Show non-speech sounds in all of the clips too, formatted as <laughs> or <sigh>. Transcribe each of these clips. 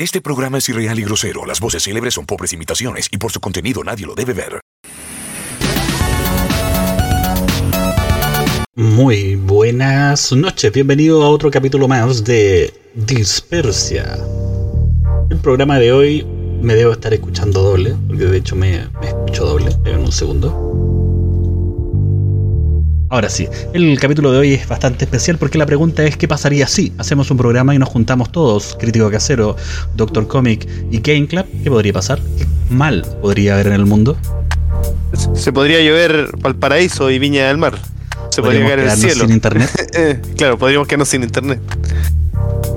Este programa es irreal y grosero. Las voces célebres son pobres imitaciones y por su contenido nadie lo debe ver. Muy buenas noches, bienvenido a otro capítulo más de Dispersia. El programa de hoy me debo estar escuchando doble, porque de hecho me, escucho doble en un segundo. Ahora sí, el capítulo de hoy es bastante especial porque la pregunta es ¿qué pasaría si hacemos un programa y nos juntamos todos, Crítico Casero, Doctor Comic y Game Club? ¿Qué podría pasar? ¿Qué mal podría haber en el mundo? Se podría llover Valparaíso y Viña del Mar. Se podría ¿Podríamos caer el cielo. sin internet? <laughs> Eh, claro, podríamos quedarnos sin internet.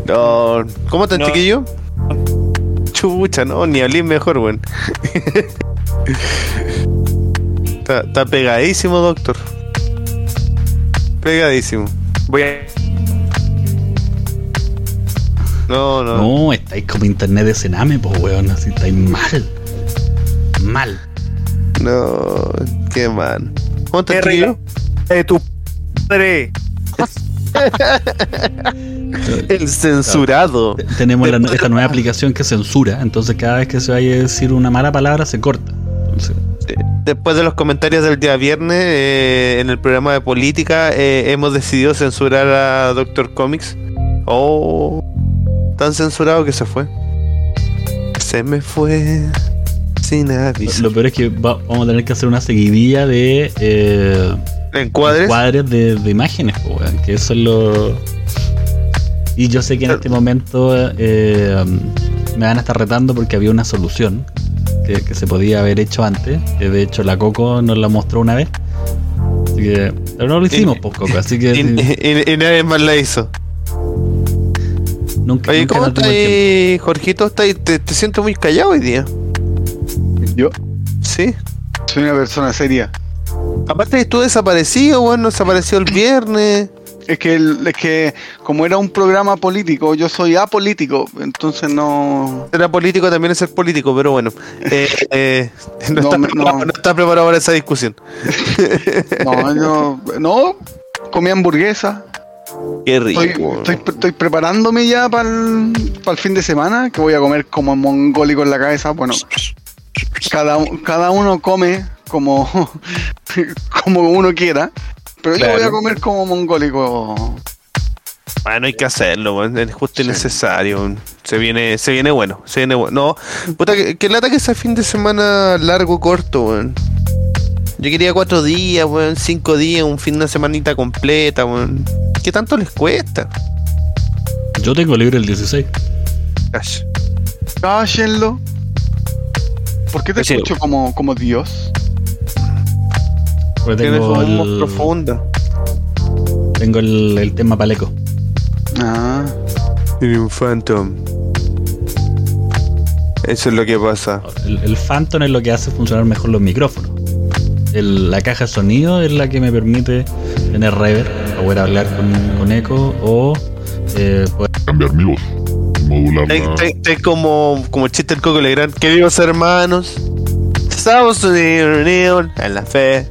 No, ¿Cómo te No. chiquillo? Chucha, no, ni hablé mejor, weón. <laughs> está, está pegadísimo, doctor. Pegadísimo. Voy a. No, no. No, estáis como internet de cename, pues weón, así estáis mal. Mal. No, qué man. ¿Cómo te de tu padre. <laughs> El censurado. Te- Tenemos la- esta nueva aplicación que censura, entonces cada vez que se vaya a decir una mala palabra se corta. Entonces, Después de los comentarios del día viernes eh, en el programa de política, eh, hemos decidido censurar a Doctor Comics. Oh, tan censurado que se fue. Se me fue sin aviso. lo peor es que va- vamos a tener que hacer una seguidilla de eh, ¿Encuadres? de, de imágenes, que eso es lo... Y yo sé que en este momento eh, me van a estar retando porque había una solución que, que se podía haber hecho antes, que de hecho la Coco nos la mostró una vez. Así que, pero no lo hicimos, pues, Coco, así que Y, y- y nadie más la hizo. nunca, Oye, nunca ¿cómo estás Jorgito? ¿Estás ahí? te, te siento muy callado hoy día. Yo Sí. soy una persona seria. Aparte, tú desaparecido, bueno, desapareció el viernes. Es que, el- es que como era un programa político, yo soy apolítico, entonces no... Ser político también es ser político, pero bueno. Eh, <laughs> eh, no, No, está me- no. no está preparado para esa discusión. <laughs> No, yo... No, comí hamburguesa. Qué Estoy, rico. estoy, estoy preparándome ya para el, fin de semana, que voy a comer como mongólico en la cabeza. Bueno, cada, cada uno come como, <laughs> como uno quiera, pero yo voy a comer como mongólico. Bueno, hay que hacerlo, weón, es justo y Sí. necesario. Se viene, se viene bueno, se viene bueno. No, puta, que, que lata que ese fin de semana largo, corto, weón. Yo quería cuatro días, weón, cinco días, un fin de semanita completa, weón. ¿Qué tanto les cuesta? Yo tengo libre el 16. Cash. Cállenlo. ¿Por qué te escucho como, como Dios? Tienes tengo voz el, profunda. tengo el, el tema paleco. Ah, Tiene un phantom. Eso es lo que pasa. El, el Phantom es lo que hace funcionar mejor los micrófonos. El- la caja de sonido es la que me permite tener reverb para poder hablar con, con eco o eh, poder- cambiar mi voz, está como, como el chiste del Coco Legrand. Queridos hermanos, estamos unidos en la fe.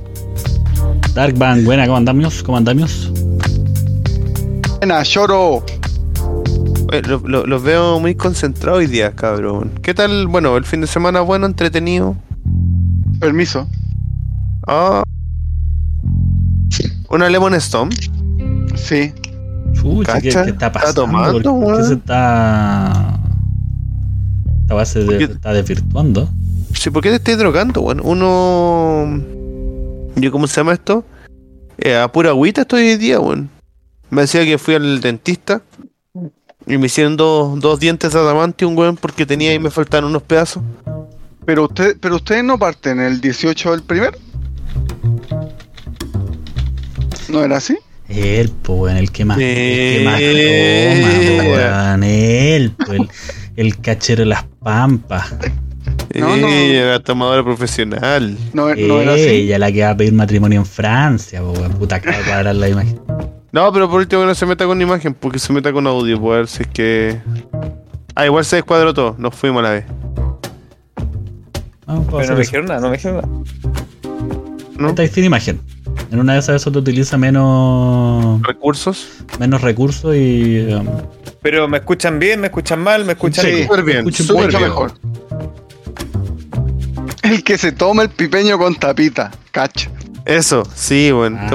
Dark Band, buena, ¿cómo andamos? ¿Cómo andamos? buena, lloro. Oye, lo- lo- los veo muy concentrados hoy día, cabrón. ¿Qué tal? Bueno, el fin de semana bueno, entretenido. Permiso. Ah. Una Lemon Stone. Sí. Chucha, ¿qué, está está pasando? tomando, ¿Por qué se está. Esta base de- está desvirtuando? Sí, ¿por qué te estoy drogando, weón? Uno. ¿Yo cómo se llama esto? Eh, a pura agüita estoy hoy día, weón. Me decía que fui al dentista. Y me hicieron dos, dos dientes de adamantium, weón, porque tenía y me faltaban unos pedazos. Pero usted, pero ustedes no parten el 18 del primero. ¿No era así? Él, weón, el que más, el que más Eh. toma, po, weón. Él, po, el, el cachero de las pampas. No, no. Eh, tomadora profesional. No, no era así. Ella la que va a pedir matrimonio en Francia, po. Puta, acaba de cuadrar la imagen. No, pero por último que no se meta con imagen, porque se meta con audio, pues a ver si es que. Ah, igual se descuadró todo, nos fuimos a la vez. Ah, Pero no me dijeron nada, no me dijeron nada. ¿No? Sin imagen. En una de esas eso te utiliza menos, Recursos. menos recursos y um, Pero me escuchan bien, me escuchan mal, me escuchan. Sí. Súper bien, súper bien. mejor. El que se toma el pipeño con tapita. Cacha. Eso, sí, weón. Este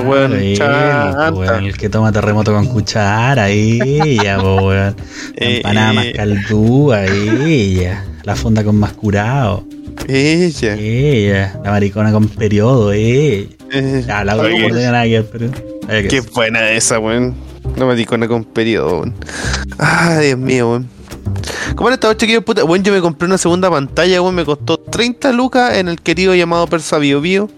Ah, weón, el que toma terremoto con cuchara, ella, weón. <laughs> La empanada más caldúa, ella. La funda con más curado, Ella. ella. La maricona con periodo, ella. Eh, Ah, la otra no tenía nada que ver, pero. Qué buena esa, weón. Me con con periodo, weón. Ay, Dios mío, weón. ¿Cómo han estado, chiquillos? Puta, weón, yo me compré una segunda pantalla, weón. Me costó 30 lucas en el querido llamado Persa Bio Bio.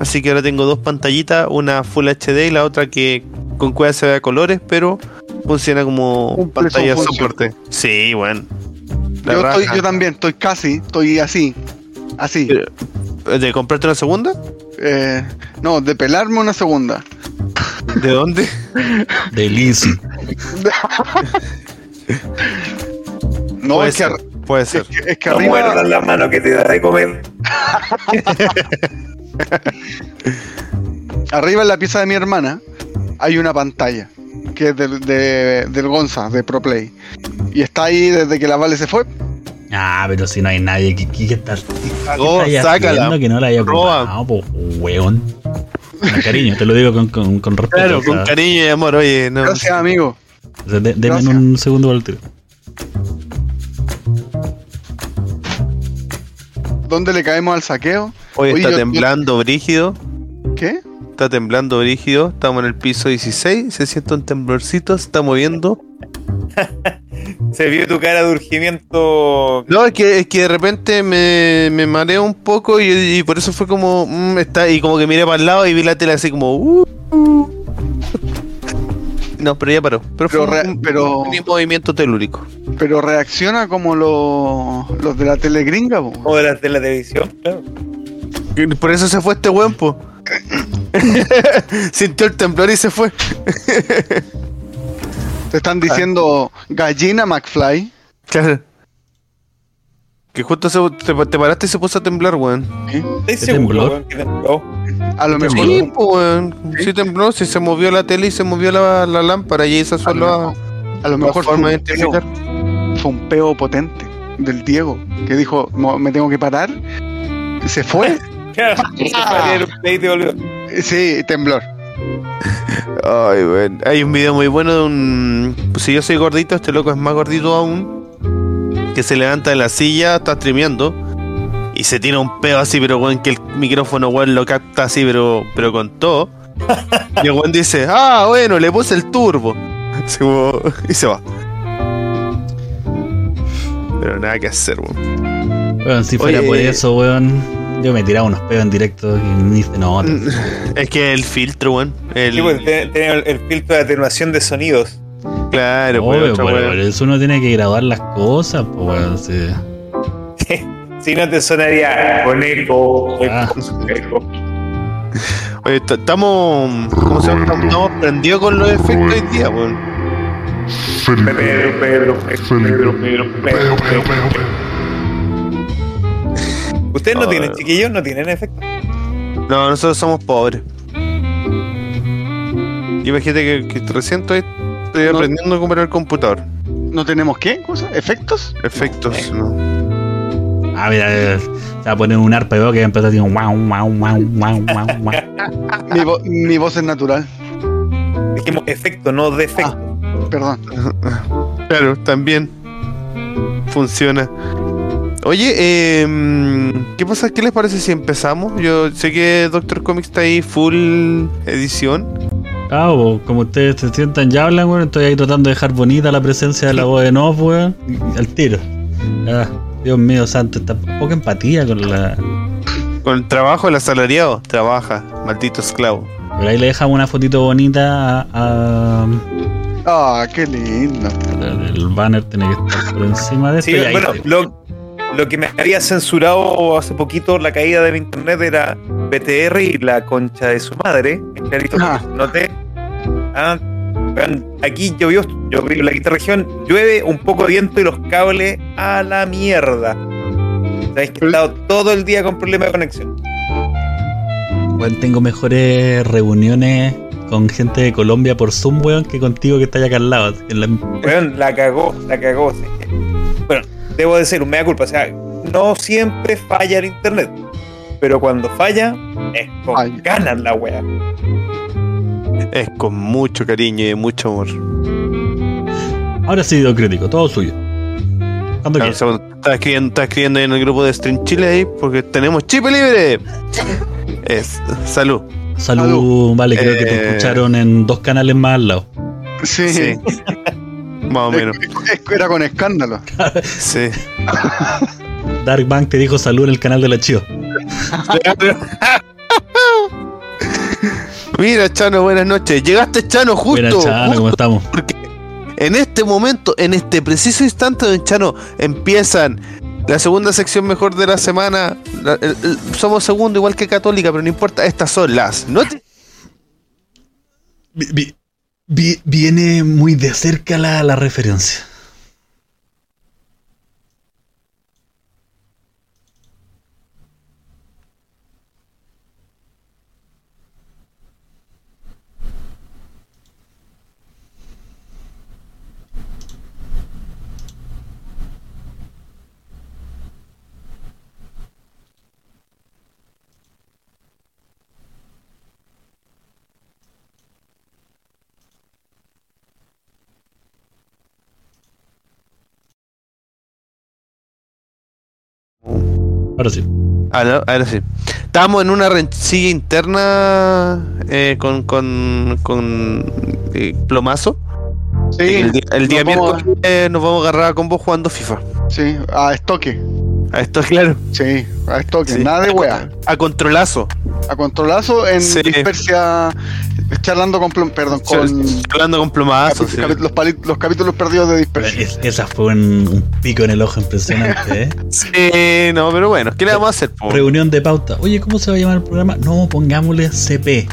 Así que ahora tengo dos pantallitas, una Full HD y la otra que con cueva se ve a colores, pero funciona como su pantalla soporte. Sí. La Yo, estoy, raja. yo también estoy casi, estoy así. Así. Pero- ¿De comprarte una segunda? Eh, no, de pelarme una segunda. ¿De dónde? De Lizzy. <laughs> No, puede es que, ser. ar- Puede ser. es que, es que No arriba, muerdas la mano que te da de comer. <laughs> arriba en la pieza de mi hermana hay una pantalla que es del, de- del Gonza, de ProPlay. Y está ahí desde que la Vale se fue. Ah, pero si no hay nadie que, que, que está, Oh, ¿qué sácala. que no la haya ocupado, po, weón. Con cariño, te lo digo con, con, con respeto. Claro, o sea, con cariño y amor, oye, no. Gracias, amigo. o sea, de- denme Gracias. un segundo el tiro. ¿Dónde le caemos al saqueo? Hoy Oye, está yo- temblando brígido. ¿Qué? Está temblando brígido. Estamos en el piso 16. Se siente un temblorcito. Se está moviendo. <laughs> Se vio tu cara de urgimiento. No, es que, es que de repente me, me mareo un poco y, y por eso fue como. mm, está, y como que miré para el lado y vi la tele así como. uh, uh. No, pero ya paró. Pero, Pero fue re- un, pero- un movimiento telúrico. Pero reacciona como los, los de la tele gringa, po. O de la, de la televisión, claro. Por eso se fue este buen, po. <laughs> Sintió el temblor y se fue. <laughs> Te están diciendo gallina McFly. Claro. Que justo se, te, te paraste y se puso a temblar, weón. ¿Estás ¿Qué seguro, temblor? weón, que tembló? A lo mejor. Sí, pues. Sí tembló, sí se movió la tele y se movió la, la lámpara y esa mejor, a lo mejor fue forma de un, peo, identificar. fue un peo potente del Diego que dijo: "Mo- Me tengo que parar. Se fue. <laughs> <laughs> Fue. Sí, temblor. Ay, weón. Hay un video muy bueno de un. Pues si yo soy gordito, este loco es más gordito aún. Que se levanta de la silla, está streameando. Y se tira un peo así, pero weón, que el micrófono, weón, lo capta así, pero, pero con todo. <laughs> Y el weón dice, ah, bueno, le puse el turbo. <laughs> Así como- y se va. Pero nada que hacer, weón. Weón, si fuera Oye. por eso, weón, yo me tiraba unos pedos en directo y ni se nota. <laughs> Es que el filtro, weón. El, Sí, pues, tiene, tiene el, el filtro de atenuación de sonidos. claro, weón, Obvio, otra weón. por eso uno tiene que grabar las cosas, pues, weón. sí. Si no te sonaría con eco, Ah. eco, eco. Oye, t- estamos. ¿Cómo se llama? Estamos prendidos con los efectos hoy día, weón. Pedro, Pedro, Pedro, Pedro, Pedro. ¿Ustedes no Ah. tienen, chiquillos? ¿No tienen efecto? No, nosotros somos pobres. Imagínate que, que recién estoy, estoy No. aprendiendo a comprar el computador. ¿No tenemos qué? ¿Cosa? ¿Efectos? Efectos, ¿no? Ah, mira, eh, se va a poner un arpa de voz que va a empezar así, wow, wow, wow, wow, wow, wow. Mi, vo- mi voz es natural. Dijimos efecto, no defecto. Perdón. Claro, también funciona. Oye, em, ¿qué pasa? ¿Qué les parece si empezamos? Yo sé que Doctor Comics está ahí full edición. Ah, como ustedes se sientan y hablan, weón, estoy ahí tratando de dejar bonita la presencia de la <laughs> voz de Nof, weón. y Al tiro. Ah, Dios mío santo, está poca empatía con la. Con el trabajo, el asalariado trabaja, maldito esclavo. Pero ahí le dejamos una fotito bonita a. Ah, qué lindo. el banner tiene que estar por encima de esto. Sí, y ahí bueno, lo, lo que me había censurado hace poquito la caída del internet era BTR y la concha de su madre. En clarito Ah. noté. Ah, aquí llovió, yo vivo en la quinta región, llueve un poco de viento y los cables a la mierda. Sabéis que he estado todo el día con problemas de conexión. Weón, tengo mejores reuniones con gente de Colombia por Zoom, weón, que contigo que está allá acá al lado. en la- Weón, la cagó, la cagó. sí. Bueno, debo decir, un mea culpa. O sea, no siempre falla el internet. Pero cuando falla, es con ganas la wea. Es con mucho cariño y mucho amor. Ahora sí, video crítico, todo suyo. Cuando Claro, Estaba escribiendo, ahí en el grupo de Stream Chile ahí porque tenemos chip libre. Es, salud. Salud, Salud. vale, creo que te Eh. escucharon en dos canales más al lado. Sí. Sí. Más o menos. Era con escándalo. Sí. Dark Bank te dijo salud en el canal de la Chio. Mira, Chano, buenas noches. Llegaste, Chano, justo. Buena Chano, justo ¿cómo estamos? En este momento, en este preciso instante, don Chano, empiezan la segunda sección mejor de la semana. La- el- el- somos segundo, igual que Católica, pero no importa. Estas son las noticias. Vi- vi- vi- viene muy de cerca la, la referencia. Ahora sí. Ahora, ahora sí. Estábamos en una rencilla interna eh, con, con, con eh, Plomazo. Sí. El, día- el día Nos vamos miércoles eh, nos vamos a agarrar con vos jugando FIFA. Sí, a estoque. A esto claro. Sí, a estoque. Sí. Nada de wea. A controlazo. A controlazo en Sí. dispersia. Charlando con. plom- Perdón, con. Hablando con Plomazo. sí. capi- los, pali- los capítulos perdidos de dispersia. Es- esa fue un, un pico en el ojo impresionante, ¿eh? <laughs> Sí, no, pero bueno, ¿qué le vamos a hacer? po? Reunión de pauta. Oye, ¿cómo se va a llamar el programa? No, pongámosle CP.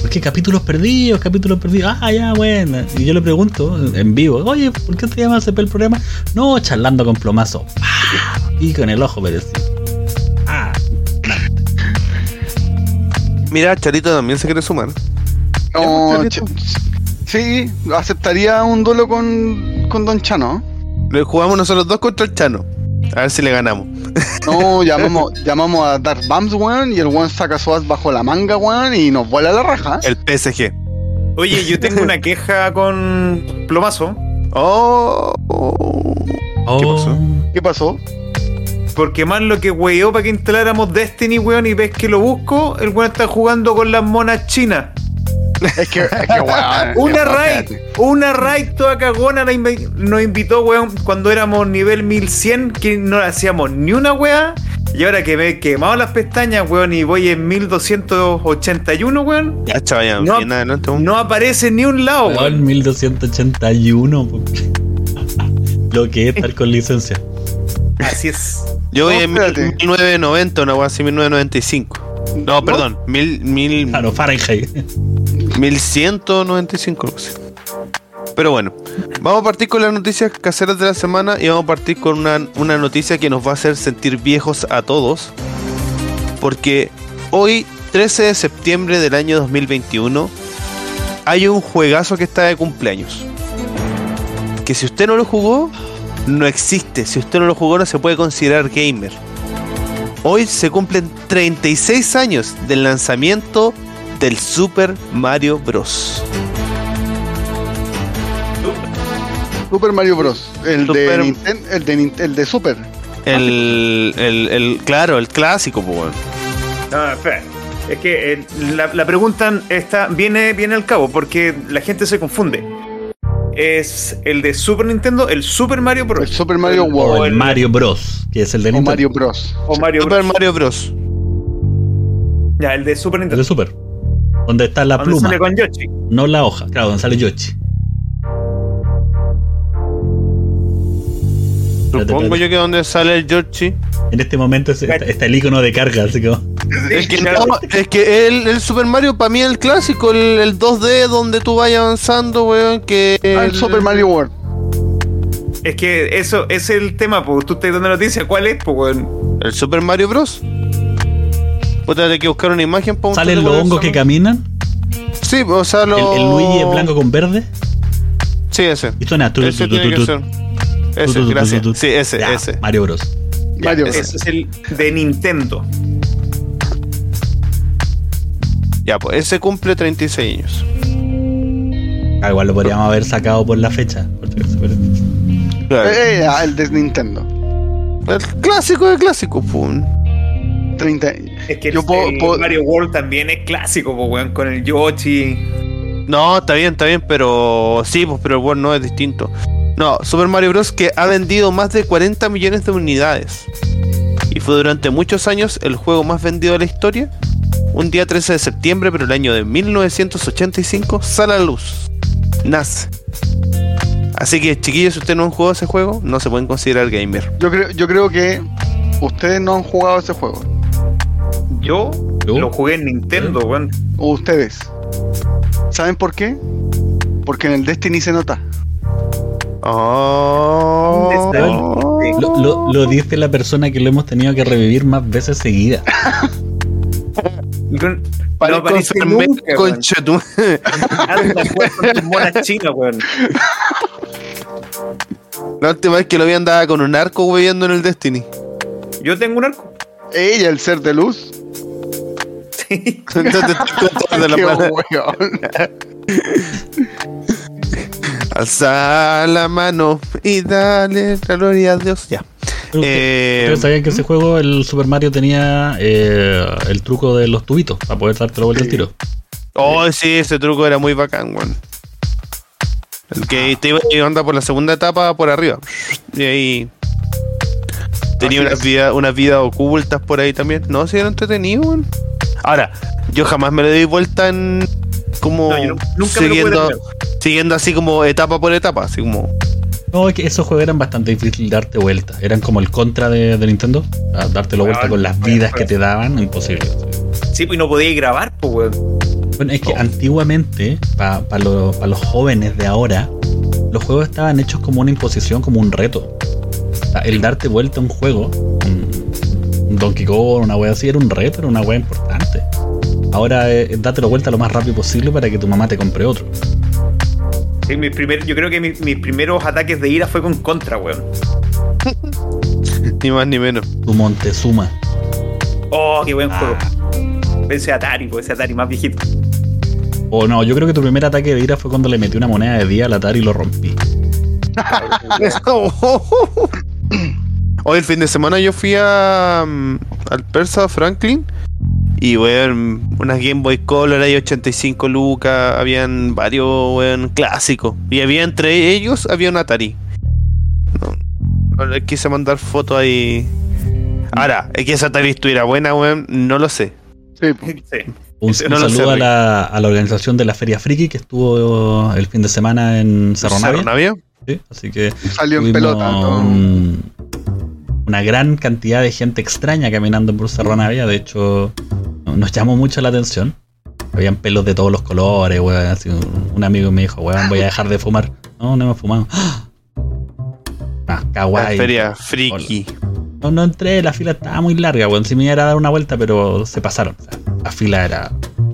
Porque capítulos perdidos, capítulos perdidos. Ah, ya, bueno. Y yo le pregunto en vivo, oye, ¿por qué se llama CP el programa? No, charlando con plomazo. ¡Pah! Pico en el ojo, pero sí. Ah, Mira, Charito también se quiere sumar. No, ch- sí, aceptaría un duelo con, con Don Chano. Lo jugamos nosotros dos contra el Chano. A ver si le ganamos. No, <laughs> llamamos, llamamos a Dark Bams, weón, y el weón saca su as bajo la manga, weón, y nos vuela la raja. El PSG. Oye, yo tengo una <laughs> queja con Plomazo. Oh. oh. oh, ¿Qué pasó? ¿Qué pasó? Porque más lo que weó para que instaláramos Destiny, weón, y ves que lo busco, el weón está jugando con las monas chinas. Es que, es que weón. <laughs> Una raid, una raid toda cagona la invi- nos invitó, weón, cuando éramos nivel 1100, que no le hacíamos ni una weá. Y ahora que me he quemado las pestañas, weón, y voy en 1281, weón, Ya, chaval, ya, No. bien adelante. no aparece ni un lado, weón, weón. 1281. po. <laughs> Lo que es estar con licencia. Así es. Yo voy No, en espérate. 1990, una wea así, 1995. No, perdón, mil, mil, Claro, Fahrenheit. 1195, algo así. Pero bueno, vamos a partir con las noticias caseras de la semana y vamos a partir con una, una noticia que nos va a hacer sentir viejos a todos. Porque hoy, 13 de septiembre del año 2021, hay un juegazo que está de cumpleaños. Que si usted no lo jugó, no existe. Si usted no lo jugó, no se puede considerar gamer. Hoy se cumplen 36 años del lanzamiento del Super Mario Bros. Super Mario Bros. El Super- de Nintendo, el de, el de Super. El, el, el- claro, el clásico, pues. No, espera. Es que eh, la, la pregunta está, viene, viene al cabo, porque la gente se confunde. Es el de Super Nintendo, el Super Mario El Bros. Super Mario O World. O el el- Mario Bros. Que es el de O Nintendo. Mario Bros. O Mario Super Bros. Mario Bros. Ya, el de Super El Nintendo. de Super. Donde está la Donde pluma, sale con Yoshi. no la hoja. Claro, donde sale Yoshi. Supongo yo que donde sale el Yoshi. En este momento es- está, está el icono de carga, así que. <laughs> Es que, no, es que el, el Super Mario para mí es el clásico, el, el 2D donde tú vayas avanzando, weón. Que Ah, el Super Mario World. Es que eso es el tema, pues tú estás dando noticia. ¿Cuál es? Pues, weón? El Super Mario Bros. Puta, hay que buscar una imagen para ¿Salen los hongos que caminan? Sí, o sea, El, lo. el Luigi es blanco con verde Sí, ese. y suena. tu, Ese tu, tiene tu, que ser. Ese, gracias. Sí, ese, Ya, ese. Mario Bros. Mario ese. Ese es el de Nintendo. Ya, pues ese cumple 36 años. Ah, igual lo podríamos haber sacado por la fecha. porque Claro. Eh, eh, el de Nintendo. El clásico de clásicos, pum. 30. Es que Yo el, puedo- el puedo- Mario World también es clásico, po, weón, con el Yoshi. No, está bien, está bien, pero sí, pues, pero el World no es distinto. No, Super Mario Bros. que ha vendido más de 40 millones de unidades. Y fue durante muchos años el juego más vendido de la historia. Un día 13 de septiembre, pero el año de 1985 sale a la luz. Nace. Así que, chiquillos, si ustedes no han jugado ese juego, no se pueden considerar gamer. Yo creo, yo creo que ustedes no han jugado ese juego. Yo ¿Yo? lo jugué en Nintendo, weón. O ustedes. ¿Saben por qué? Porque en el Destiny se nota. Oh. ¿Dónde está el- Lo, lo- lo dice la persona que lo hemos tenido que revivir más veces seguidas. <laughs> Para no aparece nunca, weón. concha tu- Anda, weón, con tus <laughs> monas chinas, weón. La última vez que lo vi andaba con un arco hueveando en el Destiny. Yo tengo un arco. Ella, el ser de luz. Sí. <laughs> Entonces te estoy contando la <laughs> weón. Alza la mano y dale la gloria a Dios. Ya. Eh, ¿Ustedes sabían que ese juego, el Super Mario, tenía eh, el truco de los tubitos para poder darte la vuelta al tiro? oh, sí, ese truco era muy bacán, weón. El que te iba y anda por la segunda etapa por arriba. Y ahí. Tenía Así unas vidas, unas vidas ocultas por ahí también. No, sí, era entretenido, weón. Ahora, yo jamás me le doy vuelta en. Como. No, yo nu- nunca me lo pude siguiendo, siguiendo así como etapa por etapa. Así como. No, es que esos juegos eran bastante difíciles de darte vuelta. Eran como el contra de, de Nintendo. A darte la vuelta Weón, con las vidas que te daban, imposible. Sí, pues no podía grabar, pues, weón. Bueno, es que Oh. antiguamente, para los jóvenes de ahora, los juegos estaban hechos como una imposición, como un reto. O sea, el darte vuelta a un juego, un, un Donkey Kong, una wea así, era un reto, era una wea importante. Ahora eh, date la vuelta lo más rápido posible para que tu mamá te compre otro. Mis primer- yo creo que mis, mis primeros ataques de ira fue con contra, weón. <laughs> Ni más ni menos. Tu Montezuma. Oh, qué buen Ah. juego. Ese Atari, pues ese Atari más viejito. O no, yo creo que tu primer ataque de ira fue cuando le metí una moneda de día al Atari y lo rompí. <laughs> Hoy el fin de semana yo fui a, mm, al Persa Franklin y weón, unas Game Boy Color hay 85 lucas, habían varios weón clásicos y había entre ellos había un Atari. No, no le quise mandar foto ahí. Ahora, es que esa Atari estuviera buena, weón, no lo sé. Sí. <laughs> Sí. Un, <laughs> no lo sé, saludo a la, a la organización de la Feria Friki que estuvo el fin de semana en Cerro Navia. ¿Cerro Navia? Sí, así que Salió en pelota. un- una gran cantidad de gente extraña caminando por Cerro Navia. De hecho, nos llamó mucho la atención. Habían pelos de todos los colores, weón. así, un, un amigo me dijo, weón, voy a dejar de fumar. No, no hemos fumado. <gasps> Ah, La kawaii. feria friki. No, no entré, la fila estaba muy larga, weón. Si me iba a dar una vuelta, pero se pasaron. O sea, la fila era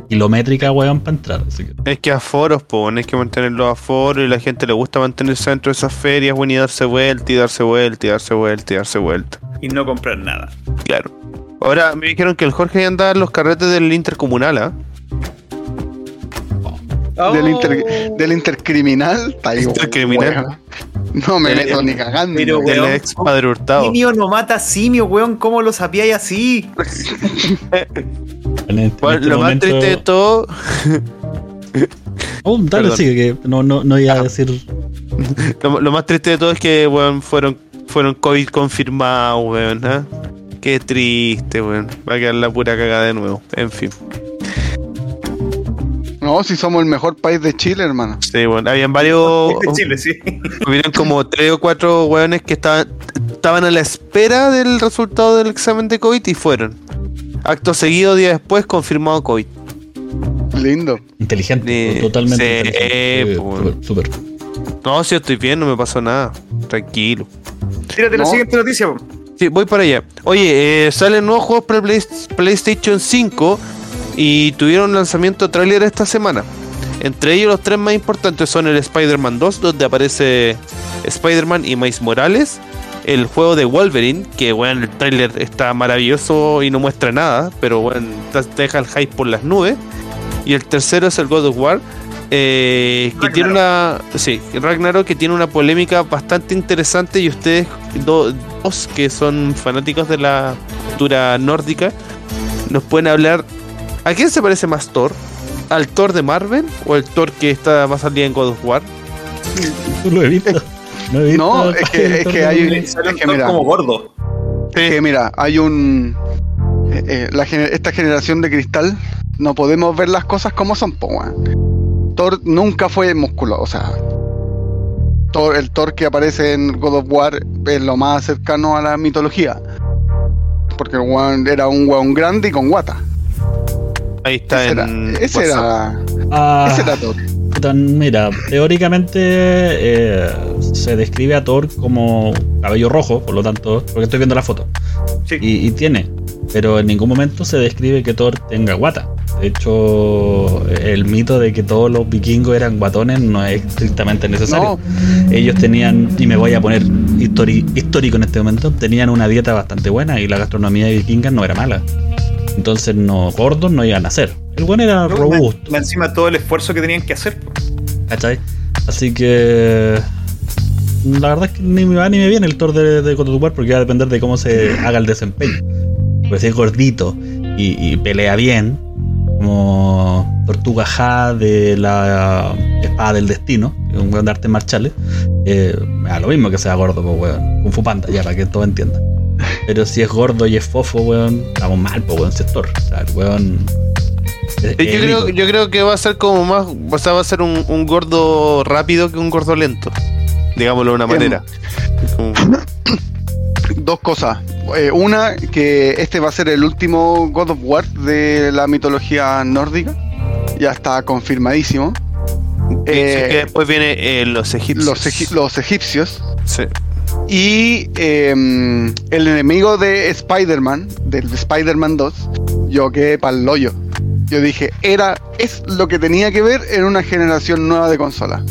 kilométrica, weón, para entrar. Así que Es que aforos, po, hay que mantener los aforos y la gente le gusta mantenerse dentro de esas ferias, weón, y darse vuelta y darse vuelta y darse vuelta y darse vuelta. Y no comprar nada. Claro. Ahora me dijeron que el Jorge andaba en los carretes del intercomunal, ¿ah? Del, Oh. inter, del intercriminal. Está ahí, Intercriminal. weón. No me Del- meto ni cagando. Pero, Del weón, ex padre Hurtado. Simio no mata simio, weón. ¿Cómo lo sabíais así? en este, Bueno, en este lo más triste de todo, <laughs> Oh, dale, sigue, que no, no, no iba a decir. <laughs> lo, lo más triste de todo es que, weón, fueron, fueron COVID confirmados, weón, ¿ah? Qué triste, weón. Va a quedar la pura cagada de nuevo. En fin. No, si somos el mejor país de Chile, hermano. Sí, bueno, habían varios. <laughs> De Chile, sí. Hubieron como tres o cuatro weones que estaban, estaban a la espera del resultado del examen de COVID y fueron. Acto seguido, día después, confirmado COVID. Lindo. Inteligente, Sí, totalmente sí, inteligente. pues. súper, súper. No, si estoy bien, no me pasó nada. Tranquilo. Tírate la No. siguiente noticia, po. Sí, voy para allá. Oye, eh, salen nuevos juegos para PlayStation 5 y tuvieron lanzamiento tráiler esta semana. Entre ellos los tres más importantes son el Spider-Man 2, donde aparece Spider-Man y Miles Morales. El juego de Wolverine, que bueno, el tráiler está maravilloso y no muestra nada, pero bueno, te deja el hype por las nubes. Y el tercero es el God of War, eh, que tiene una. Sí, Ragnarok, que tiene una polémica bastante interesante. Y ustedes, do- dos que son fanáticos de la cultura nórdica, nos pueden hablar. ¿A quién se parece más Thor? ¿Al Thor de Marvel o el Thor que está más al día en God of War? Tú lo he visto. No, he visto No, es que- es que hay- salió es que un mira. como gordo. Que mira, hay un. eh, eh, la gener- esta generación de cristal, no podemos ver las cosas como son, po. Thor nunca fue musculoso, o sea. Thor- el Thor que aparece en God of War es lo más cercano a la mitología. Porque era un weón grande y con guata. Ahí está Ese era, ese era, Ah, ese era Thor. mira, teóricamente eh, se describe a Thor como cabello rojo, por lo tanto, porque estoy viendo la foto. Sí. Y, y tiene, pero en ningún momento se describe que Thor tenga guata. De hecho, el mito de que todos los vikingos eran guatones no es estrictamente necesario. Ellos tenían, y me voy a poner histórico en este momento, tenían una dieta bastante buena y la gastronomía vikinga no era mala. Entonces, no, gordos no iban a ser. El buen era No, robusto. Encima todo el esfuerzo que tenían que hacer. ¿Cachai? Así que. La verdad es que ni me va ni me viene el Thor de, de porque va a depender de cómo se haga el desempeño. Pues si es gordito y, y pelea bien, como Tortuga Ja de la Espada del Destino, que es un weón de artes marciales, eh, da lo mismo que sea gordo, pues weón. Kung Fu Panda, ya, para que todo entienda. Pero si es gordo y es fofo, weón, estamos mal, pues weón, Thor. O sea, el weón. es- Yo es creo, ícono. yo creo que va a ser como más. O sea, va a ser un, un gordo rápido que un gordo lento. Digámoslo de una Bien. manera. <laughs> Dos cosas. Eh, una, que este va a ser el último God of War de la mitología nórdica. Ya está confirmadísimo. Sí, Eh, que después viene eh, los egipcios. los, egi- los egipcios. Sí. Y em, el enemigo de Spider-Man, del Spider-Man 2, yo quedé pa'l hoyo. Yo dije, era, es lo que tenía que ver en una generación nueva de consolas.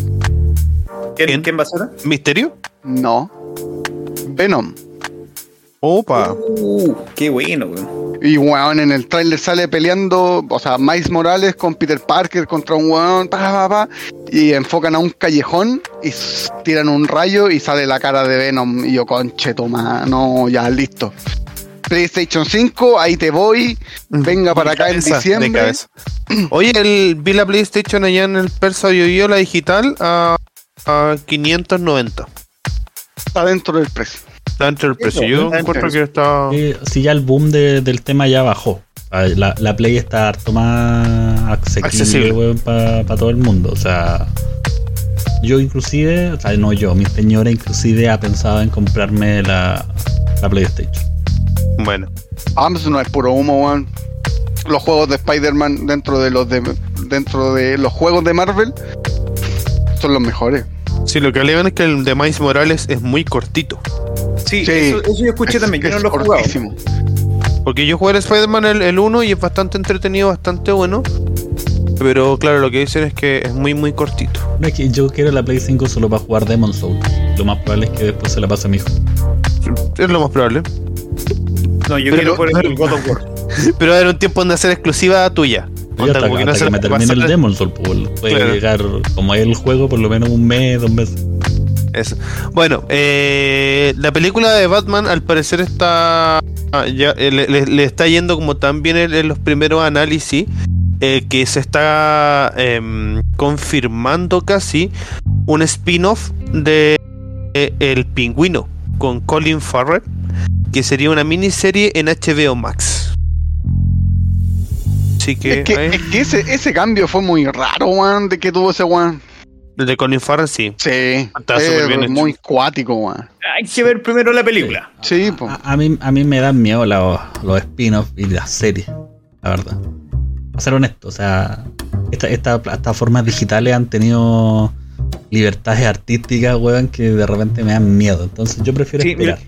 ¿Quién, ¿Quién? quién va a ser? ¿Misterio? No. Venom. Opa. Uh, qué bueno, weón. Y weón, en el tráiler sale peleando, o sea, Miles Morales con Peter Parker contra un weón, pa, pa, pa, y enfocan a un callejón y tiran un rayo y sale la cara de Venom. Y yo, conche, toma, no, ya, listo. PlayStation 5, ahí te voy, venga para De acá en cabeza, diciembre. <clears throat> Oye, el, vi la PlayStation allá en el Persa Yo la digital, a, a 590. Está dentro del precio. Está entre el precio. Yo está encuentro que está. Sí, sí, ya el boom de- del tema ya bajó. Sea, La, la Play está harto más Accesible. accesible para todo el mundo. O sea, yo inclusive, o sea, no yo, mi señora inclusive ha pensado en comprarme la, la PlayStation. Bueno. Amazon no es puro humo, weón. Los juegos de Spider-Man dentro de los de dentro de los juegos de Marvel son los mejores. Sí, lo que alegan es que el de Miles Morales es muy cortito. Sí, Sí. Eso, eso yo escuché Es- también, yo no lo he jugado. cortísimo. Porque yo jugué el Spider-Man el, el 1 y es bastante entretenido, bastante bueno. Pero claro, lo que dicen es que es muy, muy cortito. No es que yo quiero la Play 5 solo para jugar Demon Soul. Lo más probable es que después se la pase a mi hijo. Es lo más probable. No, yo Pero- quiero por el God of War. <laughs> Pero va a haber un tiempo donde ser exclusiva tuya. Yo hasta, como que no hasta se que me termine el Demon Soul, pues, puede Claro. llegar como es el juego por lo menos un mes, dos meses. Eso. Bueno, eh, la película de Batman al parecer está ah, ya eh, le, le- le está yendo como tan bien en, los primeros análisis eh, que se está em, confirmando casi un spin-off de eh, El Pingüino con Colin Farrell que sería una miniserie en HBO Max. Así que, Es que, ahí- es que ese, ese cambio fue muy raro, weón, de que tuvo ese weón. el de Colin Farrell sí. Sí, Está súper bien hecho. muy cuático, weón. Hay que ver primero la película. Sí, pues. A, a mí, a mí me dan miedo la- los spin-offs y las series, la verdad. A ser honesto, o sea, esta- estas plataformas digitales han tenido libertades artísticas, weón, que de repente me dan miedo. Entonces yo prefiero Sí, esperar.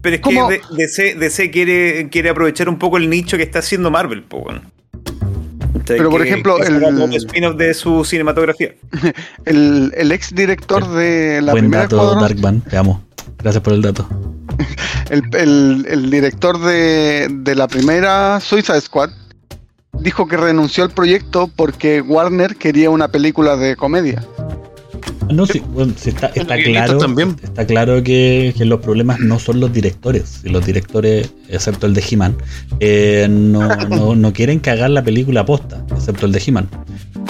Pero es ¿Cómo? que DC, DC quiere, quiere aprovechar un poco el nicho que está haciendo Marvel, po, Pero, por ejemplo, que el- spin-off de su cinematografía. <laughs> El, el ex director de la Buen primera dato, Escuadrón, Darkman. Te amo. Gracias por el dato. <laughs> el, el- el director de, de la primera Suicide Squad, dijo que renunció al proyecto porque Warner quería una película de comedia. No, sí, bueno, sí está, está claro, también. está claro que, que los problemas no son los directores. Y los directores, excepto el de He-Man, eh, no, <laughs> no, no quieren cagar la película posta, excepto el de He-Man.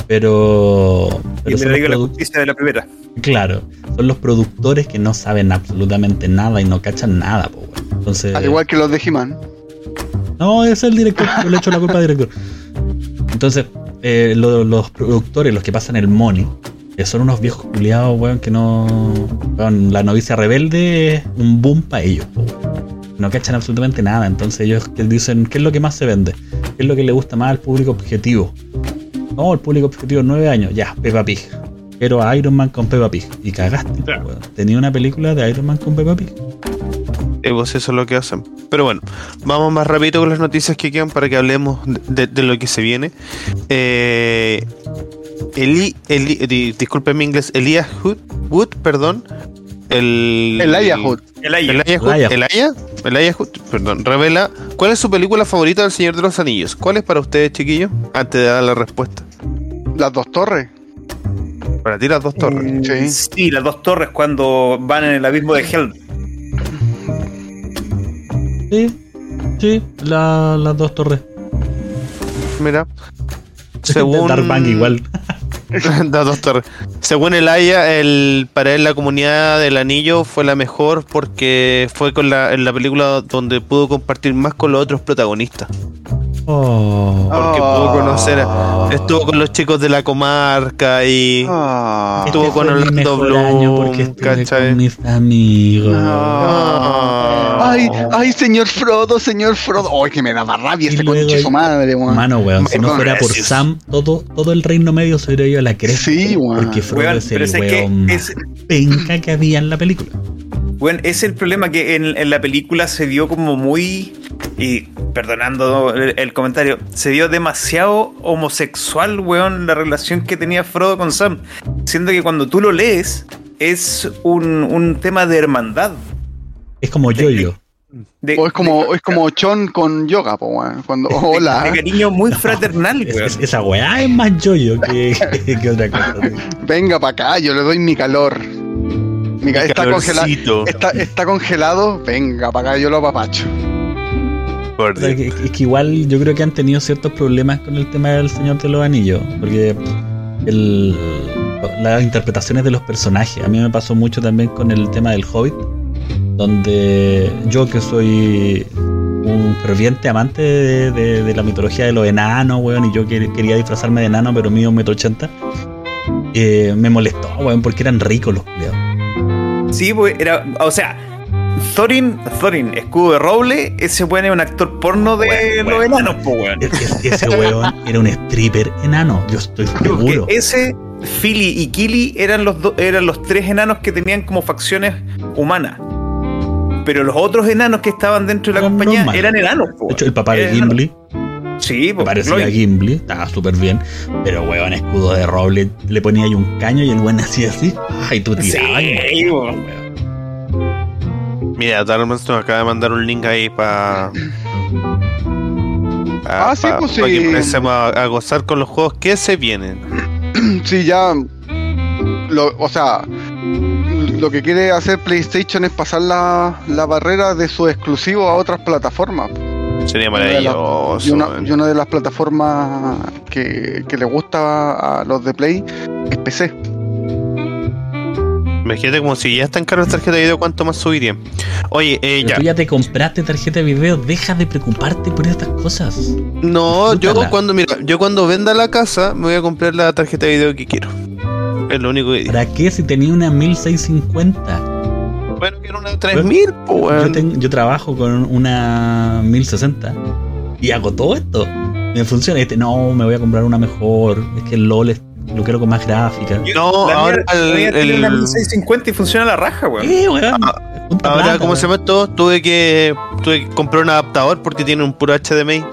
Pero, Y pero me son los digo la justicia de la primera. claro, son los productores que no saben absolutamente nada y no cachan nada. po, weón. Entonces, Al igual que los de He-Man. no, es el director, yo le echo la culpa al director. Entonces, eh, lo- los productores, los que pasan el money, son unos viejos culiados, weón, que no. weón, la novicia rebelde es un boom para ellos, weón. No cachan absolutamente nada. Entonces, ellos que dicen, ¿qué es lo que más se vende? ¿Qué es lo que le gusta más al público objetivo? No, el público objetivo, nueve años, ya, Peppa Pig. Quiero a Iron Man con Peppa Pig. Y cagaste, weón. Tenía una película de Iron Man con Peppa Pig. Eh, pues eso es lo que hacen. Pero bueno, vamos más rápido con las noticias que quedan para que hablemos de, de lo que se viene. Eh, Eli, Eli, di- disculpe mi inglés, Elias Hood, Wood, perdón. El, Elijah Aya. Elijah Wood, Elijah. Elijah, Wood, perdón, revela cuál es su película favorita del Señor de los Anillos. ¿Cuál es para ustedes, chiquillos? Antes de dar la respuesta. Las dos torres. Para ti las dos torres. Mm, Sí. Sí, las dos torres cuando van en el abismo de Helm. Sí, sí, la- las dos torres. Mira. Según igual. <laughs> Torres. Según el Aya, el, para él la comunidad del anillo fue la mejor porque fue con la, en la película donde pudo compartir más con los otros protagonistas. Oh. Porque pudo conocer, a- estuvo con los chicos de la comarca y Ah. estuvo Este con Orlando Bloom, porque estuve ¿cachai? con mis amigos. Ah. Ay, ay, señor Frodo, señor Frodo. Ay, que me daba rabia conche su madre, weón. Mano, weón, si no fuera por Gracias. Sam, todo, todo el reino medio se hubiera ido a la cresta. Sí, weón. Porque Frodo Weón, es pero el es que weón más es- penca que había en la película. Bueno, es el problema que en, en la película se vio como muy. Y perdonando el, el comentario, se vio demasiado homosexual, weón, la relación que tenía Frodo con Sam. Siendo que cuando tú lo lees, es un, un tema de hermandad. Es como yo-yo. De, O es como, de- es como Chon con yoga, po, weón. Cuando, <laughs> hola. de cariño muy <laughs> fraternal, Es- weón. es- esa weá es más yo-yo que, que- que otra cosa. Venga para acá, yo le doy mi calor. Mi está, congelado, está congelado, venga para acá, yo lo apapacho. Por O sea, Dios. que, es que igual yo creo que han tenido ciertos problemas con el tema del Señor de los Anillos, porque el- las interpretaciones de los personajes, a mí me pasó mucho también con el tema del Hobbit, donde yo que soy un ferviente amante de, de- de la mitología de los enanos, weón, y yo que- quería disfrazarme de enano, pero mío un metro ochenta, eh, me molestó, weón, porque eran ricos los culiados. Sí, pues era. O sea, Thorin, Thorin, escudo de roble, ese weón es un actor porno de los enanos, pues, weón. Es- es- Ese weón era un stripper enano, yo estoy Porque seguro. ese, Philly y Killy eran los, do- eran los tres enanos que tenían como facciones humanas. Pero los otros enanos que estaban dentro de la compañía eran enanos. po, De hecho, el papá de Gimli. Sí, pues. parecía Gimli, estaba súper bien. Pero weón, escudo de roble, le ponía ahí un caño y el weón <laughs> hacía así. Ay, tú tirabas. weón. Mira, Darmans nos acaba de mandar un link ahí para. Ah, sí, pues sí. que empecemos a, a gozar con los juegos que se vienen. <clears throat> Sí, ya. Lo, o sea, lo que quiere hacer PlayStation es pasar la, la barrera de su exclusivo a otras plataformas. Sería maravilloso. Y una, y una de las plataformas que, que le gusta a los de Play es PC. Imagínate como si ya están caros las tarjetas de video, ¿cuánto más subirían? Oye, eh, ya. tú ya te compraste tarjeta de video, deja de preocuparte por estas cosas. No, yo cuando, mira, yo cuando venda la casa me voy a comprar la tarjeta de video que quiero. Es lo único que digo. ¿Para qué si tenía una 1650? Bueno, quiero una 3000, pues, Yo, weón. ten- yo trabajo con una 1060 y hago todo esto. Me funciona. Este, no, me voy a comprar una mejor. Es que el LOL es- lo quiero con más gráfica. No, La ahora mía- el- la mía tiene el- una 1650 y funciona la raja, weón. Eh, weón. Junta Ahora, plata, ¿cómo se llama esto? Tuve que, tuve que comprar un adaptador porque tiene un puro HDMI.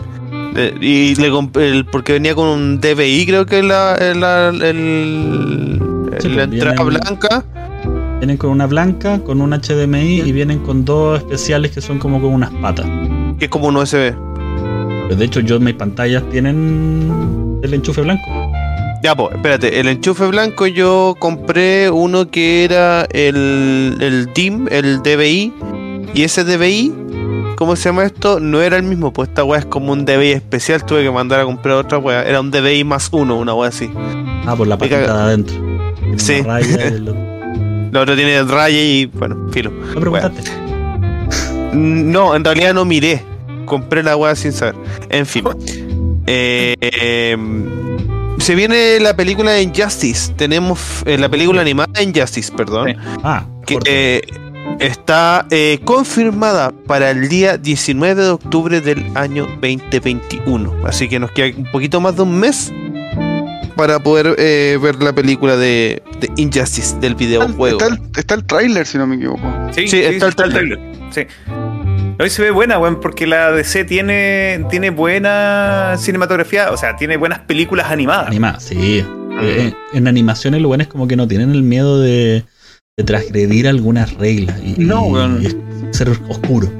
Eh, y le porque venía con un DVI, creo que la, la, el- Sí, la pues, entrada viene- blanca. Vienen con una blanca, con un HDMI y vienen con dos especiales que son como con unas patas. Que es como un USB. Pues de hecho, yo mis pantallas tienen el enchufe blanco. Ya, pues, espérate, el enchufe blanco yo compré uno que era el, el DIM, el DVI, y ese DVI, ¿cómo se llama esto? No era el mismo, pues esta weá es como un DVI especial, tuve que mandar a comprar otra weá, era un DVI más uno, una weá así. Ah, por la patita de adentro. Sí. <laughs> La otra tiene raya y, bueno, filo. No preguntaste. No, en realidad no miré, compré la weá sin saber. En fin. <laughs> Eh, eh, se viene la película de Injustice, tenemos eh, la película animada Injustice, perdón. Sí. Ah, que eh, está eh, confirmada para el día 19 de octubre del año 2021. Así que nos queda un poquito más de un mes para poder eh, ver la película de, de Injustice del videojuego. Está el, está el tráiler, si no me equivoco. Sí, Sí, está el trailer. Sí. Hoy se ve buena, weón, porque la DC tiene, tiene buena cinematografía, o sea, tiene buenas películas animadas. Animada, sí. Eh, en animaciones lo bueno es como que no tienen el miedo de, de transgredir algunas reglas y, No, y ser oscuro.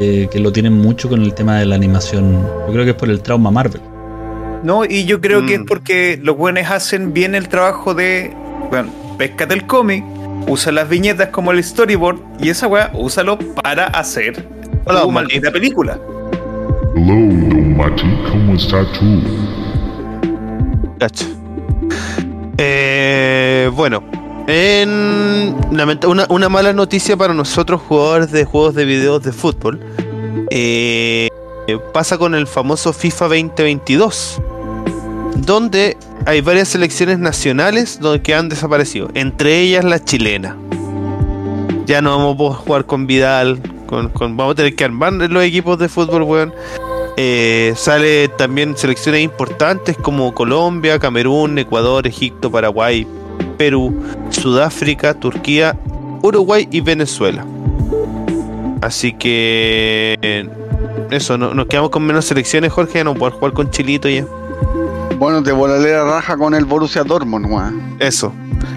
Eh, que lo tienen mucho con el tema de la animación. Yo creo que es por el trauma Marvel. No, y yo creo que es Mm. porque los buenos hacen bien el trabajo de, bueno, pescate el cómic, usa las viñetas como el storyboard y esa weá, úsalo para hacer Hola, tu maldita película. Hello, Don Mati, ¿cómo está tú? Eh, bueno, en una, una mala noticia para nosotros jugadores de juegos de videos de fútbol. eh, pasa con el famoso FIFA 2022, donde hay varias selecciones nacionales donde que han desaparecido, entre ellas la chilena. Ya no vamos a poder jugar con Vidal, con, con- vamos a tener que armar los equipos de fútbol, weón. Eh, sale también selecciones importantes como Colombia, Camerún, Ecuador, Egipto, Paraguay, Perú, Sudáfrica, Turquía, Uruguay y Venezuela. Así que eh, eso, no- nos quedamos con menos selecciones, Jorge, no poder jugar con Chilito ya. Bueno, te volaré la raja con el Borussia Dortmund, weón. Eso.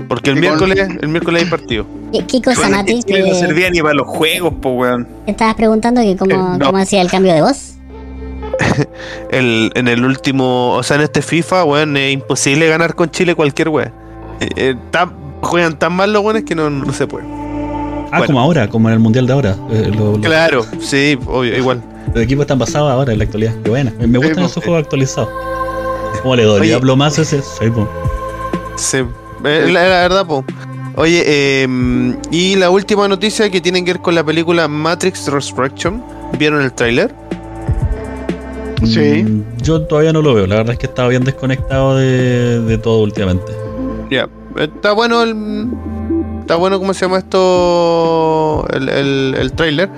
Porque el con- miércoles, el miércoles hay partido. ¿Qué, qué cosa, Bueno, Mati? No ¿Te, servía ni para los juegos, po weón. te estabas preguntando que cómo, Eh, no. cómo hacía el cambio de voz? <laughs> El, en el último, o sea, en este FIFA, weón, es imposible ganar con Chile cualquier weón. Eh, eh, tan- juegan tan mal los weones que no, no se puede. Ah, Bueno. como ahora, como en el mundial de ahora. Eh, lo- lo- Claro, sí, obvio, igual. Los equipos están basados ahora en la actualidad. Qué buena. Me, me gustan esos juegos actualizados. ¿Cómo le doy? Oye. Hablo más ese. Soy po. Sí, eh, la, la verdad, po. Oye, eh, y la última noticia que tiene que ver con la película Matrix Resurrection. ¿Vieron el tráiler? Sí. Mm, Yo todavía no lo veo. La verdad es que estaba bien desconectado de, de todo últimamente. Ya. Está bueno el. Está bueno, ¿cómo se llama esto? El, el, el tráiler.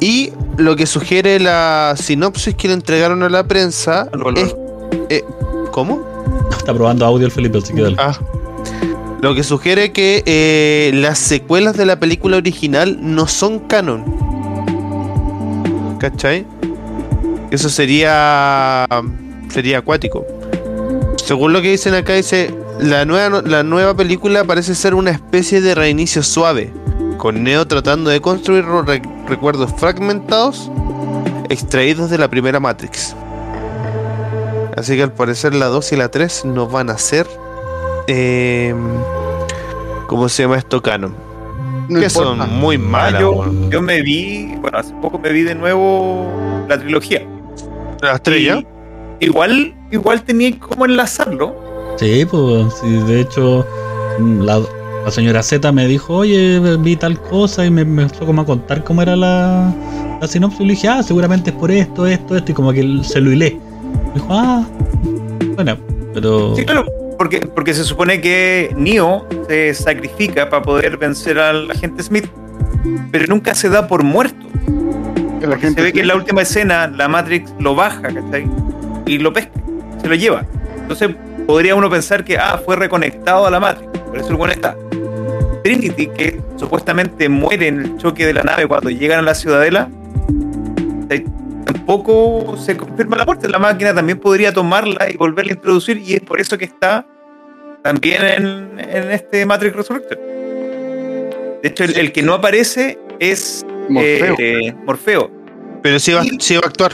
Y lo que sugiere la sinopsis que le entregaron a la prensa es. Eh, ¿Cómo? <laughs> Está probando audio el Felipe, así que dale. Ah. Lo que sugiere que eh, las secuelas de la película original no son canon. ¿Cachai? Eso sería. sería acuático. Según lo que dicen acá, dice. La nueva, la nueva película parece ser una especie de reinicio suave. Con Neo tratando de construir re- recuerdos fragmentados extraídos de la primera Matrix. Así que al parecer la 2 y la 3 no van a ser. Eh, ¿Cómo se llama esto? Canon. No que importa. son muy Ah, malas. yo, me vi, bueno, hace poco me vi de nuevo la trilogía. ¿Las tres ya? Y Igual, igual tenía cómo enlazarlo. Sí, pues, sí, de hecho, la, la señora Z me dijo, oye, vi tal cosa y me, empezó como a contar cómo era la, la sinopsis. Y le dije, ah, seguramente es por esto, esto, esto, y como que se lo hilé. Dijo, ah, bueno, pero. Sí, claro, porque, porque se supone que Neo se sacrifica para poder vencer al agente Smith, pero nunca se da por muerto. Que la gente Se ve que en la última escena la Matrix lo baja, ¿cachai? Y lo pesca, se lo lleva. Entonces podría uno pensar que, ah, fue reconectado a la Matrix, por eso el bueno está. Trinity, que supuestamente muere en el choque de la nave cuando llegan a la ciudadela, ¿cachai? Tampoco se confirma la puerta. La máquina también podría tomarla y volverla a introducir, y es por eso que está también en, en este Matrix Resurrection. De hecho, el, el que no aparece es Morfeo. eh, Morfeo. Pero sí va, sí va a actuar.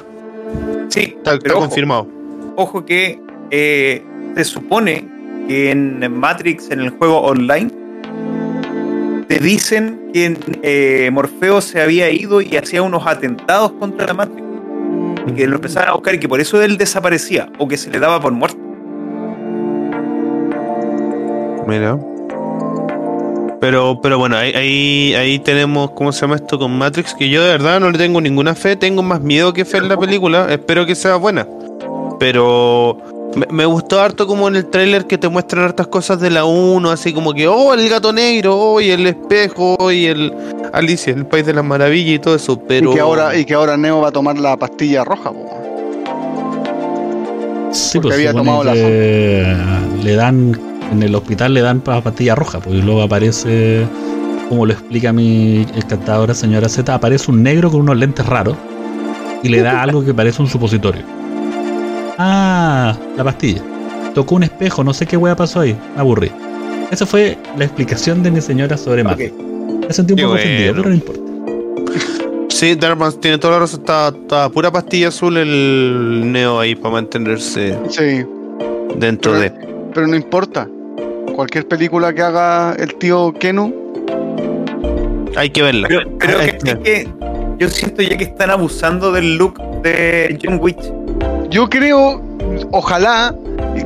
Sí, Está, está ojo, confirmado. ojo que eh, se supone que en Matrix, en el juego online, te dicen que eh, Morfeo se había ido y hacía unos atentados contra la Matrix. Y que lo empezaban a buscar y que por eso él desaparecía o que se le daba por muerto. Mira. Pero, pero bueno, ahí, ahí, ahí tenemos, ¿cómo se llama esto con Matrix? Que yo de verdad no le tengo ninguna fe, tengo más miedo que fe en la película, espero que sea buena. Pero me, me gustó harto como en el tráiler que te muestran hartas cosas de la 1, así como que, oh, el gato negro, oh, y el espejo, y el Alicia, el país de las maravillas y todo eso, pero... Y, que ahora, y que ahora Neo va a tomar la pastilla roja, po. Sí, Porque pues había tomado la le dan, en el hospital le dan pa- pastilla roja, pues y luego aparece, como lo explica mi encantadora señora Z, aparece un negro con unos lentes raros y le da <laughs> algo que parece un supositorio. Ah, la pastilla. Tocó un espejo, no sé qué wea pasó ahí, me aburrí. Esa fue la explicación de mi señora sobre Matrix. Me sentí un Qué poco ofendido, bueno. pero no importa. <laughs> Sí, Darman tiene toda la razón, está, está pura pastilla azul el Neo ahí para mantenerse Sí, dentro pero, de... pero no importa. Cualquier película que haga el tío Kenu, Hay que verla. Pero, pero Ah, que, es que yo siento ya que están abusando del look de John Wick. Yo creo, ojalá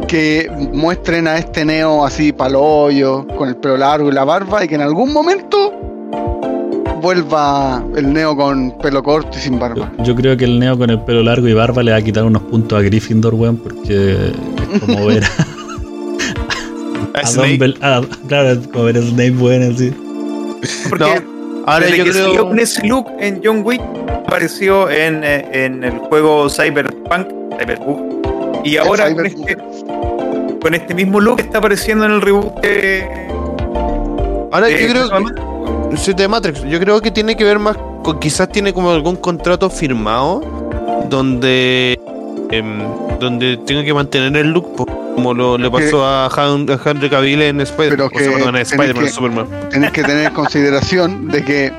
que muestren a este Neo así palollo, con el pelo largo y la barba, y que en algún momento vuelva el Neo con pelo corto y sin barba. Yo creo que el Neo con el pelo largo y barba le va a quitar unos puntos a Gryffindor, weón, porque es como <laughs> ver a, A a Snake. Dumbledore- a- claro, es como ver a Snape, weón, así. Porque Ahora desde yo que creo... salió con ese look en John Wick apareció en, eh, en el juego Cyberpunk, Cyberpunk. Y ahora con este, con este mismo look está apareciendo en el reboot de, Ahora de- yo creo ¿cómo se que... de Matrix. Yo creo que tiene que ver más con quizás tiene como algún contrato firmado donde em, donde tenga que mantener el look po, como lo, le pasó a, Han- a Henry Cavill en Spider-Man, que- Superman. Tenés que tener en consideración de que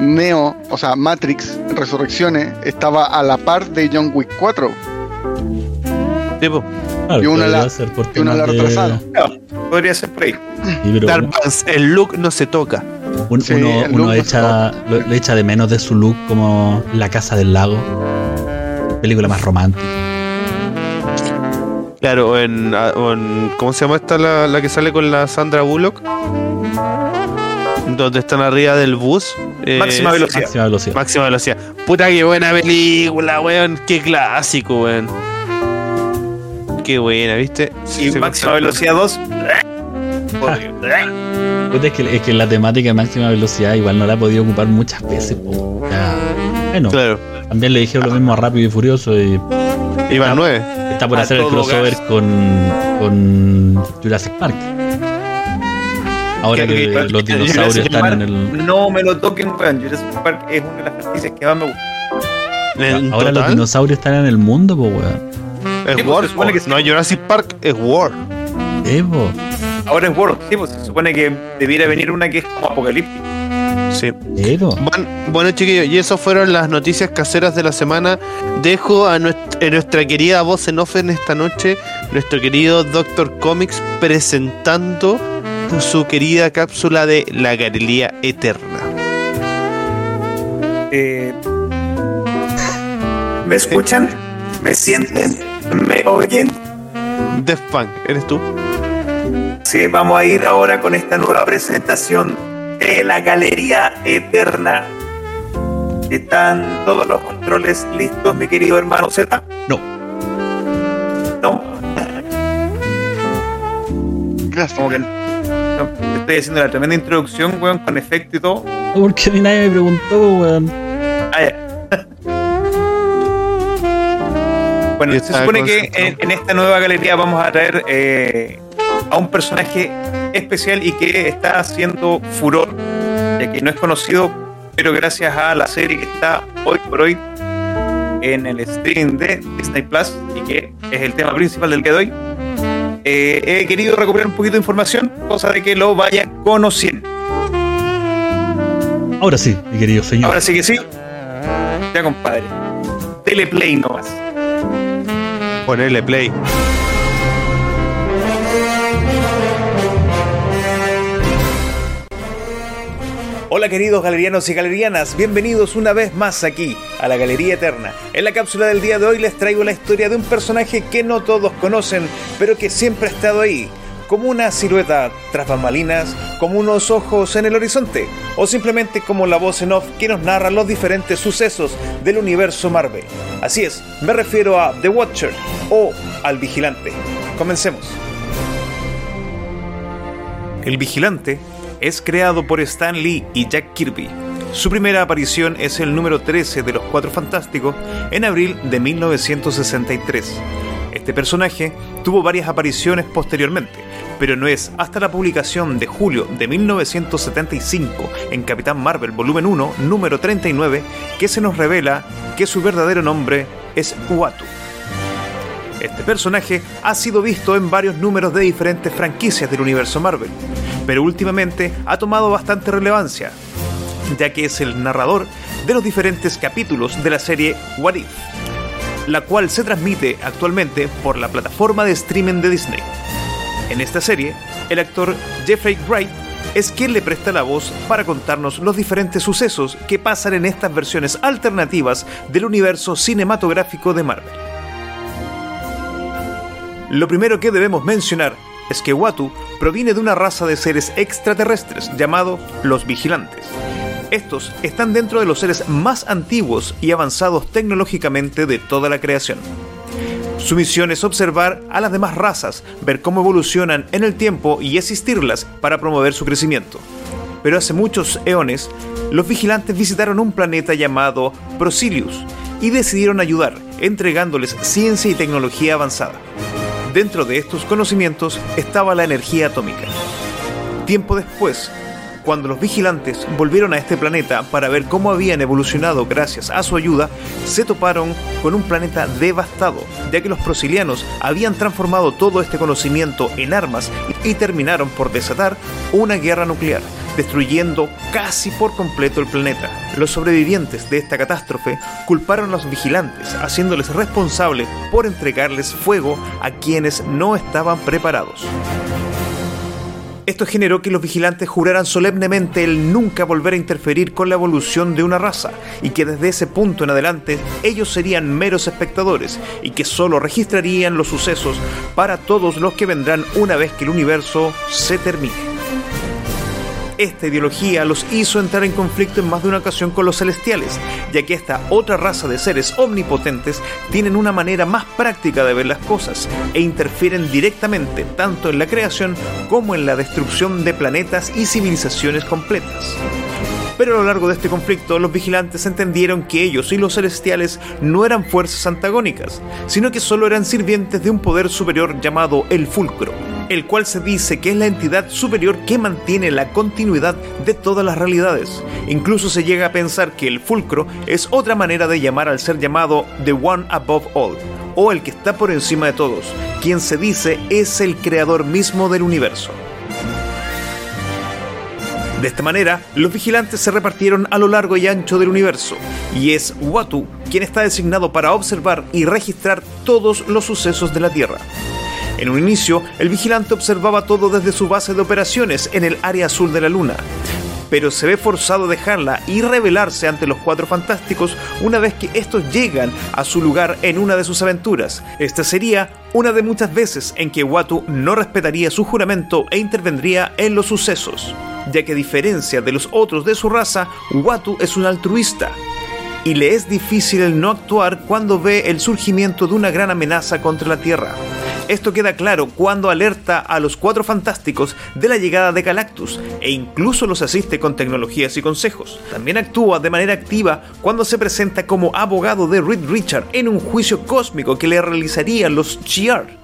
Neo, o sea, Matrix Resurrecciones estaba a la par de John Wick 4. Sí, po. Claro, Y una la- y una de- retrasaron. Podría ser por ahí. Sí, Dark el look no se toca. un- Sí, uno, no lo, le echa de menos de su look como La Casa del Lago. Película más romántica. Claro, o en, a- o en- ¿cómo se llama esta la, la que sale con la Sandra Bullock? Donde están arriba del bus. Eh, Máxima velocidad. Máxima velocidad. Máxima velocidad. Puta que buena película, weón. Qué clásico, weón. Qué buena, ¿viste? Y Se- máxima velocidad 2. Puta, es, que, es que la temática de máxima velocidad igual no la he podido ocupar muchas veces. po. Ya, bueno, Claro. También le dijeron lo mismo a Rápido y Furioso y Iba 9. está por A hacer el crossover gas. con, con Jurassic Park. Ahora que los <laughs> dinosaurios Jurassic están Park, en el... No me lo toquen, weón. Jurassic Park es una de las franquicias que más me gusta. Ahora los total, dinosaurios están en el mundo, po, weón. es pues, War. se supone que. No, Jurassic Park es War. Po. Ahora es World, sí, pues se supone que debiera venir una que es como apocalíptica. Sí. Eh. Bueno, bueno, chiquillos, y eso fueron las noticias caseras de la semana. Dejo a nuestra, a nuestra querida voz en off en esta noche, nuestro querido Doctor Comics, presentando su querida cápsula de la Galería Eterna. Eh, ¿Me escuchan? ¿Me sienten? ¿Me oyen? Def Punk, ¿eres tú? Sí, vamos a ir ahora con esta nueva presentación de la Galería Eterna. ¿Están todos los controles listos, mi querido hermano Z? No. No, Gracias. como que no. Estoy haciendo la tremenda introducción, weón, con efecto y todo. Porque a mí nadie me preguntó, weón. Ah. Bueno, se supone que en esta nueva galería vamos a traer eh, a un personaje especial y que está haciendo furor, ya que no es conocido, pero gracias a la serie que está hoy por hoy en el stream de Disney Plus y que es el tema principal del de hoy, eh, he querido recuperar un poquito de información, cosa de que lo vaya conociendo. Ahora sí, mi querido señor. Ahora sí que sí. Ya, compadre. Teleplay nomás. Ponerle play. Hola queridos galerianos y galerianas, bienvenidos una vez más aquí a la Galería Eterna. En la cápsula del día de hoy les traigo la historia de un personaje que no todos conocen, pero que siempre ha estado ahí, como una silueta tras bambalinas, como unos ojos en el horizonte, o simplemente como la voz en off que nos narra los diferentes sucesos del universo Marvel. Así es, me refiero a The Watcher o al Vigilante. Comencemos. El Vigilante es creado por Stan Lee y Jack Kirby. Su primera aparición es el número 13 de los Cuatro Fantásticos en abril de 1963. Este personaje tuvo varias apariciones posteriormente, pero no es hasta la publicación de julio de 1975 en Capitán Marvel Volumen 1, número 39, que se nos revela que su verdadero nombre es Uatu. Este personaje ha sido visto en varios números de diferentes franquicias del universo Marvel, pero últimamente ha tomado bastante relevancia, ya que es el narrador de los diferentes capítulos de la serie What If, la cual se transmite actualmente por la plataforma de streaming de Disney. En esta serie, el actor Jeffrey Wright es quien le presta la voz para contarnos los diferentes sucesos que pasan en estas versiones alternativas del universo cinematográfico de Marvel. Lo primero que debemos mencionar es que Watu proviene de una raza de seres extraterrestres llamado los Vigilantes. Estos están dentro de los seres más antiguos y avanzados tecnológicamente de toda la creación. Su misión es observar a las demás razas, ver cómo evolucionan en el tiempo y asistirlas para promover su crecimiento. Pero hace muchos eones, los vigilantes visitaron un planeta llamado Procilius y decidieron ayudar, entregándoles ciencia y tecnología avanzada. Dentro de estos conocimientos estaba la energía atómica. Tiempo después, cuando los vigilantes volvieron a este planeta para ver cómo habían evolucionado gracias a su ayuda, se toparon con un planeta devastado, ya que los prosilianos habían transformado todo este conocimiento en armas y terminaron por desatar una guerra nuclear, destruyendo casi por completo el planeta. Los sobrevivientes de esta catástrofe culparon a los vigilantes, haciéndoles responsables por entregarles fuego a quienes no estaban preparados. Esto generó que los vigilantes juraran solemnemente el nunca volver a interferir con la evolución de una raza y que desde ese punto en adelante ellos serían meros espectadores y que solo registrarían los sucesos para todos los que vendrán una vez que el universo se termine. Esta ideología los hizo entrar en conflicto en más de una ocasión con los celestiales, ya que esta otra raza de seres omnipotentes tienen una manera más práctica de ver las cosas e interfieren directamente tanto en la creación como en la destrucción de planetas y civilizaciones completas. Pero a lo largo de este conflicto, los vigilantes entendieron que ellos y los celestiales no eran fuerzas antagónicas, sino que solo eran sirvientes de un poder superior llamado el Fulcro, el cual se dice que es la entidad superior que mantiene la continuidad de todas las realidades. Incluso se llega a pensar que el Fulcro es otra manera de llamar al ser llamado The One Above All, o el que está por encima de todos, quien se dice es el creador mismo del universo. De esta manera, los vigilantes se repartieron a lo largo y ancho del universo, y es Watu quien está designado para observar y registrar todos los sucesos de la Tierra. En un inicio, el vigilante observaba todo desde su base de operaciones en el área azul de la Luna, pero se ve forzado a dejarla y rebelarse ante los Cuatro Fantásticos una vez que estos llegan a su lugar en una de sus aventuras. Esta sería una de muchas veces en que Watu no respetaría su juramento e intervendría en los sucesos, ya que a diferencia de los otros de su raza, Watu es un altruista y le es difícil el no actuar cuando ve el surgimiento de una gran amenaza contra la Tierra. Esto queda claro cuando alerta a los cuatro fantásticos de la llegada de Galactus e incluso los asiste con tecnologías y consejos. También actúa de manera activa cuando se presenta como abogado de Reed Richard en un juicio cósmico que le realizarían los Shi'ar.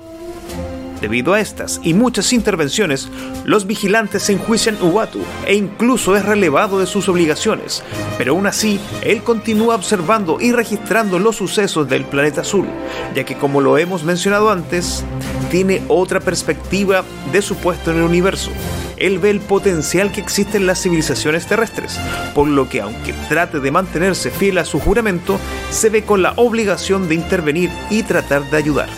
Debido a estas y muchas intervenciones, los vigilantes enjuician Uatu e incluso es relevado de sus obligaciones, pero aún así, él continúa observando y registrando los sucesos del planeta azul, ya que como lo hemos mencionado antes, tiene otra perspectiva de su puesto en el universo. Él ve el potencial que existe en las civilizaciones terrestres, por lo que aunque trate de mantenerse fiel a su juramento, se ve con la obligación de intervenir y tratar de ayudar.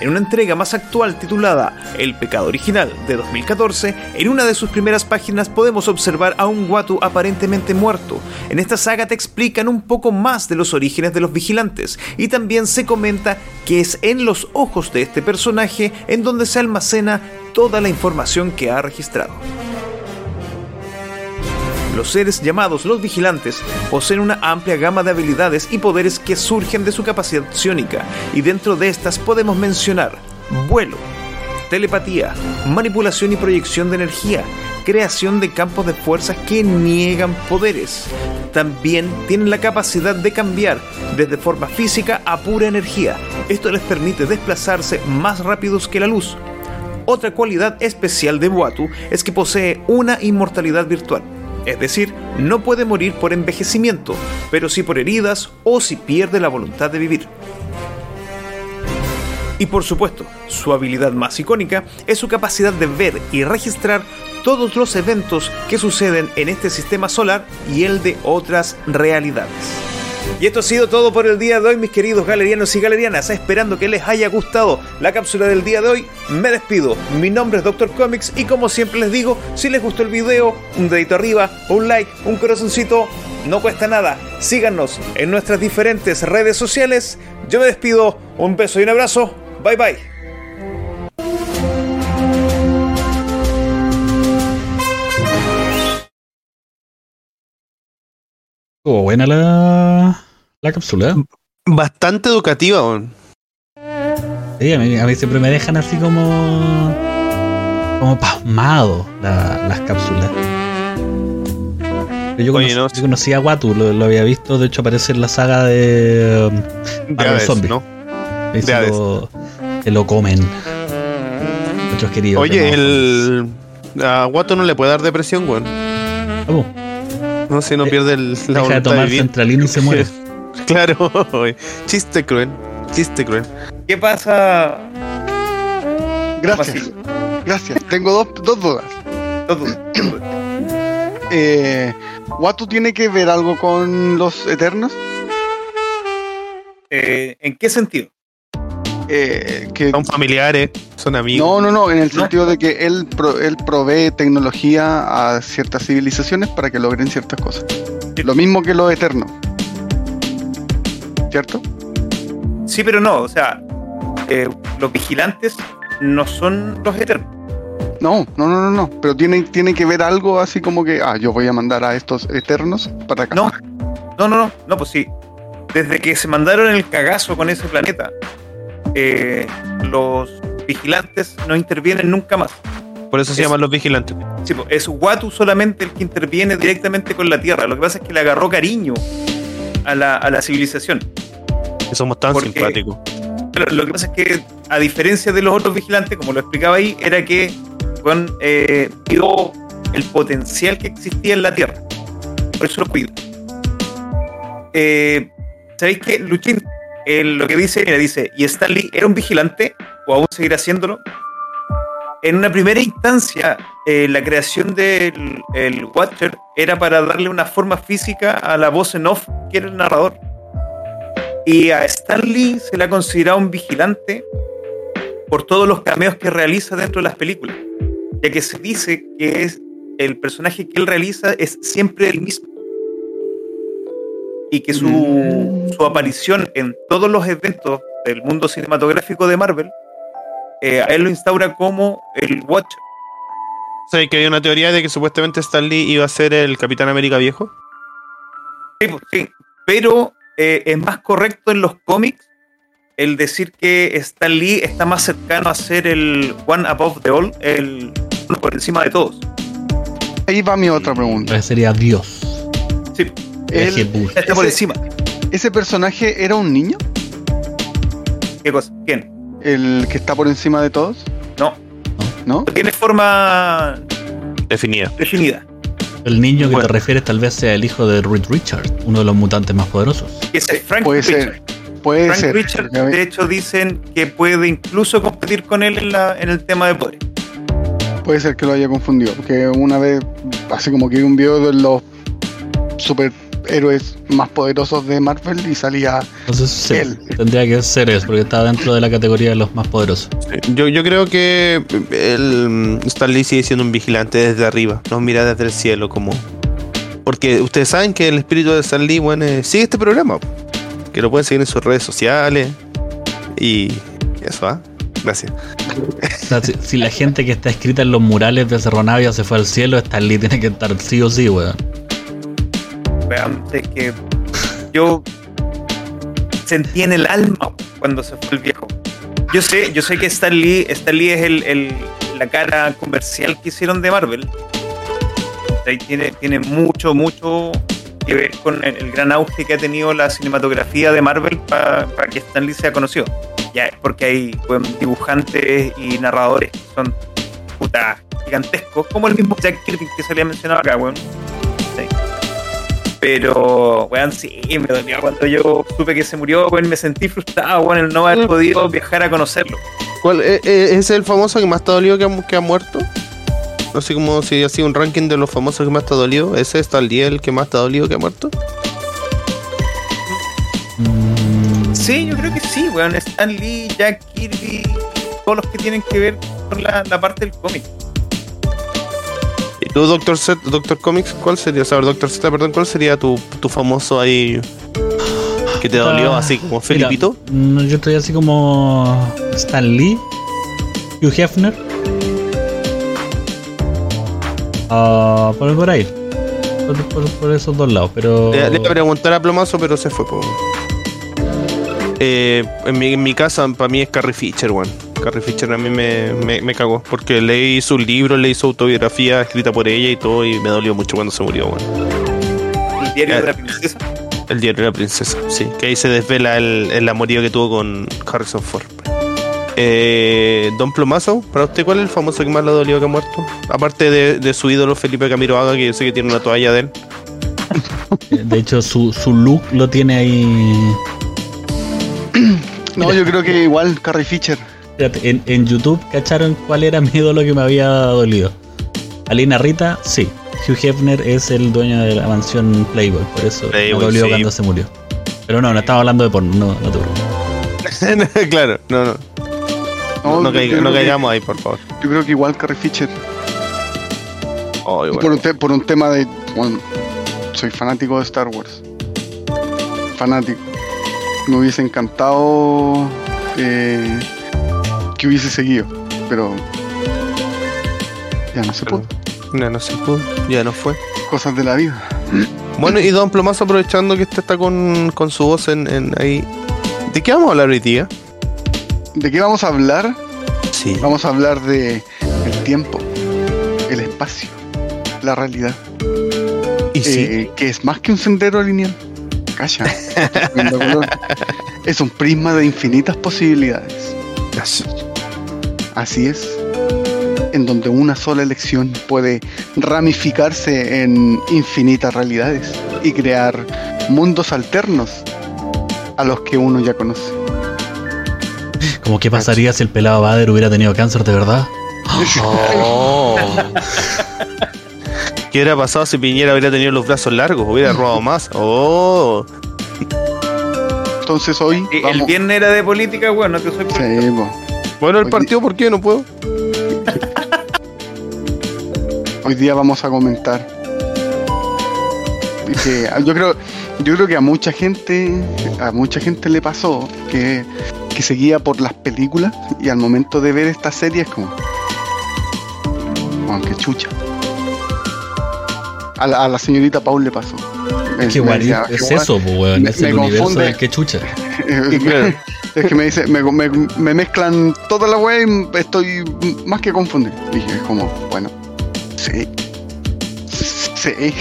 En una entrega más actual titulada El pecado original de 2014, en una de sus primeras páginas podemos observar a un Watu aparentemente muerto. En esta saga te explican un poco más de los orígenes de los vigilantes y también se comenta que es en los ojos de este personaje en donde se almacena toda la información que ha registrado. Los seres llamados los vigilantes poseen una amplia gama de habilidades y poderes que surgen de su capacidad psiónica, y dentro de estas podemos mencionar vuelo, telepatía, manipulación y proyección de energía, creación de campos de fuerzas que niegan poderes. También tienen la capacidad de cambiar desde forma física a pura energía. Esto les permite desplazarse más rápidos que la luz. Otra cualidad especial de Watu es que posee una inmortalidad virtual. Es decir, no puede morir por envejecimiento, pero sí por heridas o si pierde la voluntad de vivir. Y por supuesto, su habilidad más icónica es su capacidad de ver y registrar todos los eventos que suceden en este sistema solar y el de otras realidades. Y esto ha sido todo por el día de hoy, mis queridos galerianos y galerianas. Esperando que les haya gustado la cápsula del día de hoy, me despido. Mi nombre es Dr. Comics y como siempre les digo, si les gustó el video, un dedito arriba, un like, un corazoncito, no cuesta nada. Síganos en nuestras diferentes redes sociales. Yo me despido, un beso y un abrazo. Bye bye. Estuvo buena la, la cápsula. Bastante educativa, weón. Sí, a, mí, a mí siempre me dejan así como. como pasmado la- las cápsulas. Yo, Oye, conocí, no, yo conocí a Watu, lo, lo había visto, de hecho aparece en la saga de. um, De Hades, Zombie. ¿no? Hades. lo, se lo comen. Muchos queridos. Oye, de el. A Watto no le puede dar depresión, weón. ¿Cómo? No sé, no De- pierde el, la Deja de voluntad de tomar vivir. centralino y se muere. <laughs> Claro, chiste cruel. Chiste cruel. ¿Qué pasa? Gracias. Gracias. Tengo dos, dos dudas. Todo. <clears throat> Eh, ¿Watu tiene que ver algo con los Eternos? Eh, ¿En qué sentido? Eh, que Son familiares, son amigos. No, no, no, en el sentido de que él, pro- él provee tecnología a ciertas civilizaciones para que logren ciertas cosas. Lo mismo que los eternos. ¿Cierto? Sí, pero no. O sea, eh, los vigilantes no son los eternos. No, no, no, no, no. Pero tienen, tienen que ver algo así como que, ah, yo voy a mandar a estos eternos para acá. No, no, no, no, no, pues sí. Desde que se mandaron el cagazo con ese planeta, eh, los vigilantes no intervienen nunca más. Por eso se Es- llaman los vigilantes. Sí, es Watu solamente el que interviene directamente con la Tierra. Lo que pasa es que le agarró cariño a la, a la civilización. Que somos tan Porque- simpáticos. Pero lo que pasa es que, a diferencia de los otros vigilantes, como lo explicaba ahí, era que Juan eh, vio el potencial que existía en la Tierra. Por eso lo cuido. Eh, ¿Sabéis qué? Luchín, lo que dice, mira, dice, ¿y Stanley era un vigilante o aún seguirá haciéndolo? En una primera instancia, eh, la creación del el Watcher era para darle una forma física a la voz en off, que era el narrador. Y a Stanley se le ha considerado un vigilante por todos los cameos que realiza dentro de las películas, ya que se dice que es el personaje que él realiza es siempre el mismo. Y que su, su aparición en todos los eventos del mundo cinematográfico de Marvel, eh, a él lo instaura como el Watcher. ¿Sabes que había una teoría de que supuestamente Stan Lee iba a ser el Capitán América viejo? Sí, pues, sí. Pero eh, es más correcto en los cómics el decir que Stan Lee está más cercano a ser el One Above the All, el uno por encima de todos. Ahí va mi otra pregunta. Sería Dios. Sí, Él- está por Ese- encima. ¿Ese personaje era un niño? ¿Qué cosa? ¿Quién? el que está por encima de todos, No, ¿no? tiene forma Definida. definida. El niño que Bueno. te refieres tal vez sea el hijo de Reed Richards, uno de los mutantes más poderosos. Es Frank Puede Richard. ser, puede Frank ser. Richard, de hecho, dicen que puede incluso competir con él en, la, en el tema de poder. Puede ser que lo haya confundido, porque una vez, así como que vi un video de los superhéroes más poderosos de Marvel y salía Entonces sí, Él. tendría que ser eso, porque está dentro de la categoría de los más poderosos. Yo, yo creo que el Stan Lee sigue siendo un vigilante desde arriba, nos mira desde el cielo como... Porque ustedes saben que el espíritu de Stan Lee, bueno, eh, sigue este programa, que lo pueden seguir en sus redes sociales y eso, ¿ah? Gracias. O sea, si, si la gente que está escrita en los murales de Cerro Navia se fue al cielo, Stan Lee tiene que estar sí o sí, weón. Vean, es que yo sentí en el alma cuando se fue el viejo. Yo sé, yo sé que Stan Lee, Stan Lee es el, el- la cara comercial que hicieron de Marvel. Ahí tiene, tiene mucho, mucho que ver con el, gran auge que ha tenido la cinematografía de Marvel para que Stan Lee sea conocido. Ya, porque hay weón, dibujantes y narradores que son puta gigantescos, como el mismo Jack Kirby que se le ha mencionado acá, weón. Pero, weón, sí, me dolió cuando yo supe que se murió, weón, me sentí frustrado, weón, el no haber podido viajar a conocerlo. ¿Cuál, eh, eh, ¿Es el famoso que más te ha dolido que ha, que ha muerto? No sé cómo si ha sido un ranking de los famosos que más te ha dolido. ¿Ese es Stan Lee el que más te ha dolido que ha muerto? Mm, Sí, yo creo que sí, weón, Stan Lee, Jack Kirby, todos los que tienen que ver con la, la parte del cómic. ¿Y tú, Doctor Z, Doctor Comics, cuál sería? O sea, Doctor Z, perdón, ¿cuál sería tu, tu famoso ahí que te dolió Ah, así como mira, Felipito? no, yo estoy así como Stan Lee, Hugh Hefner. Ah, por, por ahí. Por, por- por esos dos lados, pero. Le, le iba a preguntar a Plomazo, pero se fue. po. Eh, en, mi, en mi casa, para mí es Carrie Fisher, weón. Carrie Fisher a mí me, me, me cagó. Porque leí su libro, leí su autobiografía escrita por ella y todo, y me dolió mucho cuando se murió. El diario de la princesa. El diario de la princesa, sí. Que ahí se desvela el, el amorío que tuvo con Harrison Ford. Eh, Don Plomazo, para usted, ¿cuál es el famoso que más le ha dolido que ha muerto? Aparte de, de su ídolo Felipe Camiroaga, que yo sé que tiene una toalla de él. Eh, De hecho, su, su look lo tiene ahí. No, yo creo que igual Carrie Fisher. Fíjate, en, en YouTube cacharon cuál era mi ídolo que me había dolido. Alina Rita, sí. Hugh Hefner es el dueño de la mansión Playboy, por eso Playboy, me dolió sí. cuando se murió. Pero no, no estaba hablando de porno, no, no te preocupes. <laughs> claro, no, no. No, no caiga- que- caigamos ahí, por favor. Yo creo que igual Carrie Fisher. Oh, por, un te- por un tema de. Bueno, soy fanático de Star Wars. Fanático. Me hubiese encantado eh, que hubiese seguido, pero ya no se pudo. No, no se pudo, ya no fue. Cosas de la vida. Bueno, y Don Plomazo, aprovechando que este está con, con su voz en, en ahí. ¿De qué vamos a hablar hoy día? ¿De qué vamos a hablar? Sí. Vamos a hablar de el tiempo, el espacio, la realidad, Y sí. eh, que es más que un sendero lineal. Calla. <laughs> Es un prisma de infinitas posibilidades. Así es. En donde una sola elección puede ramificarse en infinitas realidades y crear mundos alternos a los que uno ya conoce. <laughs> Como qué pasaría si el pelado Bader hubiera tenido cáncer de verdad. Oh. <laughs> ¿Qué hubiera pasado si Piñera hubiera tenido los brazos largos? Hubiera robado más. <laughs> Oh. Entonces hoy El viernes era de política, weón, no que soy político. Sí, po. Bueno, el partido, ¿por qué no puedo? Hoy día vamos a comentar que yo creo yo creo que a mucha gente a mucha gente le pasó que, que seguía por las películas y al momento de ver esta serie es como aunque chucha a la, a la señorita Paul le pasó Me- ¿Qué decía, es eso, pues, weón? Es el universo confunde. del que chucha. <laughs> Claro, es que me dice me, me- me mezclan toda la web y estoy más que confundido y dije como bueno sí sí <laughs>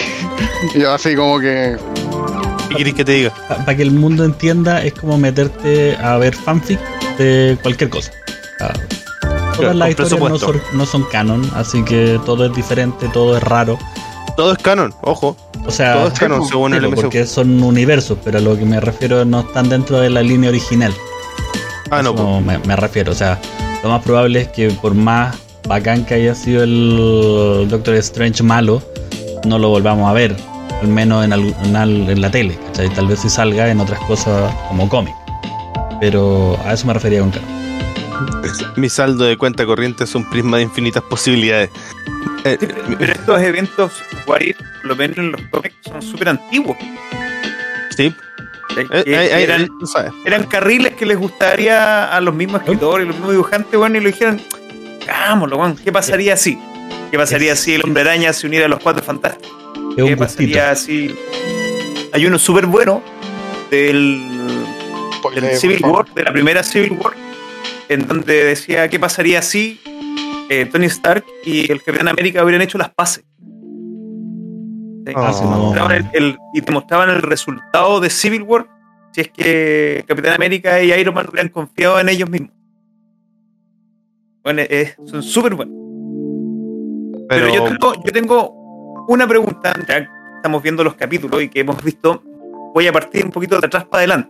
y yo así como que ¿qué querés que te diga? Para que el mundo entienda, es como meterte a ver fanfic de cualquier cosa. Ah, Claro, todas las historias no son, no son canon, así que todo es diferente, todo es raro. Todo es canon, ojo. O sea, Todo es canon, según el MCU. porque son universos, pero a lo que me refiero no están dentro de la línea original. Ah, no, Eso po. me, me refiero. O sea, lo más probable es que por más bacán que haya sido el Doctor Strange malo, no lo volvamos a ver. Al menos en, en al- en la tele. ¿cachai? Tal vez si salga en otras cosas como cómic. Pero a eso me refería con Carlos. Mi saldo de cuenta corriente es un prisma de infinitas posibilidades. Eh, Pero estos eventos, If, por lo menos en los cómics, son súper antiguos. sí. Eh, eh, eh, eran, carriles que les gustaría a los mismos escritores, los mismos dibujantes, bueno, y lo dijeron, hagámoslo, weón, ¿qué pasaría si? ¿Qué pasaría Es- si el hombre araña se uniera a los cuatro fantásticos? ¿Qué gustito. pasaría si hay uno súper bueno del, del Civil War, de la primera Civil War, en donde decía qué pasaría si eh, Tony Stark y el Capitán América hubieran hecho las paces. Ah, y te mostraban el- el- y te mostraban el resultado de Civil War si es que Capitán América y Iron Man hubieran confiado en ellos mismos. Bueno, eh, son súper buenos. Pero, Pero, yo, tengo, yo tengo una pregunta, ya estamos viendo los capítulos y que hemos visto, voy a partir un poquito de atrás para adelante.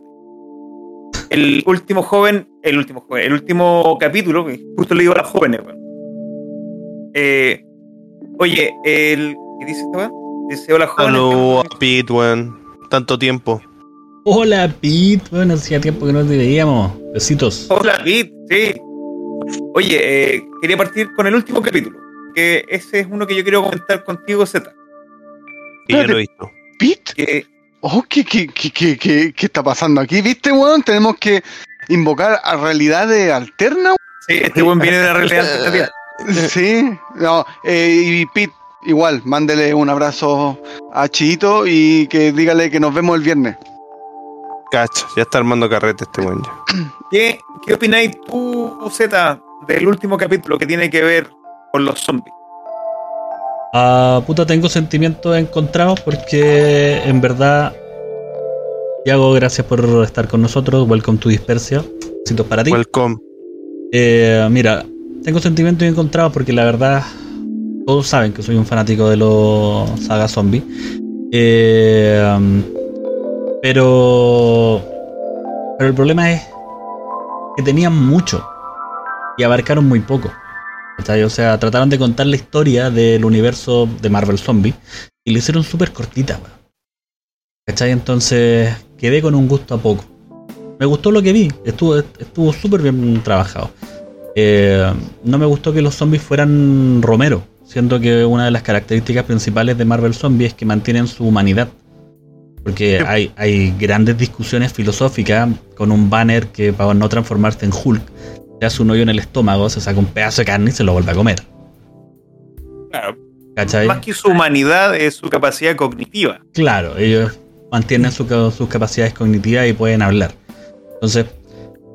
El último joven, el último joven, el último capítulo, que justo le digo a las jóvenes, weón. Eh, oye, el. ¿Qué dice weón? Dice hola jóvenes. Saludos a Pete, weón. Tanto tiempo. Hola, Pete. Bueno, hacía tiempo que no te veíamos. Besitos. Hola, Pete, sí. Oye, eh, quería partir con el último capítulo, que ese es uno que yo quiero comentar contigo, Z. Y yo lo he visto. ¿Pete? Que Oh, ¿qué, qué, qué, qué, qué, qué está pasando aquí? ¿Viste, weón? Tenemos que invocar a realidades alternas. sí, este buen viene de la realidad <laughs> alternativa. weón. Sí. No, eh, y Pete, igual, mándele un abrazo a Chito y que dígale que nos vemos el viernes. Cacha, ya está armando carrete este weón. ya. <clears throat> ¿Qué, qué opináis tú, Z, del último capítulo que tiene que ver con los zombies? Ah, puta, tengo sentimientos encontrados porque en verdad, Tiago, gracias por estar con nosotros. Welcome to Dispersia. Besitos para ti. Welcome. Eh, mira, tengo sentimientos encontrados porque la verdad, todos saben que soy un fanático de los saga zombie. Eh, um, pero, pero el problema es que tenían mucho y abarcaron muy poco. O sea, trataron de contar la historia del universo de Marvel Zombie y lo hicieron súper cortita. ¿Cachai? Entonces quedé con un gusto a poco. Me gustó lo que vi, estuvo estuvo súper bien trabajado. Eh, no me gustó que los zombies fueran Romero, siendo que una de las características principales de Marvel Zombie es que mantienen su humanidad. Porque hay, hay grandes discusiones filosóficas con un banner que para no transformarse en Hulk, se hace un hoyo en el estómago, se saca un pedazo de carne y se lo vuelve a comer. Claro, ¿Cachai? más que su humanidad es su capacidad cognitiva. Claro, ellos mantienen su sus capacidades cognitivas y pueden hablar. Entonces,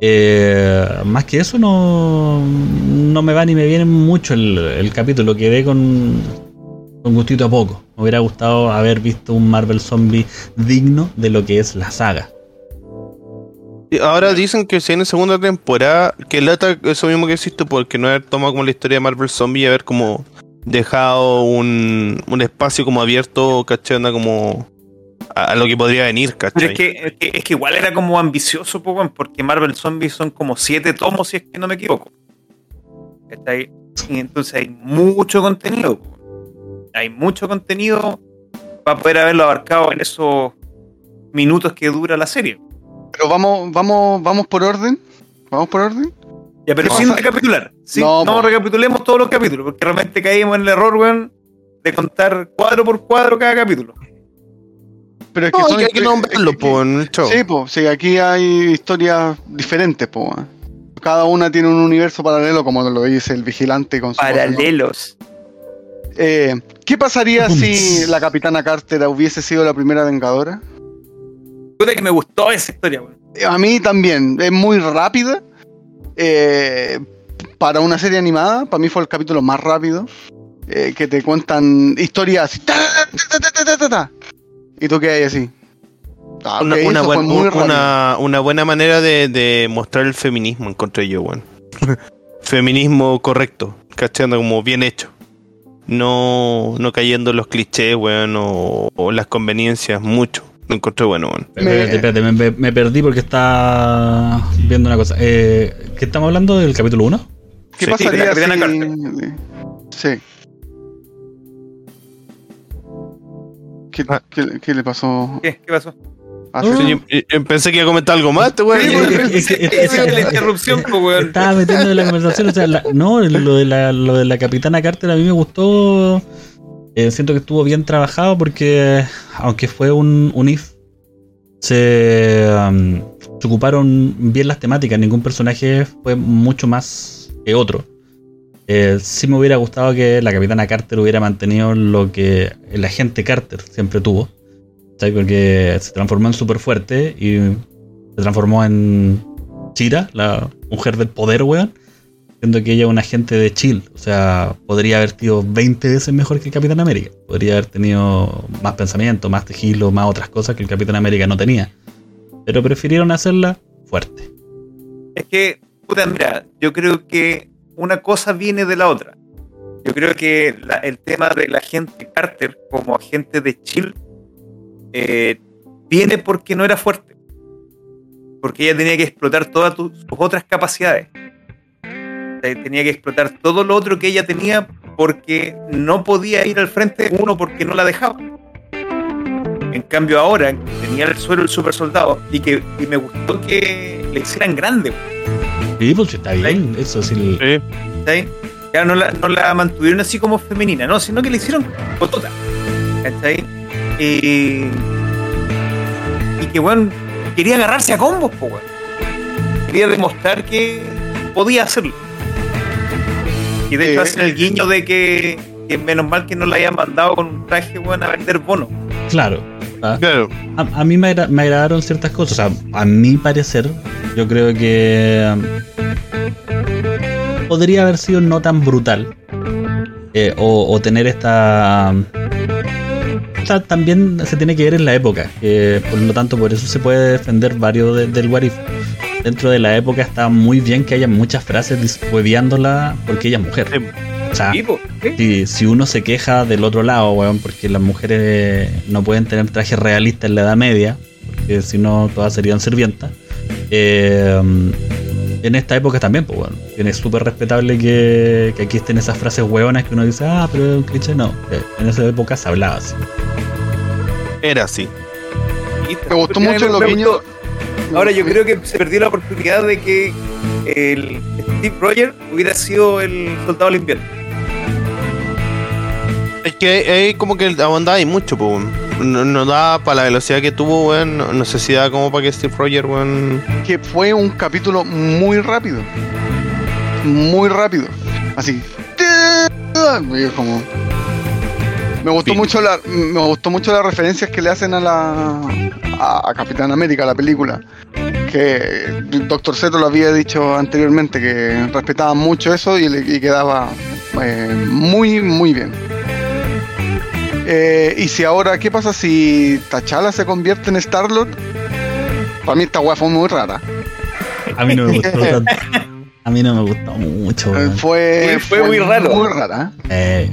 eh, más que eso, no, no me va ni me viene mucho el, el capítulo. Quedé con, con gustito a poco. Me hubiera gustado haber visto un Marvel Zombie digno de lo que es la saga. Ahora dicen que si en la segunda temporada, que lata eso mismo que existe, porque no haber tomado como la historia de Marvel Zombie y haber como dejado un, un espacio como abierto, ¿cachai? Onda como a, a lo que podría venir, Pero ¿cachai? es que, es que, es que igual era como ambicioso, porque Marvel Zombies son como siete tomos, si es que no me equivoco. ¿Cachai? Y entonces hay mucho contenido. Hay mucho contenido para poder haberlo abarcado en esos minutos que dura la serie. Pero vamos, vamos, vamos por orden. Vamos por orden. Ya, pero ¿Qué sin pasa? recapitular. Sí, No, recapitulemos todos los capítulos, porque realmente caímos en el error, weón, de contar cuadro por cuadro cada capítulo. Pero es que No, son hay que nombrarlo, es que- po, en el show. Sí, sí, aquí hay historias diferentes, po. Cada una tiene un universo paralelo, como lo dice el vigilante con su Paralelos. Eh, ¿Qué pasaría Bums. si <laughs> la capitana Carter hubiese sido la primera vengadora? Puta que me gustó esa historia, weón. Eh, A mí también, es muy rápida. Eh, para una serie animada, para mí fue el capítulo más rápido. eh, que te cuentan historias así. ta, ta, ta, Y tú quedas ahí así. Ah, Una, ok, una buen- una- una buena manera de, de mostrar el feminismo, encontré yo, weón. <laughs> Feminismo correcto, cachando como bien hecho. No, no cayendo en los clichés, weón, o, o las conveniencias, mucho. Lo encontré bueno, weón. Espérate, espérate, me, me- me perdí porque está viendo una cosa. Eh, ¿Qué estamos hablando del capítulo 1? ¿Qué Sí, pasaría si... Sí. ¿Qué, Ah. qué- qué le pasó ¿Qué? ¿Qué pasó? a No, César? Sí, yo- yo pensé que iba a comentar algo más, este weón. <laughs> La interrupción, <laughs> pues, weón. Estaba metiendo en la conversación. O sea, la- no, lo de, la, lo de la capitana Carter a mí me gustó. Eh, siento que estuvo bien trabajado porque, aunque fue un, un if, se, um, se ocuparon bien las temáticas. Ningún personaje fue mucho más que otro. Eh, sí me hubiera gustado que la capitana Carter hubiera mantenido lo que el agente Carter siempre tuvo. ¿sabes? Porque se transformó en súper fuerte y se transformó en Chira, la mujer del poder, weón. Siendo que ella es un agente de chill. O sea, podría haber sido 20 veces mejor que el Capitán América. Podría haber tenido más pensamiento, más tejido, más otras cosas que el Capitán América no tenía. Pero prefirieron hacerla fuerte. Es que, puta, mira, yo creo que una cosa viene de la otra. Yo creo que el tema del agente Carter como agente de Chill eh, viene porque no era fuerte. Porque ella tenía que explotar todas sus otras capacidades. Sea, Tenía que explotar todo lo otro que ella tenía porque no podía ir al frente, uno, porque no la dejaba. En cambio ahora, tenía el suelo el super soldado y que y me gustó que le hicieran grande. Sí, pues está bien. Eso sí. Ya no la, no la mantuvieron así como femenina, no, sino que le hicieron cotota. ¿Cachai? Y, y que, weón, quería agarrarse a combos, po, weón. Quería demostrar que podía hacerlo. Y de hecho Eh. hacen el guiño de que, que menos mal que no la hayan mandado con un traje, weón, a vender bonos. Claro. ¿Ah? Claro. A, a mí me, agra- me agradaron ciertas cosas. O sea, a mi parecer, yo creo que um, podría haber sido no tan brutal. eh, o, o tener esta. um, o sea, también se tiene que ver en la época. por lo tanto, por eso se puede defender varios de- del What If. Dentro de la época está muy bien que haya muchas frases dis- hueveándola porque ella es mujer. Sí. O sea, Sí, po, sí. si, si uno se queja del otro lado, weón, porque las mujeres no pueden tener trajes realistas en la Edad Media, porque si no todas serían sirvientas, eh, en esta época también, pues bueno, es súper respetable que, que aquí estén esas frases hueonas que uno dice, ah, pero es un cliché, no, eh, en esa época se hablaba así. Era así. Me gustó mucho guiños. gustó. Ahora yo creo que se perdió la oportunidad de que el Steve Rogers hubiera sido el soldado del invierno. Es que ahí como que abondaba y mucho, pues. No, no da para la velocidad que tuvo, weón. No, no sé si da como para que Steve Rogers, weón. que fue un capítulo muy rápido. Muy rápido. Así. Es como. Me gustó mucho la. Me gustó mucho las referencias que le hacen a la. a, a Capitán América, a la película. Que Doctor Z lo había dicho anteriormente, que respetaban mucho eso y, le, y quedaba eh, muy, muy bien. Eh, y si ahora, ¿qué pasa si T'Challa se convierte en Star-Lord? Para mí esta weá fue muy rara. A mí no me gustó <laughs> tanto. A mí no me gustó mucho, weón. Fue, Fue- fue muy raro. Muy rara. Eh,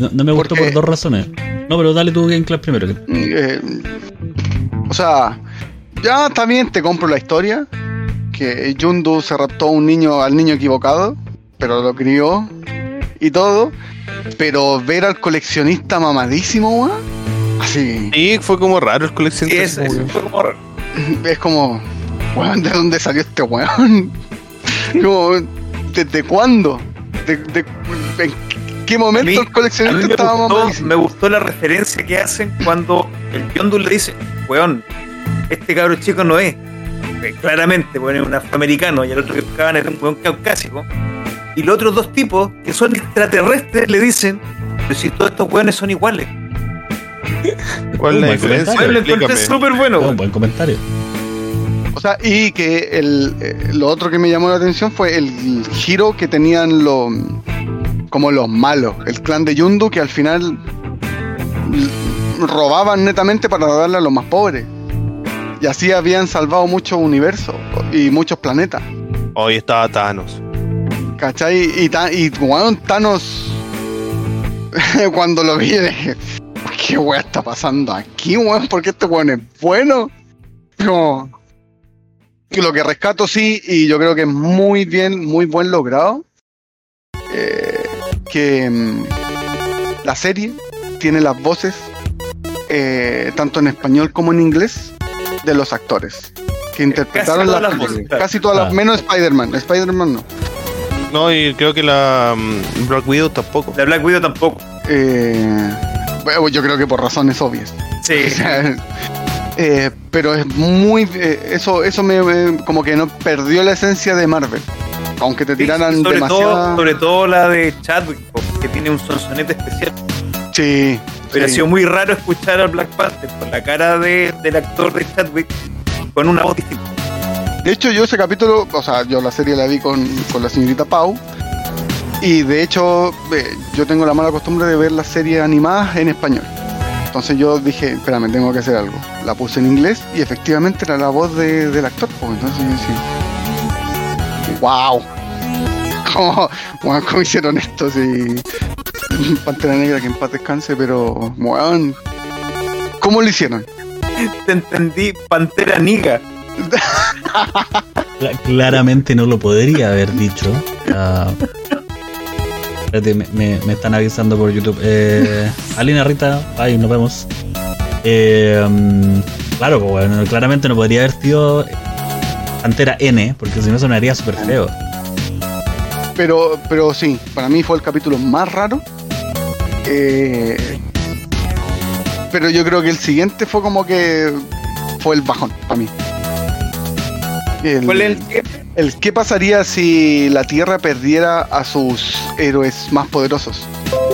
no, no me gustó Porque- por dos razones. No, pero dale tú Game Club primero. Eh, o sea, ya también te compro la historia. Que Yundu se raptó a un niño, al niño equivocado, pero lo crió y todo. Pero ver al coleccionista mamadísimo, weón, así Sí, fue como raro el coleccionista. es, fue como raro. <laughs> es como, weón, ¿de dónde salió este weón? <laughs> Como, ¿desde cuándo? ¿De, qué momento mí- el coleccionista me estaba gustó, mamadísimo? me gustó la referencia que hacen cuando el Yondu le dice, weón, este cabro chico no es. Que claramente, es un afroamericano y el otro que buscaban era un weón caucásico. Y los otros dos tipos, que son extraterrestres, le dicen, pero si todos estos weones son iguales. ¿Cuál es la diferencia? lo encontré súper bueno. Weón. buen comentario. O sea, y que el, eh, lo otro que me llamó la atención fue el giro que tenían los como los malos, el clan de Yundu que al final robaban netamente para darle a los más pobres. Y así habían salvado muchos universos y muchos planetas. Hoy estaba Thanos. ¿Cachai? Y, y weón, Thanos, <laughs> cuando lo vi, dije, ¿qué weón está pasando aquí, weón? ¿Por qué este weón es bueno? No. Y lo que rescato sí, y yo creo que es muy bien, muy buen logrado, eh, que mm, la serie tiene las voces, eh, tanto en español como en inglés, de los actores que interpretaron todas las las voces. Casi todas las, menos Spider-Man. Spider-Man no. No, y creo que la mm, Black Widow tampoco. La Black Widow tampoco. Eh, bueno, yo creo que por razones obvias. Sí. <laughs> O sea, eh, pero es muy. eh, eso eso me, me- como que no perdió la esencia de Marvel. Aunque te Sí, tiraran sobre, demasiada. todo, sobre todo la de Chadwick, que tiene un sonsonete especial. Sí. Pero sí. ha sido muy raro escuchar al Black Panther con la cara de, del actor de Chadwick con una voz distinta. De hecho, yo ese capítulo, o sea, yo la serie la vi con, con la señorita Pau. Y de hecho, eh, yo tengo la mala costumbre de ver las series animadas en español. Entonces yo dije, espérame, tengo que hacer algo. La puse en inglés y efectivamente era la voz de- del actor. pues, entonces yo decía, ¡Wow! <laughs> ¿Cómo, cómo hicieron esto? Si... <laughs> Pantera Negra, que en paz descanse, pero... weón, ¿Cómo lo hicieron? Te entendí, Pantera Niga. Cla- <laughs> Claramente no lo podría haber dicho. Ah, espérate, me, están avisando por YouTube. Eh, Alina Rita, ay, nos vemos. Eh, mm, claro, pues, bueno, claramente no podría haber sido Pantera N, porque si no sonaría súper feo. Pero, pero sí, para mí fue el capítulo más raro. Eh, pero yo creo que el siguiente fue como que fue el bajón para mí. El, ¿Cuál es el qué pasaría si la Tierra perdiera a sus héroes más poderosos.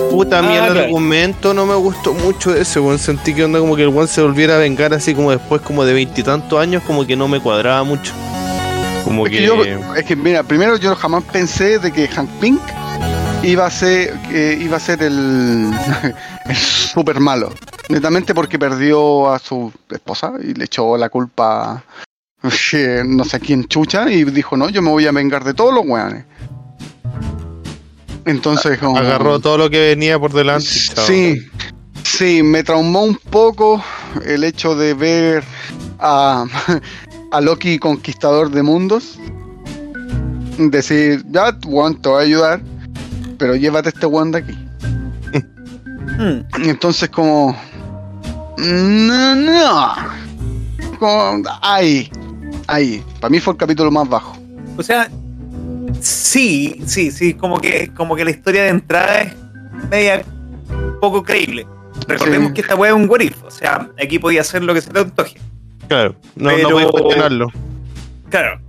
Puta, a mí Ah, el claro. argumento no me gustó mucho de ese, weón. Sentí que onda como que el weón se volviera a vengar así como después como de veintitantos años, como que no me cuadraba mucho. Como Es que... que, yo, es que mira, primero yo jamás pensé de que Hank Pink iba a ser, iba a ser el, <laughs> el super malo. Netamente porque perdió a su esposa y le echó la culpa <laughs> no sé quién chucha y dijo, no, yo me voy a vengar de todos los weones. Entonces como... Agarró todo lo que venía por delante. Sí, sí, me traumó un poco el hecho de ver a, <laughs> a Loki conquistador de mundos. Decir, ya, weón, te voy a ayudar, pero llévate este weón de aquí. <laughs> Y entonces como... No, no. Como, ahí, ahí. Para mí fue el capítulo más bajo. O sea, sí, sí, sí, como que, como que la historia de entrada es media poco creíble. Recordemos Sí. que esta weá es un what if, o sea, aquí podía hacer lo que se te antoje. Claro, no, Pero- no voy a cuestionarlo. Claro.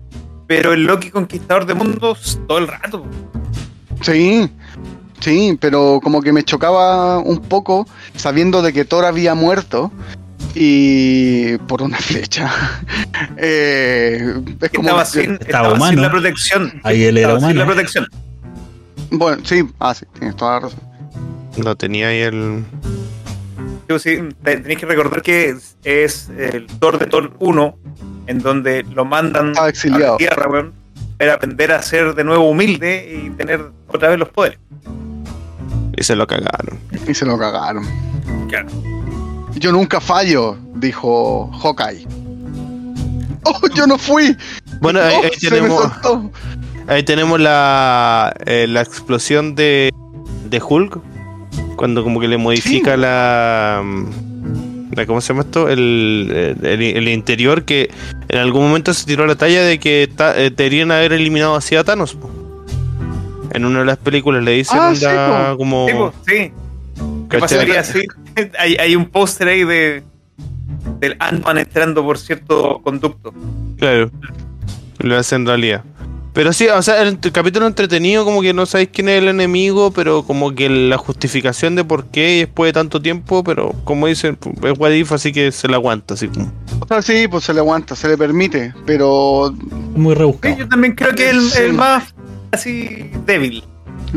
Pero el Loki conquistador de mundos todo el rato. Sí, sí, pero como que me chocaba un poco sabiendo de que Thor había muerto y por una flecha. <laughs> Eh, es Que como estaba, sin, estaba estaba sin humano. la protección. Ahí él era Estaba sin humano. la protección. bueno, sí, ah, sí, tienes toda la razón. No tenía ahí el... Sí, te- tenéis que recordar que es, es el Thor de Thor 1, en donde lo mandan exiliado. a la Tierra, weón, para aprender a ser de nuevo humilde y tener otra vez los poderes. Y se lo cagaron. Y se lo cagaron. Claro. Yo nunca fallo, dijo Hawkeye. ¡Oh, yo no fui! Bueno, ahí, ¡Oh, ahí tenemos, ahí tenemos la, eh, la explosión de, de Hulk. Cuando como que le modifica Sí. la, mm, la... ¿Cómo se llama esto? El, el, el interior que en algún momento se tiró la talla de que ta- eh, deberían haber eliminado así a Thanos. po. En una de las películas le dicen Ah, sí, como... Sí. ¿Qué ¿cachai? pasaría así? <laughs> hay, hay un póster ahí de del Ant-Man entrando por cierto conducto. Claro. Lo hace en realidad. Pero sí, o sea, el, capítulo entretenido, como que no sabéis quién es el enemigo, pero como que la justificación de por qué después de tanto tiempo, pero como dicen, es what if, así que se la aguanta, así como. O sea, sí, pues se le aguanta, se le permite, pero Muy Sí, rebuscado. yo también creo que es el, Sí. el más así débil.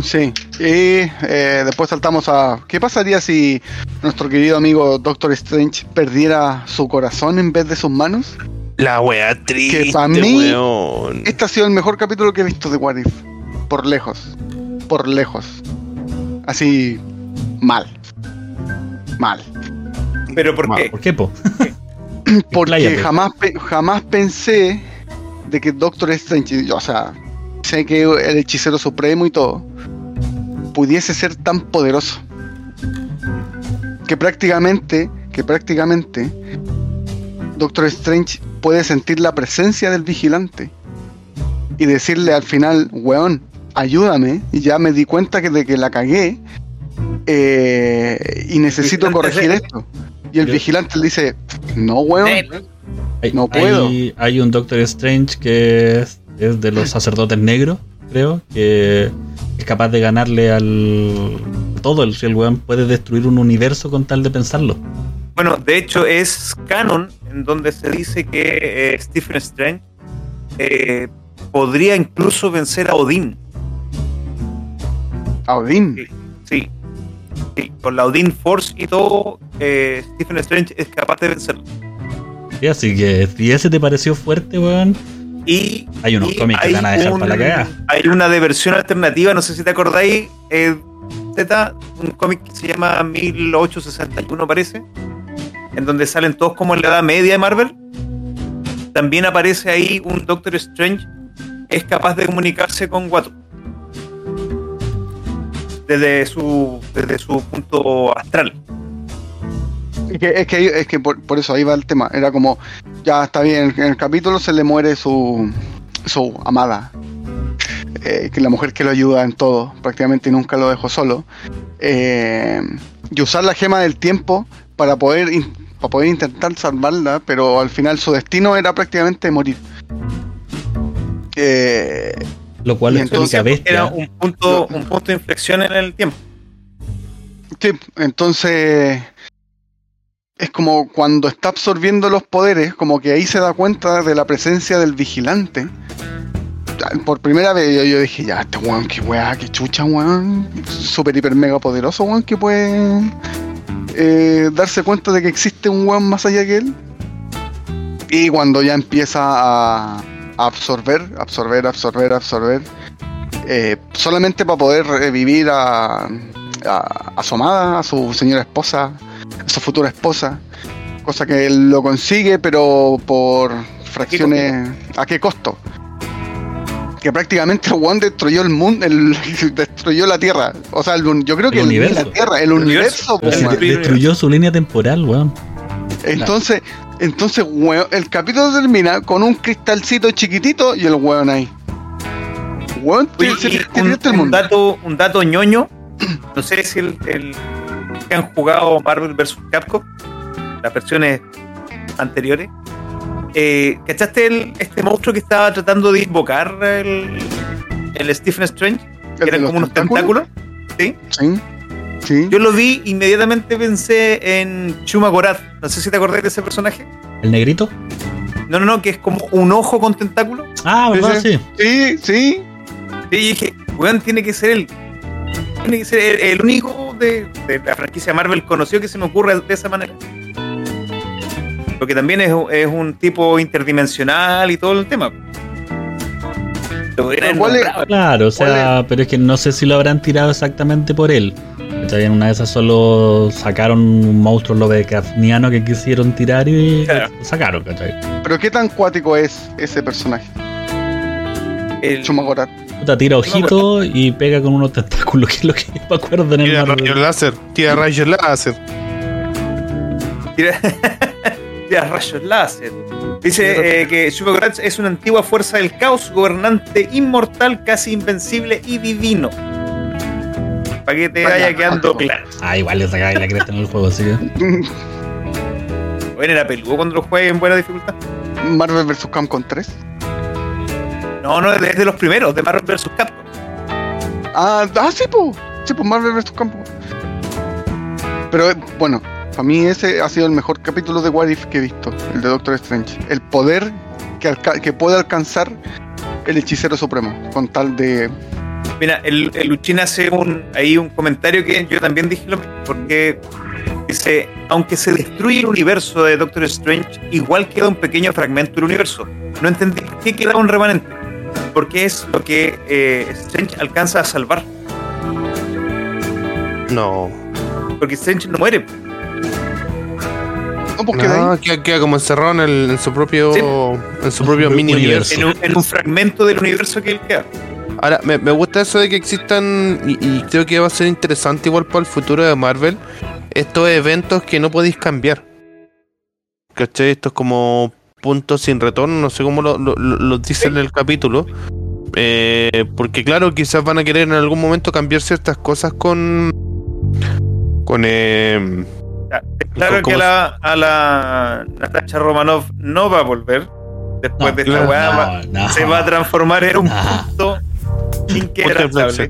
Sí. Y eh, después saltamos a. ¿Qué pasaría si nuestro querido amigo Doctor Strange perdiera su corazón en vez de sus manos? La wea triste, Que pa' mí- weón. Este ha sido el mejor capítulo que he visto de What If. Por lejos. Por lejos. Así. Mal. Mal. Pero ¿por qué? ¿Por qué, po? <laughs> Porque Expláyate. jamás, pe- jamás pensé de que Doctor Strange, o sea, sé que el hechicero supremo y todo, pudiese ser tan poderoso. Que prácticamente, que prácticamente, Doctor Strange puede sentir la presencia del vigilante y decirle al final, weón, ayúdame, y ya me di cuenta que de que la cagué eh, y necesito corregir esto. Y el vigilante le dice, no, weón. No puedo. Hay, hay un Doctor Strange que es, es de los sacerdotes negros, creo, que es capaz de ganarle al todo. El, el weón puede destruir un universo con tal de pensarlo. Bueno, de hecho es canon en donde se dice que eh, Stephen Strange eh, podría incluso vencer a Odín. A Odín. Sí. Sí. Sí, Con la Odín Force y todo, eh, Stephen Strange es capaz de vencerlo. Y así que si ese te pareció fuerte, weón, Y Hay unos y cómics que hay te van a dejar un- para la cagada. Hay una de versión alternativa, no sé si te acordáis, eh, Z, un cómic que se llama 1861 parece, en donde salen todos como en la edad media de Marvel. También aparece ahí un Doctor Strange es capaz de comunicarse con Watu. Desde su, desde su punto astral. Es que, es que, es que por, por eso ahí va el tema. Era como, ya está bien, en el capítulo se le muere su, su amada. Eh, que la mujer que lo ayuda en todo, prácticamente nunca lo dejó solo. Eh, y usar la gema del tiempo para poder, in- para poder intentar salvarla, pero al final su destino era prácticamente morir. Eh, lo cual entonces bestia. Era un punto, un punto de inflexión en el tiempo. Sí, entonces es como cuando está absorbiendo los poderes, como que ahí se da cuenta de la presencia del vigilante. Por primera vez yo, dije, ya, este weón, qué weá, qué chucha, weón. Super, hiper, mega poderoso, weón, que puede eh, darse cuenta de que existe un weón más allá que él. Y cuando ya empieza a, absorber, absorber, absorber, absorber, eh, solamente para poder revivir a, a, a a su señora esposa, a su futura esposa, cosa que él lo consigue, pero por fracciones. ¿A qué costo? Que prácticamente One destruyó el mundo, el, <laughs> destruyó la Tierra. O sea, el yo creo que El universo. la Tierra, el, El universo. de- destruyó su línea temporal, weón. Entonces, entonces, weón, el capítulo termina con un cristalcito chiquitito y el weón ahí. Weón, Oye, se- y se- un, se- el un mundo. dato, un dato ñoño. No sé si el, el- que han jugado Marvel vs. Capcom, las versiones anteriores. Eh, ¿Cachaste el- este monstruo que estaba tratando de invocar el, el Stephen Strange? ¿El Que eran como unos tentáculos? tentáculos. ¿sí? Sí. Sí. Yo lo vi, inmediatamente pensé en Chuma Gorath. No sé si te acordás de ese personaje. ¿El negrito? No, no, no, que es como un ojo con tentáculo. Ah, Sí, ¿verdad? Sí. Sí, sí. Sí, y dije, weón, tiene que ser el. El, único de, de la franquicia Marvel conocido que se me ocurre de esa manera. Porque también es, es un tipo interdimensional y todo el tema. Claro, o sea, pero es que no sé si lo habrán tirado exactamente por él. En una de esas solo sacaron un monstruo Lovecraftiano que quisieron tirar y Claro. lo sacaron, ¿cachai? Pero qué tan cuático es ese personaje, El- Chumagorat. Puta, tira ojito y pega con unos tentáculos, <laughs> que es lo que me acuerdo en el Tira rayos láser, tira rayos láser. Tira, <laughs> tira rayos láser. Dice eh, que Shubogratz es una antigua fuerza del caos, gobernante inmortal, casi invencible y divino. Para que te Vaya, vaya quedando claro. Ah, igual le sacaba la cresta en el juego, así que. <laughs> Bueno, era peludo cuando lo juegues en buena dificultad. Marvel vs. Capcom 3. No, no, es de los primeros, de Marvel vs. Capcom. Ah, ah, sí, pues. Sí, pues Marvel vs. Capcom. Pero bueno, para mí ese ha sido el mejor capítulo de What If que he visto, el de Doctor Strange. El poder que, que puede alcanzar el hechicero supremo, con tal de Mira, el, el hace un, ahí un comentario que yo también dije lo mismo, porque dice, aunque se destruye el universo de Doctor Strange, igual queda un pequeño fragmento del universo. No entendí por qué queda un remanente, porque es lo que eh, Strange alcanza a salvar, No. porque Strange no muere. No, pues queda No, ahí. queda, queda como encerrado en, el- en su propio Sí. en su propio propio mini universo. En un, en un fragmento del universo que él queda. Ahora, me, me gusta eso de que existan, y, y creo que va a ser interesante igual para el futuro de Marvel, estos eventos que no podéis cambiar. ¿Cachai? Estos como puntos sin retorno, no sé cómo lo, lo, lo- lo dice en el capítulo. Eh, porque claro, quizás van a querer en algún momento cambiar ciertas cosas con... Con... Eh, Claro ¿Cómo que a la, a la Natasha Romanoff no va a volver. Después No, de esta weá, no, va- no. se va a transformar en un No. punto inquebrantable.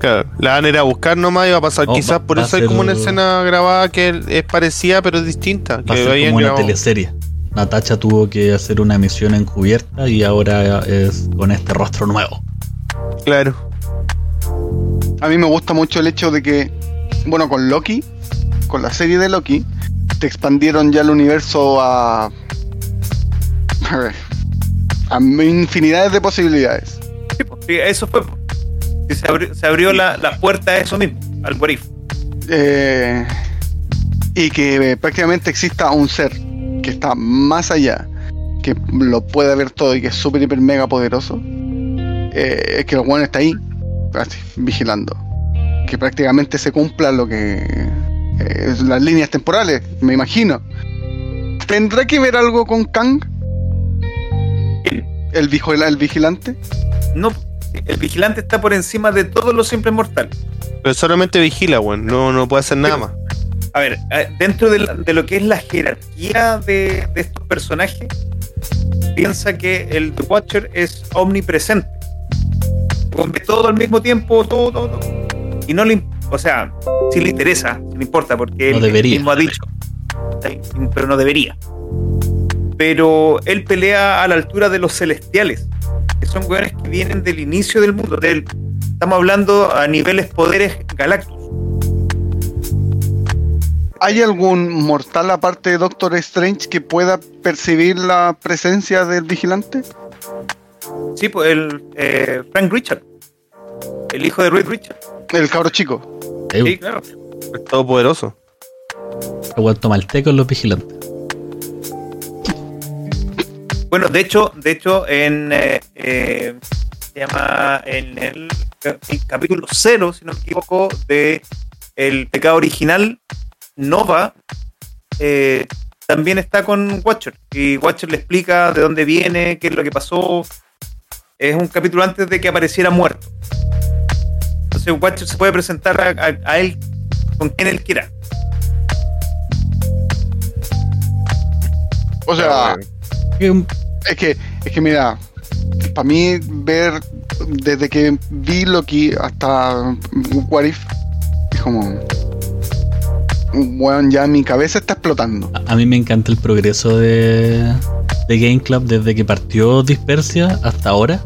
claro, la van a ir a buscar nomás y va a pasar. No, quizás va- por va eso hay como una escena grabada que es parecida pero es distinta. Va a que ser como una teleserie. Natacha tuvo que hacer una misión encubierta y ahora es con este rostro nuevo. Claro. A mí me gusta mucho el hecho de que, bueno, con Loki, con la serie de Loki, te expandieron ya el universo a. a ver, a infinidades de posibilidades. Sí, pues, eso fue. pues. Se abrió, se abrió la, la puerta a eso mismo, al what if. Eh, y que eh, prácticamente exista un ser que está más allá, que lo puede ver todo y que es súper, hiper, mega poderoso. eh, es que el bueno está ahí, así, vigilando. Que prácticamente se cumpla lo que. eh, las líneas temporales, me imagino. ¿Tendrá que ver algo con Kang? ¿El, vigil- el vigilante? No, el vigilante está por encima de todos los simples mortales. Pero solamente vigila, weón. No, no puede hacer nada más. A ver, dentro de, la- de lo que es la jerarquía de, de estos personajes, piensa que el The Watcher es omnipresente. Ve todo al mismo tiempo, todo, todo, todo. Y no le, o sea, sí le interesa, le importa, porque No él debería. mismo ha dicho. Pero no debería. Pero él pelea a la altura de los celestiales, que son weones que vienen del inicio del mundo. Del, estamos hablando a niveles poderes galácticos. ¿Hay algún mortal aparte de Doctor Strange que pueda percibir la presencia del vigilante? Sí, pues el eh, Frank Richard, el hijo de Reed Richard. El cabro chico. Sí, claro. Es todopoderoso. ha vuelto malteco en los vigilantes. Bueno, de hecho, de hecho, en eh, eh, se llama en el, ca- el capítulo 0, si no me equivoco, de El pecado original, Nova eh, también está con Watcher. Y Watcher le explica de dónde viene, qué es lo que pasó. Es un capítulo antes de que apareciera muerto. Entonces Watcher se puede presentar a, a- a él con quien él quiera. O sea, Eh, es que, es que mira, para mí ver desde que vi Loki hasta What If, es como, bueno, ya mi cabeza está explotando. A, a mí me encanta el progreso de, de Game Club desde que partió Dispersia hasta ahora.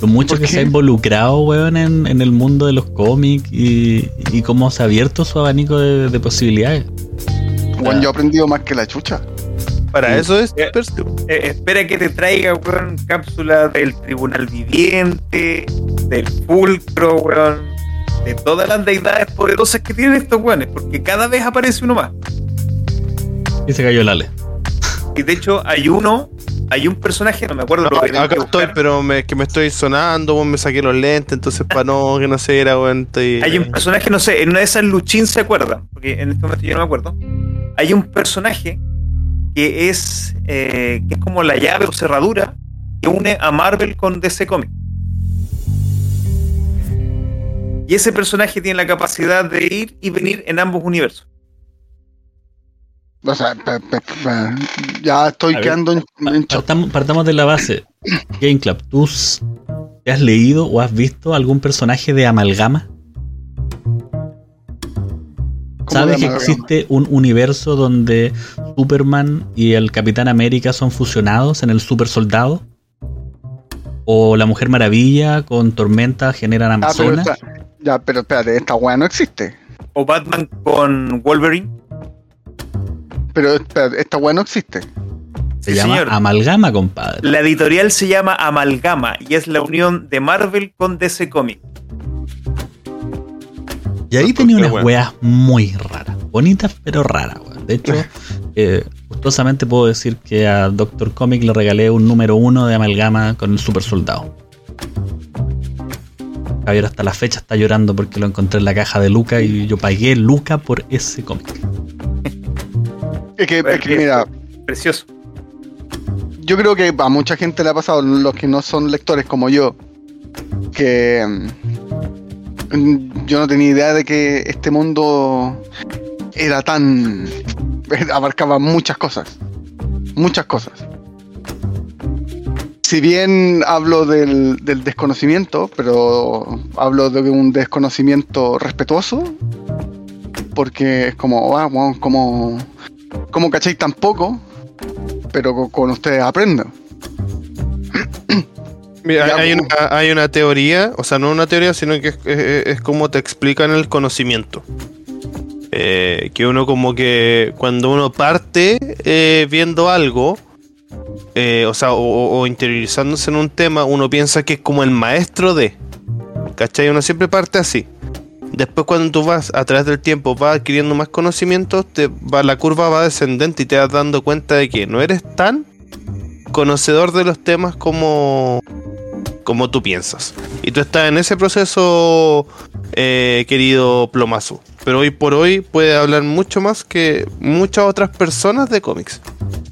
Lo mucho ¿Por que qué? se ha involucrado, weón, en, en el mundo de los cómics y, y cómo se ha abierto su abanico de, de posibilidades. Bueno, yo he aprendido más que la chucha. Para Sí. eso es Eh. Eh, espera que te traiga, weón, cápsula del Tribunal Viviente, del Fulcro, weón, de todas las deidades poderosas que tienen estos weones, porque cada vez aparece uno más. Y se cayó el Ale. Y de hecho, hay uno, hay un personaje, no me acuerdo, lo No, que acá estoy, pero me, que me estoy sonando, me saqué los lentes, entonces para no que no se viera, weón, estoy- Hay un personaje, no sé, en una de esas Luchín se acuerda, porque en este momento yo no me acuerdo. Hay un personaje que es, eh, que es como la llave o cerradura que une a Marvel con DC Comics. Y ese personaje tiene la capacidad de ir y venir en ambos universos. O sea, pe- pe- pe- ya estoy ver, quedando en, en. Partamos, partamos de la base. <clears throat> Game Club, ¿tú te has leído o has visto algún personaje de amalgama? ¿Cómo ¿Sabes que existe un universo donde Superman y el Capitán América son fusionados en el Super Soldado? O la Mujer Maravilla con Tormenta generan Ah, Amazonas. esta- ya, pero espérate, esta weá no existe. O Batman con Wolverine. Pero espérate, esta weá no existe. se sí, llama señor. Amalgama, compadre. La editorial se llama Amalgama y es la unión de Marvel con DC Comics. Y ahí ¿Por tenía unas weas muy raras. Bonitas, pero raras, weón. De hecho, <laughs> eh, gustosamente puedo decir que a Doctor Comic le regalé un número uno de amalgama con el super soldado. Javier hasta la fecha está llorando porque lo encontré en la caja de Luca y yo pagué Luca por ese cómic. Es que, es que mira, Precioso. yo creo que a mucha gente le ha pasado, los que no son lectores como yo, que mm, yo no tenía idea de que este mundo era tan... <laughs> abarcaba muchas cosas. Muchas cosas. Si bien hablo del, del desconocimiento, pero hablo de un desconocimiento respetuoso, porque es como, ah, bueno, como, como cacháis tan poco, pero con, con ustedes aprendo. <clears throat> Mira, hay una, hay una teoría, o sea, no una teoría, sino que es, es- es como te explican el conocimiento. Eh, que uno como que cuando uno parte eh, viendo algo, eh, o sea, o, interiorizándose en un tema, uno piensa que es como el maestro de. ¿Cachai? Uno siempre parte así. Después cuando tú vas a través del tiempo, vas adquiriendo más conocimientos, te va, la curva va descendente y te vas dando cuenta de que no eres tan conocedor de los temas como, como tú piensas. Y tú estás en ese proceso, eh, querido Plomazo. Pero hoy por hoy puedes hablar mucho más que muchas otras personas de cómics.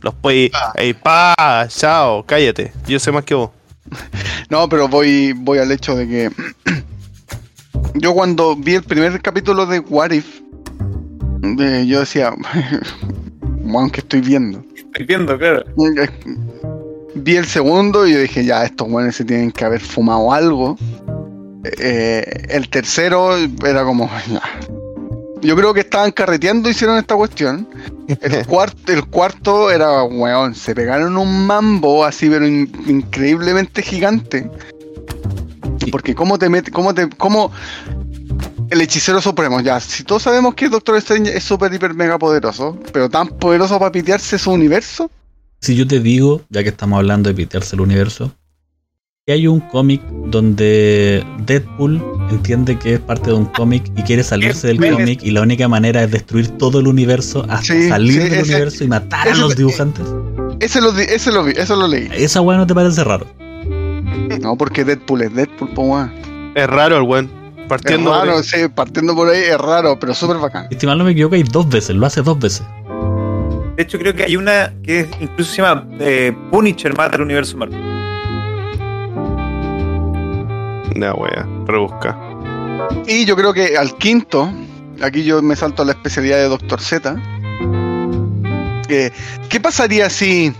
Los puedes... Ey, pa, chao, cállate. Yo sé más que vos. <laughs> No, pero voy, voy al hecho de que <clears throat> yo cuando vi el primer capítulo de What If, eh, yo decía, <laughs> ¿qué estoy viendo? Estoy viendo, claro. Vi el segundo y yo dije, ya, estos buenos se tienen que haber fumado algo. Eh, el tercero era como, ya. Yo creo que estaban carreteando y hicieron esta cuestión. El <laughs> cuarto, el cuarto era, weón, se pegaron un mambo así, pero in- increíblemente gigante. Porque cómo te mete, cómo te, cómo el hechicero supremo, ya, si todos sabemos que Doctor Strange es súper, hiper, mega poderoso, pero tan poderoso para pitearse su universo, Si yo te digo, ya que estamos hablando de pitearse el universo, que hay un cómic donde Deadpool entiende que es parte de un cómic y quiere salirse del es- cómic y la única manera es destruir todo el universo hasta Sí, salir sí, del ese- universo y matar a los dibujantes. ese lo, di- ese lo vi, eso lo leí. Esa weá no te parece raro. No, porque Deadpool es Deadpool, po. Es raro el weón. Es Partiendo raro, de- sí, partiendo por ahí es raro, pero súper bacán. Si mal no me equivoco, hay dos veces, lo hace dos veces. De hecho, creo que hay una que incluso se llama eh, Punisher mata al universo Marvel. Ya, wea, rebusca. Y yo creo que al quinto, aquí yo me salto a la especialidad de Doctor Z. eh, ¿Qué pasaría si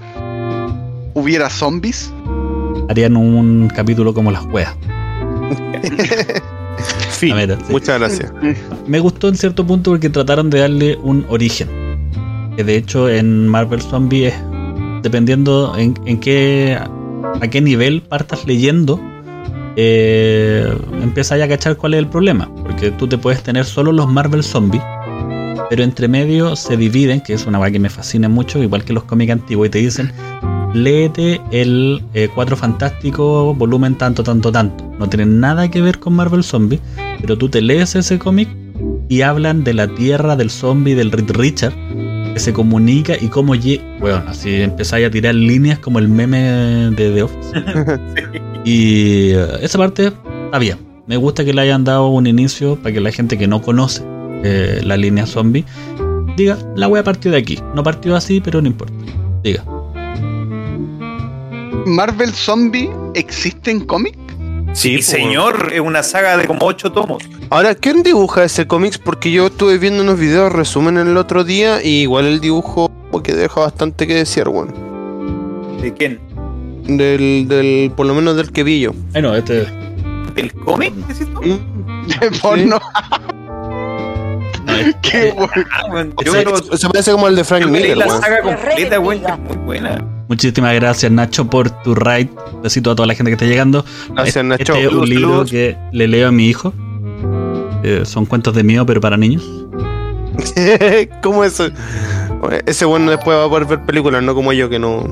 hubiera zombies? Harían un capítulo como las weas. <laughs> Fin. A ver, sí. Muchas gracias. Me gustó en cierto punto porque trataron de darle un origen. Que de hecho en Marvel Zombie dependiendo en, en qué a qué nivel partas leyendo, eh, empiezas ya a cachar cuál es el problema. Porque tú te puedes tener solo los Marvel Zombies, pero entre medio se dividen, que es una cosa que me fascina mucho, igual que los cómics antiguos, y te dicen, léete el eh, Cuatro Fantástico volumen tanto, tanto, tanto. No tiene nada que ver con Marvel Zombie, pero tú te lees ese cómic y hablan de la tierra del zombie del Richard que se comunica y cómo lle bueno, así empezáis a tirar líneas como el meme de The Office. <laughs> y eh, esa parte está bien. Me gusta que le hayan dado un inicio para que la gente que no conoce eh, la línea zombie diga, la wea partió de aquí. No partió así, pero no importa. Diga. ¿Marvel Zombie existe en cómic? Sí, pues, señor, es una saga de como ocho tomos. Ahora, ¿quién dibuja ese cómics? Porque yo estuve viendo unos videos resumen el otro día y igual el dibujo que deja bastante que desear, weón. ¿De quién? Del, del, por lo menos del que vi yo. Ay, no, este. ¿El cómic? Mm, <laughs> Porno. no, este- <laughs> Qué bueno. Ah, o sea, se- se parece como el de Frank Miller, la saga completa, weón, que es muy buena. Muchísimas gracias, Nacho, por tu raid. Besito a toda la gente que está llegando. Gracias, Este- Nacho. Este es un libro que le leo a mi hijo. Eh, son cuentos de mío, pero para niños. <laughs> ¿Cómo eso? Ese bueno después va a poder ver películas, no como yo que no.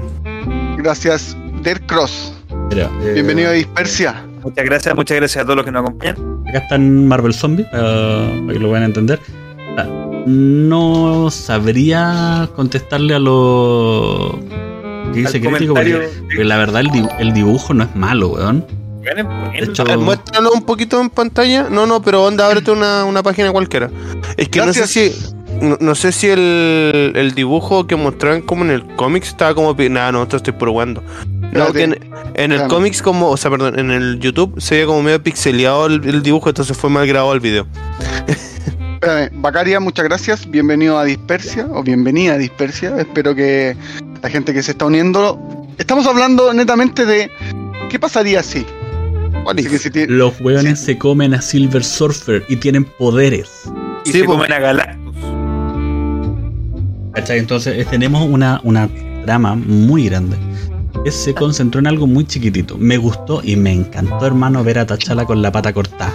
Gracias, Der Cross. Mira, eh, Bienvenido a Dispersia. Muchas gracias, muchas gracias a todos los que nos acompañan. Acá están Marvel Zombie, para, para que lo puedan entender. Ah, No sabría contestarle a lo que dice crítico, porque, porque la verdad el dibujo no es malo, weón. Bueno, bueno. De hecho, muéstranos un poquito en pantalla. No, no, pero onda, ábrete una, una página cualquiera. Es que Gracias. no sé si. No, no sé si el, el dibujo que mostraban como en el cómics estaba como. Nada, no, esto estoy probando. No, Espérate. que en, en el cómics como, o sea, perdón, en el YouTube se veía como medio pixeleado el, el dibujo, entonces fue mal grabado el video. Espérame, Bacaria, muchas gracias. Bienvenido a Dispersia, o bienvenida a Dispersia. Espero que la gente que se está uniendo. Estamos hablando netamente de qué pasaría si. Si Los weones se comen a Silver Surfer y tienen poderes. y sí, se po. comen a Galactus. ¿Cachai? Entonces eh, tenemos una, una trama muy grande que se concentró en algo muy chiquitito. Me gustó y me encantó, hermano, ver a Tachala con la pata cortada.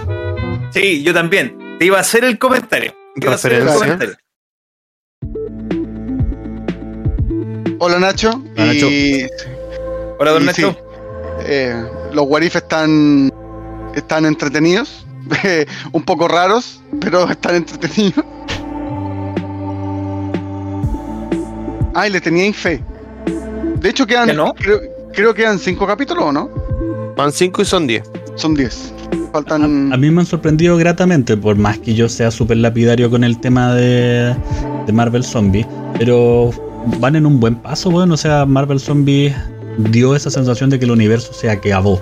Sí, yo también. Te iba a hacer el comentario. Te iba a hacer el comentario. Hola Nacho. Hola, Nacho. Y, Hola, don y Nacho. sí, eh, los Warif están, están entretenidos. <laughs> un poco raros, pero están entretenidos. Ay, le tenía fe. De hecho, quedan. ¿Ya no? Creo, creo que quedan cinco capítulos, ¿o no? Van 5 y son 10. Son 10. Faltan. A mí me han sorprendido gratamente, por más que yo sea súper lapidario con el tema de, de Marvel Zombie, pero van en un buen paso, weón. O sea, Marvel Zombie dio esa sensación de que el universo se acabó.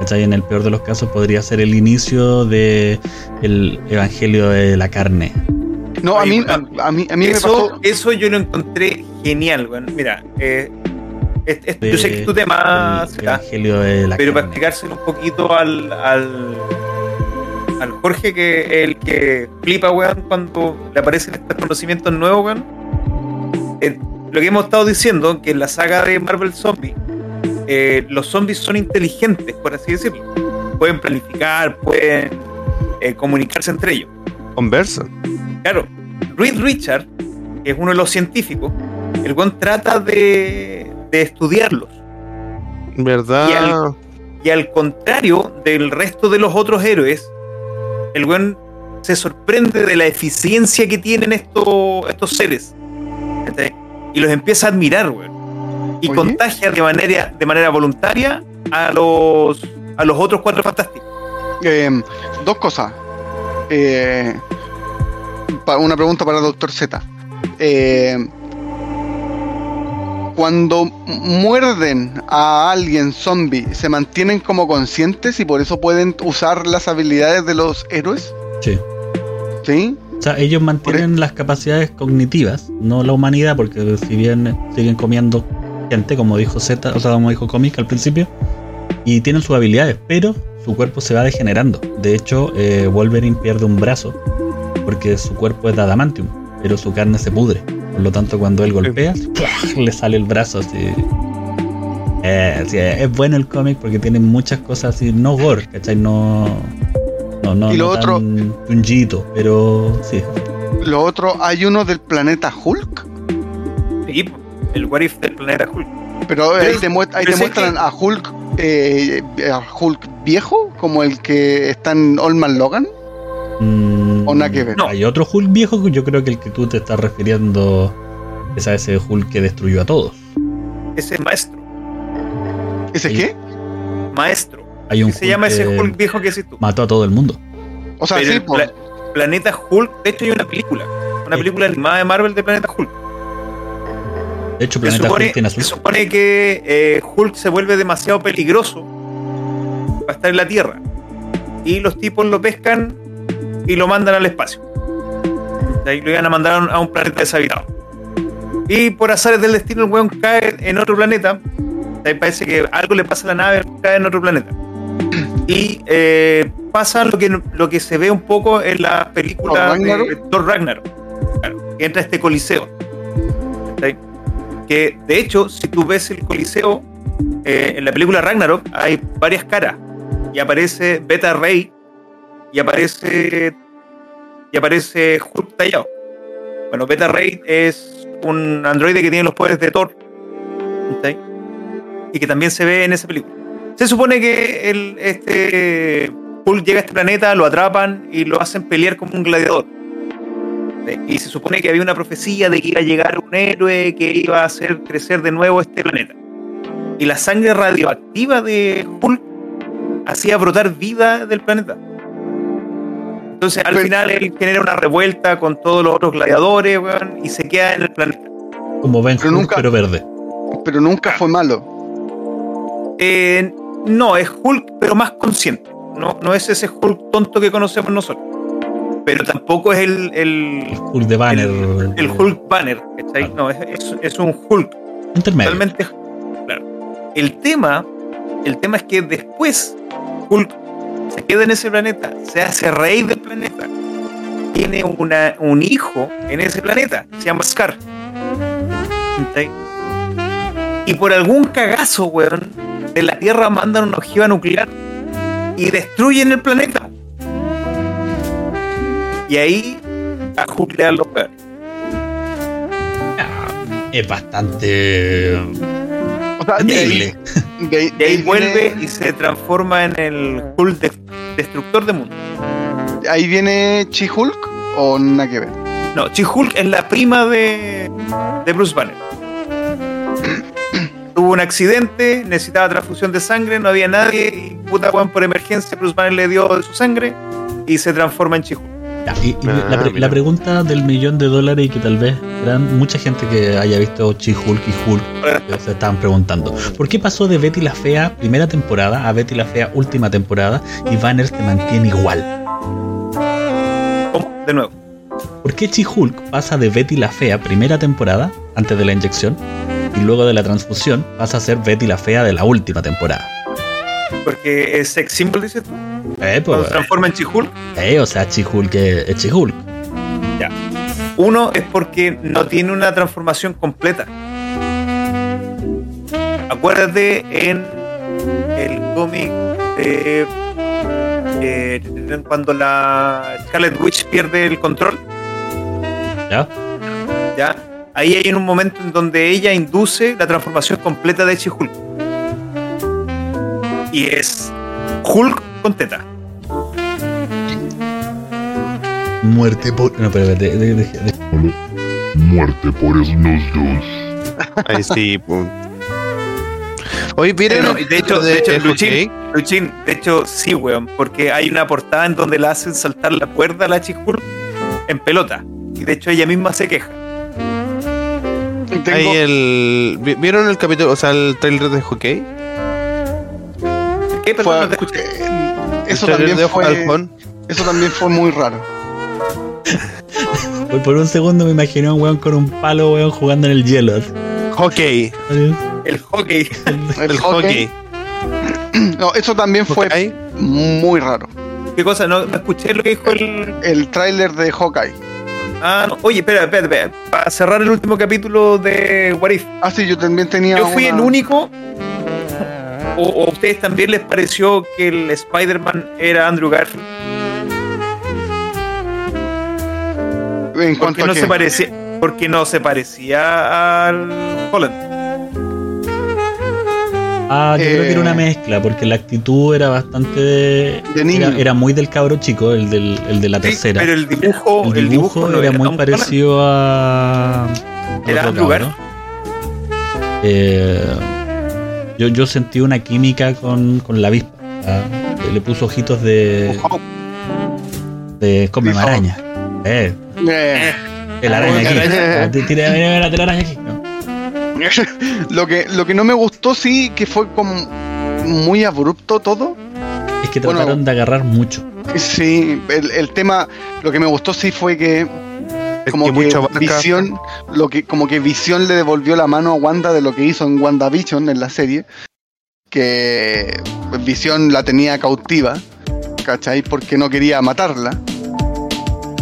¿Cachai? En el peor de los casos podría ser el inicio de el evangelio de la carne. no, a mí, a, a mí, a mí me eso, pasó. eso yo lo encontré genial, weón. Mira, eh, es- es- yo sé que es tu de- tema el será, evangelio de la pero para explicárselo un poquito al, al, al Jorge, que es el que flipa, weón, cuando le aparecen estos conocimientos nuevos, weón. Eh, lo que hemos estado diciendo, que en la saga de Marvel Zombie, eh, los zombies son inteligentes, por así decirlo. Pueden planificar, pueden eh, comunicarse entre ellos. Conversa. Claro, Reed Richard, que es uno de los científicos, el buen trata de, de estudiarlos. ¿Verdad? Y al- Y al contrario del resto de los otros héroes, el buen se sorprende de la eficiencia que tienen estos, estos seres. ¿cachai? Y los empieza a admirar, weón. Y Oye. contagia de manera, de manera voluntaria a los, a los otros cuatro fantásticos. Eh, dos cosas. Eh, una pregunta para Doctor Z. Eh, cuando muerden a alguien zombie, ¿se mantienen como conscientes y por eso pueden usar las habilidades de los héroes? Sí. ¿Sí? O sea, ellos mantienen las capacidades cognitivas, no la humanidad, porque si bien siguen comiendo gente, como dijo Z, o sea, como dijo Comic al principio, y tienen sus habilidades, pero su cuerpo se va degenerando. De hecho, eh, Wolverine pierde un brazo, porque su cuerpo es de adamantium, pero su carne se pudre. Por lo tanto, cuando él golpea, le sale el brazo así. Eh, es bueno el cómic porque tiene muchas cosas así, no gore, ¿cachai? No. No, no, Y lo no otro- tan pero sí. Lo otro, hay uno del planeta Hulk, Y el What If del planeta Hulk. pero ahí te, muest- ahí te muestran que- a Hulk, eh, a Hulk viejo, como el que está en Old Man Logan. Mm, O nada que ver. No. Hay otro Hulk viejo, yo creo que el que tú te estás refiriendo es a ese Hulk que destruyó a todos. Ese maestro. ¿Ese Sí. qué? Maestro. Hay un ¿Qué se llama ese que Hulk viejo que decís tú? mató a todo el mundo. O sea, Pero sí, el pla- Planeta Hulk, de hecho hay una película. Una Sí. película animada de Marvel de Planeta Hulk. De hecho, Se Planeta supone, Hulk tiene azul. se supone que eh, Hulk se vuelve demasiado peligroso para estar en la Tierra. Y los tipos lo pescan y lo mandan al espacio. De ahí lo iban a mandar a un- a un planeta deshabitado. Y por azares del destino el weón cae en otro planeta. Ahí parece que algo le pasa a la nave, cae en otro planeta. Y eh, pasa lo que, lo que se ve un poco en la película ¿Thor de Ragnarok? Thor Ragnarok. Claro, que entra este coliseo. Porque, de hecho, si tú ves el Coliseo, eh, en la película Ragnarok hay varias caras. Y aparece Beta Ray y aparece. Y aparece Hulk tallado. Bueno, Beta Ray es un androide que tiene los poderes de Thor. Y que también se ve en esa película. Se supone que el, este Hulk llega a este planeta, lo atrapan y lo hacen pelear como un gladiador. Y se supone que había una profecía de que iba a llegar un héroe que iba a hacer crecer de nuevo este planeta. Y la sangre radioactiva de Hulk hacía brotar vida del planeta. Entonces al Pero- final él genera una revuelta con todos los otros gladiadores weón, y se queda en el planeta. Como Ben Pero nunca- pero verde. Pero nunca fue malo. Eh, no, es Hulk, pero más consciente. No, no es ese Hulk tonto que conocemos nosotros. Pero tampoco es el, el, El Hulk de Banner. el Hulk Banner. No, es, es- es un Hulk Intermedio. totalmente. Claro. El tema, el tema es que después Hulk se queda en ese planeta, se hace rey del planeta, tiene una, un hijo en ese planeta, se llama Scar. Y por algún cagazo, weón, de la Tierra mandan una ojiva nuclear y destruyen el planeta. Y ahí a Hulk le dan los peores. Es bastante. O sea, de ahí, Endeble. de ahí- Y de ahí ahí vuelve viene- y se transforma en el Hulk de- destructor de mundo. ahí viene Chi-Hulk o nada que ver. No, She-Hulk es la prima de, de Bruce Banner. Tuvo un accidente, necesitaba transfusión de sangre, no había nadie, y puta weón por emergencia, Bruce Banner le dio de su sangre y se transforma en y- y Ah, la, pre- mira. la pregunta del millón de dólares y que tal vez gran, mucha gente que haya visto She-Hulk y Hulk eh, se estaban preguntando. ¿Por qué pasó de Betty la Fea primera temporada a Betty la Fea última temporada y Banner se mantiene igual? ¿Cómo? De nuevo. ¿Por qué She-Hulk pasa de Betty la Fea primera temporada antes de la inyección y luego de la transfusión pasa a ser Betty la Fea de la última temporada? Porque es sex symbol, dices tú. Eh, pues, se transforma en She-Hulk. eh, o sea, She-Hulk es, es She-Hulk. Uno es porque no tiene una transformación completa. Acuérdate en el cómic de eh, cuando la Scarlet Witch pierde el control, ¿Ya? ¿ya? Ahí hay un momento en donde ella induce la transformación completa de She-Hulk. Y es Hulk con teta. Muerte por. No, pero de, de- de- de- Muerte por snus Ahí sí, pum. Oye, ¿vieron No, y de hecho, de, de hecho, Luchín? Luchín, de hecho, sí, weón, porque hay una portada en donde la hacen saltar la cuerda a la She-Hulk en pelota. Y de hecho ella misma se queja. Tengo- Ahí el, vi- ¿Vieron el capítulo, o sea, el trailer de hockey? ¿Qué? Perdón, fue- no te escuché. eso también de fue eso también fue muy raro. por, un segundo me imaginé a un weón con un palo, weón, jugando en el hielo. Hockey. El hockey. <laughs> El, El hockey. hockey. No, eso también fue muy raro. ¿Qué cosa? No, no escuché lo que dijo el. El tráiler de Hawkeye. Ah, no. Oye, espera, espera, espera. Para cerrar el último capítulo de What If. Ah, sí, yo también tenía Yo fui una- el único. O, o a ustedes también les pareció que el Spider-Man era Andrew Garfield. en cuanto Porque a no qué? se parecía. Porque no se parecía al Holland. Ah, yo creo que era Eh. una mezcla, porque la actitud era bastante. De niño. Era, era muy del cabro chico, el, del, el de la Sí, tercera. pero el dibujo, el dibujo, no era muy parecido a. al Era otro cabro. Eh, yo, yo sentí una química con, con la avispa. le puso ojitos de, Oh, de come maraña. Eh, eh, el araña aquí. Tira mira, la telaraña aquí. No. <laughs> lo que lo que no me gustó sí que fue como muy abrupto todo. Es que Bueno. trataron de agarrar mucho. Sí, el, el tema, lo que me gustó sí fue que Es como que. Visión, lo que como que Visión le devolvió la mano a Wanda de lo que hizo en WandaVision en la serie, que Visión la tenía cautiva, ¿cachai? Porque no quería matarla.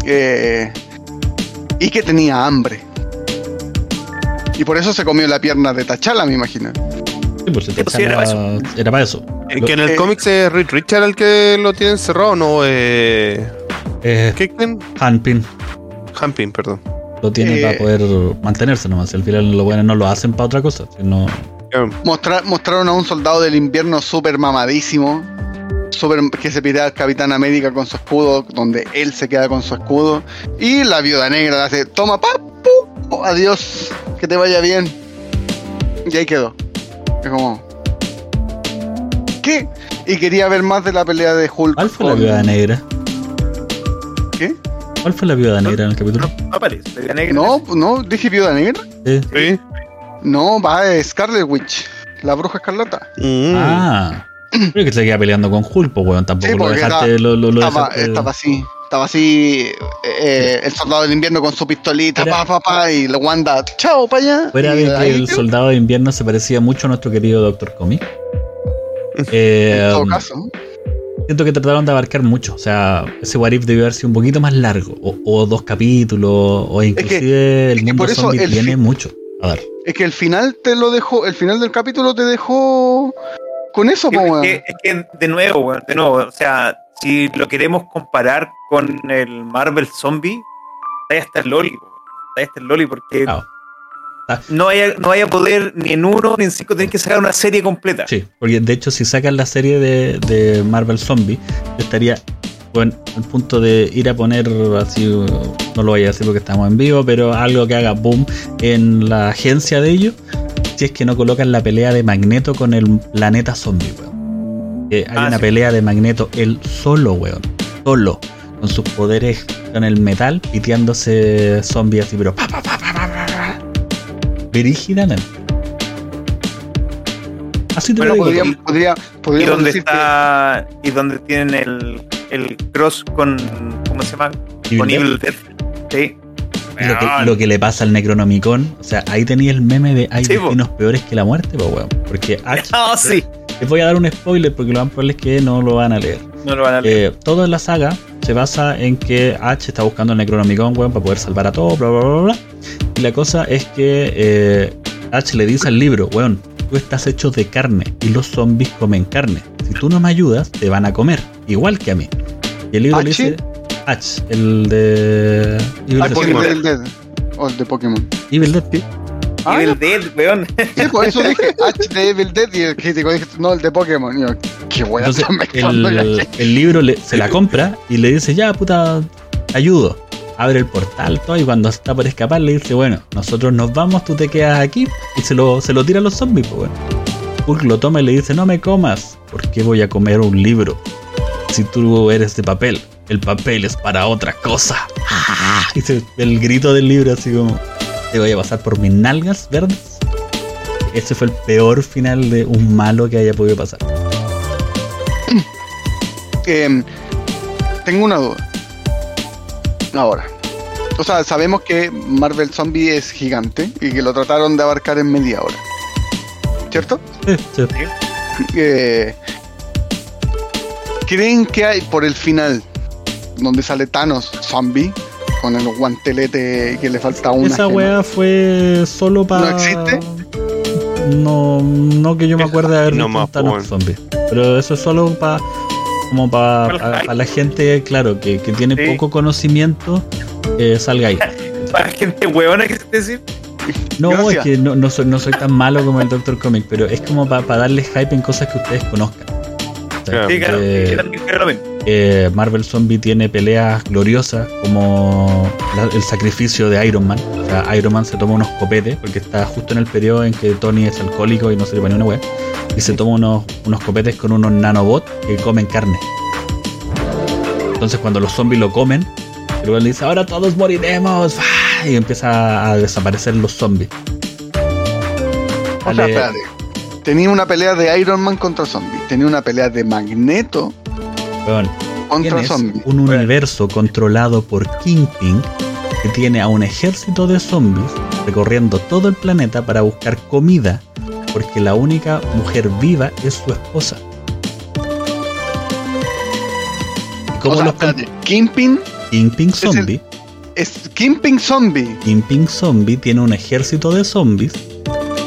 Eh, y que tenía hambre. Y por eso se comió la pierna de Tachala, me imagino. Sí, pues, Sí, sí, era T'Challa era para eso. Eh, Que en el Eh, cómic es Reed Richard el que lo tiene encerrado, no eh. Eh, Kingpin? Hanpin Hampin, perdón. lo tiene Eh, para poder mantenerse nomás. Al final los buenos no lo hacen para otra cosa. Sino, Mostra- mostraron a un soldado del invierno súper mamadísimo. Super, que se pide al Capitán América con su escudo, donde él se queda con su escudo. Y la viuda negra le hace, toma papu, adiós, que te vaya bien. Y ahí quedó. Es como... ¿Qué? Y quería ver más de la pelea de Hulk. ¿Cuál fue la viuda negra? ¿Qué? ¿Cuál fue la viuda negra en el capítulo? No aparece. la negra. No, no, dije viuda negra. Sí. Sí. No, va eh, Scarlet Witch, la bruja escarlata. Mm. Ah. Creo que se queda peleando con Hulk, pues weón. Tampoco Sí, lo porque dejaste. era- lo, lo, lo estaba, dejaste- estaba así, estaba así eh, el soldado del invierno con su pistolita, Era- pa, pa, pa, y la Wanda, chao, para allá. Fuera de que el soldado de invierno se parecía mucho a nuestro querido Doctor Comic. <laughs> En Eh, todo caso. siento que trataron de abarcar mucho. O sea, ese What If debió haber sido un poquito más largo. O, o dos capítulos. O inclusive el es que mundo por eso zombie el tiene mucho. A ver. Es que el final te lo dejó, el final del capítulo te dejó con eso, Es weón. que, es que, de nuevo, weón, de nuevo, o sea, si lo queremos comparar con el Marvel Zombie, ahí está el Loli, ahí está el Loli, porque Claro. Ah. no vaya, no vaya a poder ni en uno ni en cinco tener que sacar una serie completa. Sí, porque de hecho, si sacan la serie de, de Marvel Zombie, estaría bueno, al punto de ir a poner así, no lo voy a decir porque estamos en vivo, pero algo que haga boom en la agencia de ellos, si es que no colocan la pelea de Magneto con el planeta zombie, weón. Que hay Ah, una sí. pelea de Magneto él solo, weón. Solo. Con sus poderes con el metal, piteándose zombies así, pero pa, pa, pa, pa, pa, pa, pa. Brígidamente. Así te Bueno, lo digo. Podría, Y podríamos donde decir está, y donde tienen el, el cross con, ¿cómo se llama? Evil con. Evil Dead. Sí. Lo que, lo que le pasa al Necronomicon, o sea, ahí tenía el meme de hay Sí, po. destinos peores que la muerte, pues weón. Porque <laughs> H, No, sí. Les voy a dar un spoiler porque lo más probable es que no lo van a leer. No lo van a leer. Eh, toda la saga se basa en que H está buscando el Necronomicon, weón, para poder salvar a todo, bla, bla, bla, bla. Y la cosa es que eh, H le dice al libro, weón, tú estás hecho de carne y los zombies comen carne. Si tú no me ayudas, te van a comer, igual que a mí. Y el libro le ¿H? dice, H, el de... Evil Ah, Dead. el. O de Pokémon. Evil Dead, sí. Ah, Evil Dead, weón. Sí, por eso dije H de Evil Dead y el crítico dijo, no, el de Pokémon. Yo, qué weón el, el libro le- se la compra y le dice, ya, puta, te ayudo. Abre el portal, todo, y cuando está por escapar le dice, bueno, nosotros nos vamos, tú te quedas aquí, y se lo, se lo tira a los zombies, pues bueno. Hulk lo toma y le dice, no me comas, ¿por qué voy a comer un libro? Si tú eres de papel, el papel es para otra cosa. Y se- el grito del libro así como, te voy a pasar por mis nalgas verdes. Ese fue el peor final de un malo que haya podido pasar. <clears throat> Em, tengo una duda. Ahora. O sea, sabemos que Marvel Zombie es gigante y que lo trataron de abarcar en media hora. ¿Cierto? Sí, sí. <laughs> Eh, ¿Creen que hay por el final, donde sale Thanos zombie, con el guantelete que le falta una Esa weá fue solo para. ¿No existe? No, no que yo me acuerde de haber No visto un pues, zombie. Pero eso es solo para. Como para hype. la gente, claro, que, que tiene Sí. poco conocimiento, que salga ahí. Para gente huevona que se decir. No, Gracias. es que no, no soy, no soy tan malo como el Doctor Comic, pero es como para darle hype en cosas que ustedes conozcan. O sea, Claro. Sí, claro. eh, Eh, Marvel Zombie tiene peleas gloriosas como la- el sacrificio de Iron Man. O sea, Iron Man se toma unos copetes porque está justo en el periodo en que Tony es alcohólico y no se le pone una wea. Y se toma unos, unos copetes con unos nanobots que comen carne. Entonces cuando los zombies lo comen, el le dice, ahora todos moriremos. Y empieza a desaparecer los zombies. O sea, espérate. Tenía una pelea de Iron Man contra zombie. Tenía una pelea de Magneto weón, contra un universo controlado por Kingpin que tiene a un ejército de zombies recorriendo todo el planeta para buscar comida, porque la única mujer viva es su esposa. ¿Y O cómo sea, los Kingpin Kingpin el- zombie Es Kimping Zombie. Kingpin Zombie tiene un ejército de zombies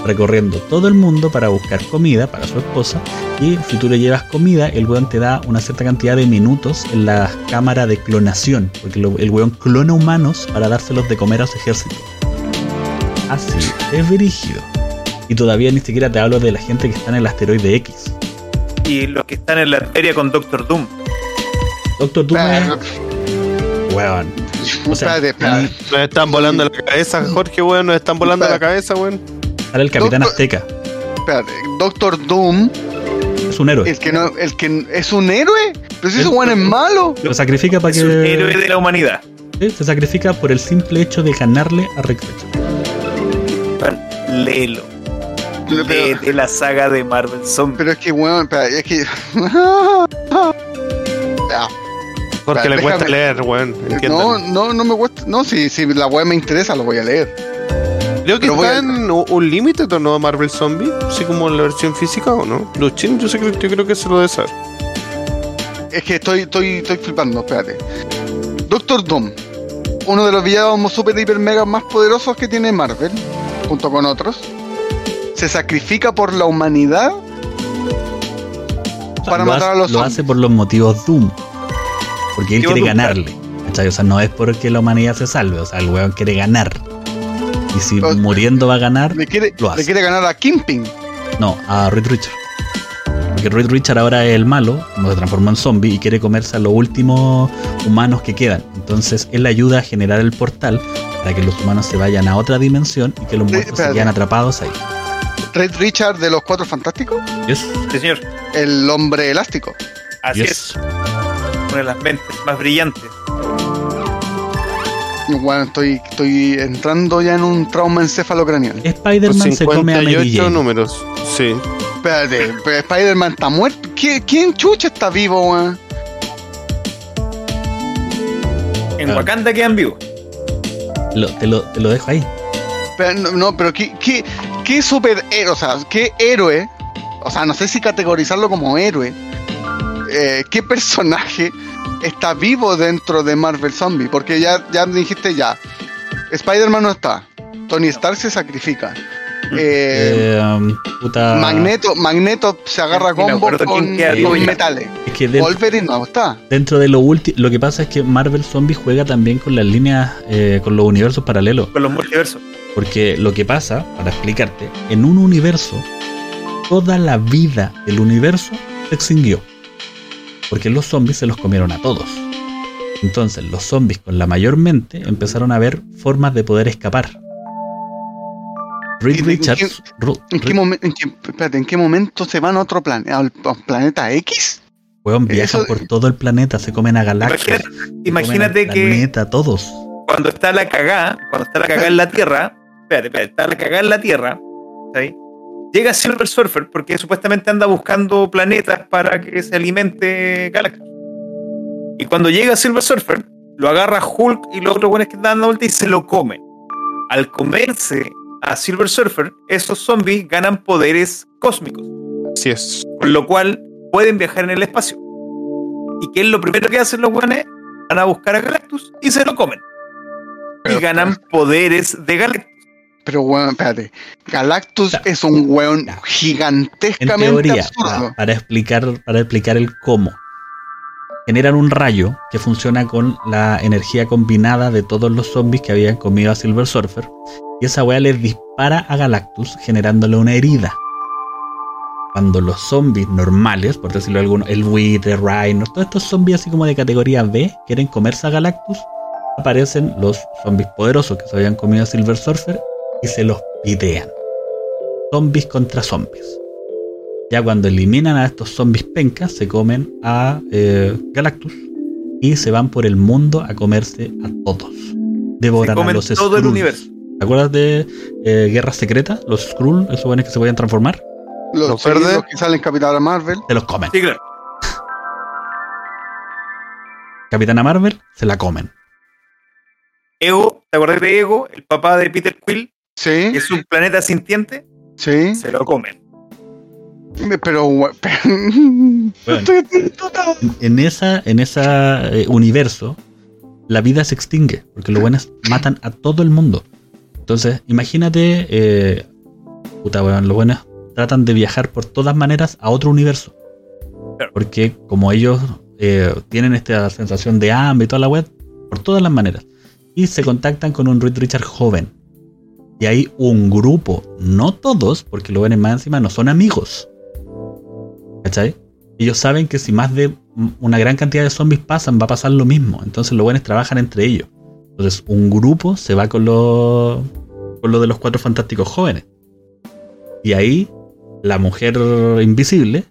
recorriendo todo el mundo para buscar comida para su esposa. Y si tú le llevas comida, el weón te da una cierta cantidad de minutos en la cámara de clonación. Porque lo- el weón clona humanos para dárselos de comer a su ejército. Así, es dirigido. Y todavía ni siquiera te hablo de la gente que está en el asteroide X. Y los que están en la feria con Doctor Doom. Doctor Doom Espérate, es... Weón. O sea, espérate, espérate. Nos están volando la cabeza, Jorge, weón. Nos están volando la cabeza, weón. Sale el Capitán Doctor- Azteca. espérate. Doctor Doom, Es un héroe. el que no, el que es un héroe. Pero si ese Es- weón es malo. Se sacrifica para Es un héroe que... de la humanidad. Sí, Se sacrifica por el simple hecho de ganarle a Rick Richards. Weón, Léelo. Pero, Léete la saga de Marvel Zombie. pero es que weón, espérate, es que. <laughs> Porque Espera, le cuesta déjame- leer, weón. No, no, no me cuesta. No, si, si la weá me interesa, lo voy a leer. Creo que está a- en un límite o no Marvel Zombie, así como en la versión física o no. Los chinos, yo, sé que, yo creo que se lo debe saber. Es que estoy, estoy, estoy flipando, espérate. Doctor Doom, uno de los villanos super hiper mega más poderosos que tiene Marvel, junto con otros, se sacrifica por la humanidad O sea, para lo matar hace, a los Lo zombies. hace por los motivos Doom. Porque él quiere Doom, ganarle. ¿cachai? O sea, no es porque la humanidad se salve. O sea, el weón quiere ganar. Y si O- muriendo va a ganar, Le quiere, lo hace. le quiere ganar a Kimping. no, a Reed Richard. Porque Reed Richard ahora es el malo, no se transformó en zombie y quiere comerse a los últimos humanos que quedan. Entonces él ayuda a generar el portal para que los humanos se vayan a otra dimensión y que los muertos se quedan atrapados ahí. Red Richard de los Cuatro Fantásticos, Yes, Sí, señor. el hombre elástico. Así yes. es. Una de las mentes más brillantes. Bueno, estoy, estoy entrando ya en un trauma encefalocranial. Spider-Man se come a Mary 58 Jane. números. Sí. Espérate, pero Spider-Man está muerto. ¿Qui- ¿Quién chucha está vivo, weón? En. Wakanda quedan vivos. Lo- te, lo, te lo dejo ahí. Pero, no, no, pero ¿qué, qué, qué superhéroe? O sea, ¿qué héroe? O sea, no sé si categorizarlo como héroe. Eh, ¿Qué personaje está vivo dentro de Marvel Zombie? Porque ya, ya dijiste ya. Spider-Man no está. Tony Stark se sacrifica. Eh, Eh, um, puta. Magneto, Magneto se agarra combo con, con metales. Es que dentro, Wolverine no está. dentro de lo último, lo que pasa es que Marvel Zombie juega también con las líneas, eh, con los universos paralelos. Con los multiversos. Porque lo que pasa, para explicarte, en un universo, toda la vida del universo se extinguió. Porque los zombies se los comieron a todos. Entonces los zombies con la mayor mente empezaron a ver formas de poder escapar. Reed ¿Y en Richards. Ru- ¿En qué, momen- en qué- espérate, ¿en qué momento se van a otro planeta? ¿Al a un planeta X? weón, viajan eso- por todo el planeta, se comen a galaxias. Imagínate, que planeta, todos. cuando está la cagada, cuando está la cagada en la Tierra, espérate, espérate, está la cagada en la Tierra, ¿sí? Llega Silver Surfer porque supuestamente anda buscando planetas para que se alimente Galactus. Y cuando llega Silver Surfer, lo agarra Hulk y los otros buenos que están dando vuelta y se lo comen. Al comerse a Silver Surfer, esos zombies ganan poderes cósmicos, Así es. con lo cual pueden viajar en el espacio. ¿Y qué es lo primero que hacen los buenos? Van a buscar a Galactus y se lo comen. Y ganan poderes de Galactus. Pero, weón, espérate. Galactus es un weón Ya. En gigantescamente teoría, absurdo. para explicar, para explicar el cómo. Generan un rayo que funciona con la energía combinada de todos los zombies que habían comido a Silver Surfer. Y esa weá les dispara a Galactus generándole una herida. Cuando los zombies normales, por decirlo de alguno, el buitre, Rhino, todos estos zombies así como de categoría B, quieren comerse a Galactus, aparecen los zombies poderosos que se habían comido a Silver Surfer y se los pidean. Zombies contra zombies. Ya cuando eliminan a estos zombies pencas, se comen a eh, Galactus y se van por el mundo a comerse a todos. Se Devoran a los todo el universo. ¿Te acuerdas de eh, Guerra Secreta? Los Skrull, esos buenos que se podían transformar, Los, verdes. los que salen Capitán Marvel. se los comen. Sí, claro. Capitana Marvel, se la comen. Ego, ¿te acuerdas de Ego? El papá de Peter Quill, Sí, es un planeta sintiente, sí. se lo comen. Pero, <laughs> pero- Bueno. En, esa, en esa eh, universo, la vida se extingue, porque los buenos matan a todo el mundo. Entonces, imagínate, eh, puta weón, los buenos tratan de viajar por todas maneras a otro universo. Porque como ellos eh, tienen esta sensación de hambre y toda la web, por todas las maneras. Y se contactan con un Reed Richard joven. Y hay un grupo, no todos, porque los buenos más encima no son amigos. ¿Cachai? Ellos saben que si más de una gran cantidad de zombies pasan, va a pasar lo mismo. Entonces los buenos trabajan entre ellos. Entonces un grupo se va con lo, con lo de los cuatro fantásticos jóvenes. Y ahí la mujer invisible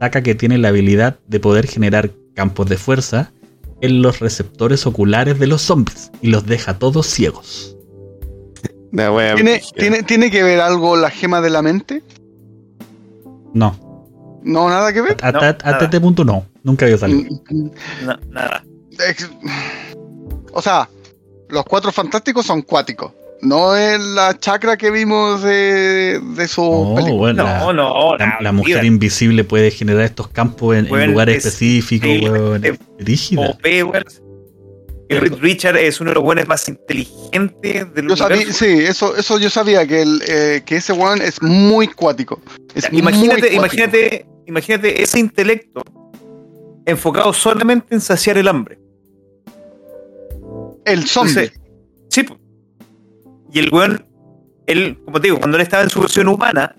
saca que tiene la habilidad de poder generar campos de fuerza en los receptores oculares de los zombies y los deja todos ciegos. ¿Tiene, tiene, ¿Tiene que ver algo la gema de la mente? No, No, nada que ver. No, nada. este punto no. Nunca había salido. No, nada. O sea, los cuatro fantásticos son cuáticos. No es la chakra que vimos de, de su No, película. bueno, No, la, no, la- la la mujer invisible puede generar estos campos en, lugares es- específicos, weón. es- Rígida. Richard es uno de los buenos más inteligentes del Yo sabía, sí, eso, eso yo sabía que, el, eh, que ese weón es muy cuático. Es muy Imagínate, cuático. imagínate, imagínate ese intelecto enfocado solamente en saciar el hambre. El zombie. Entonces, sí. Y el weón, él, como te digo, cuando él estaba en su versión humana,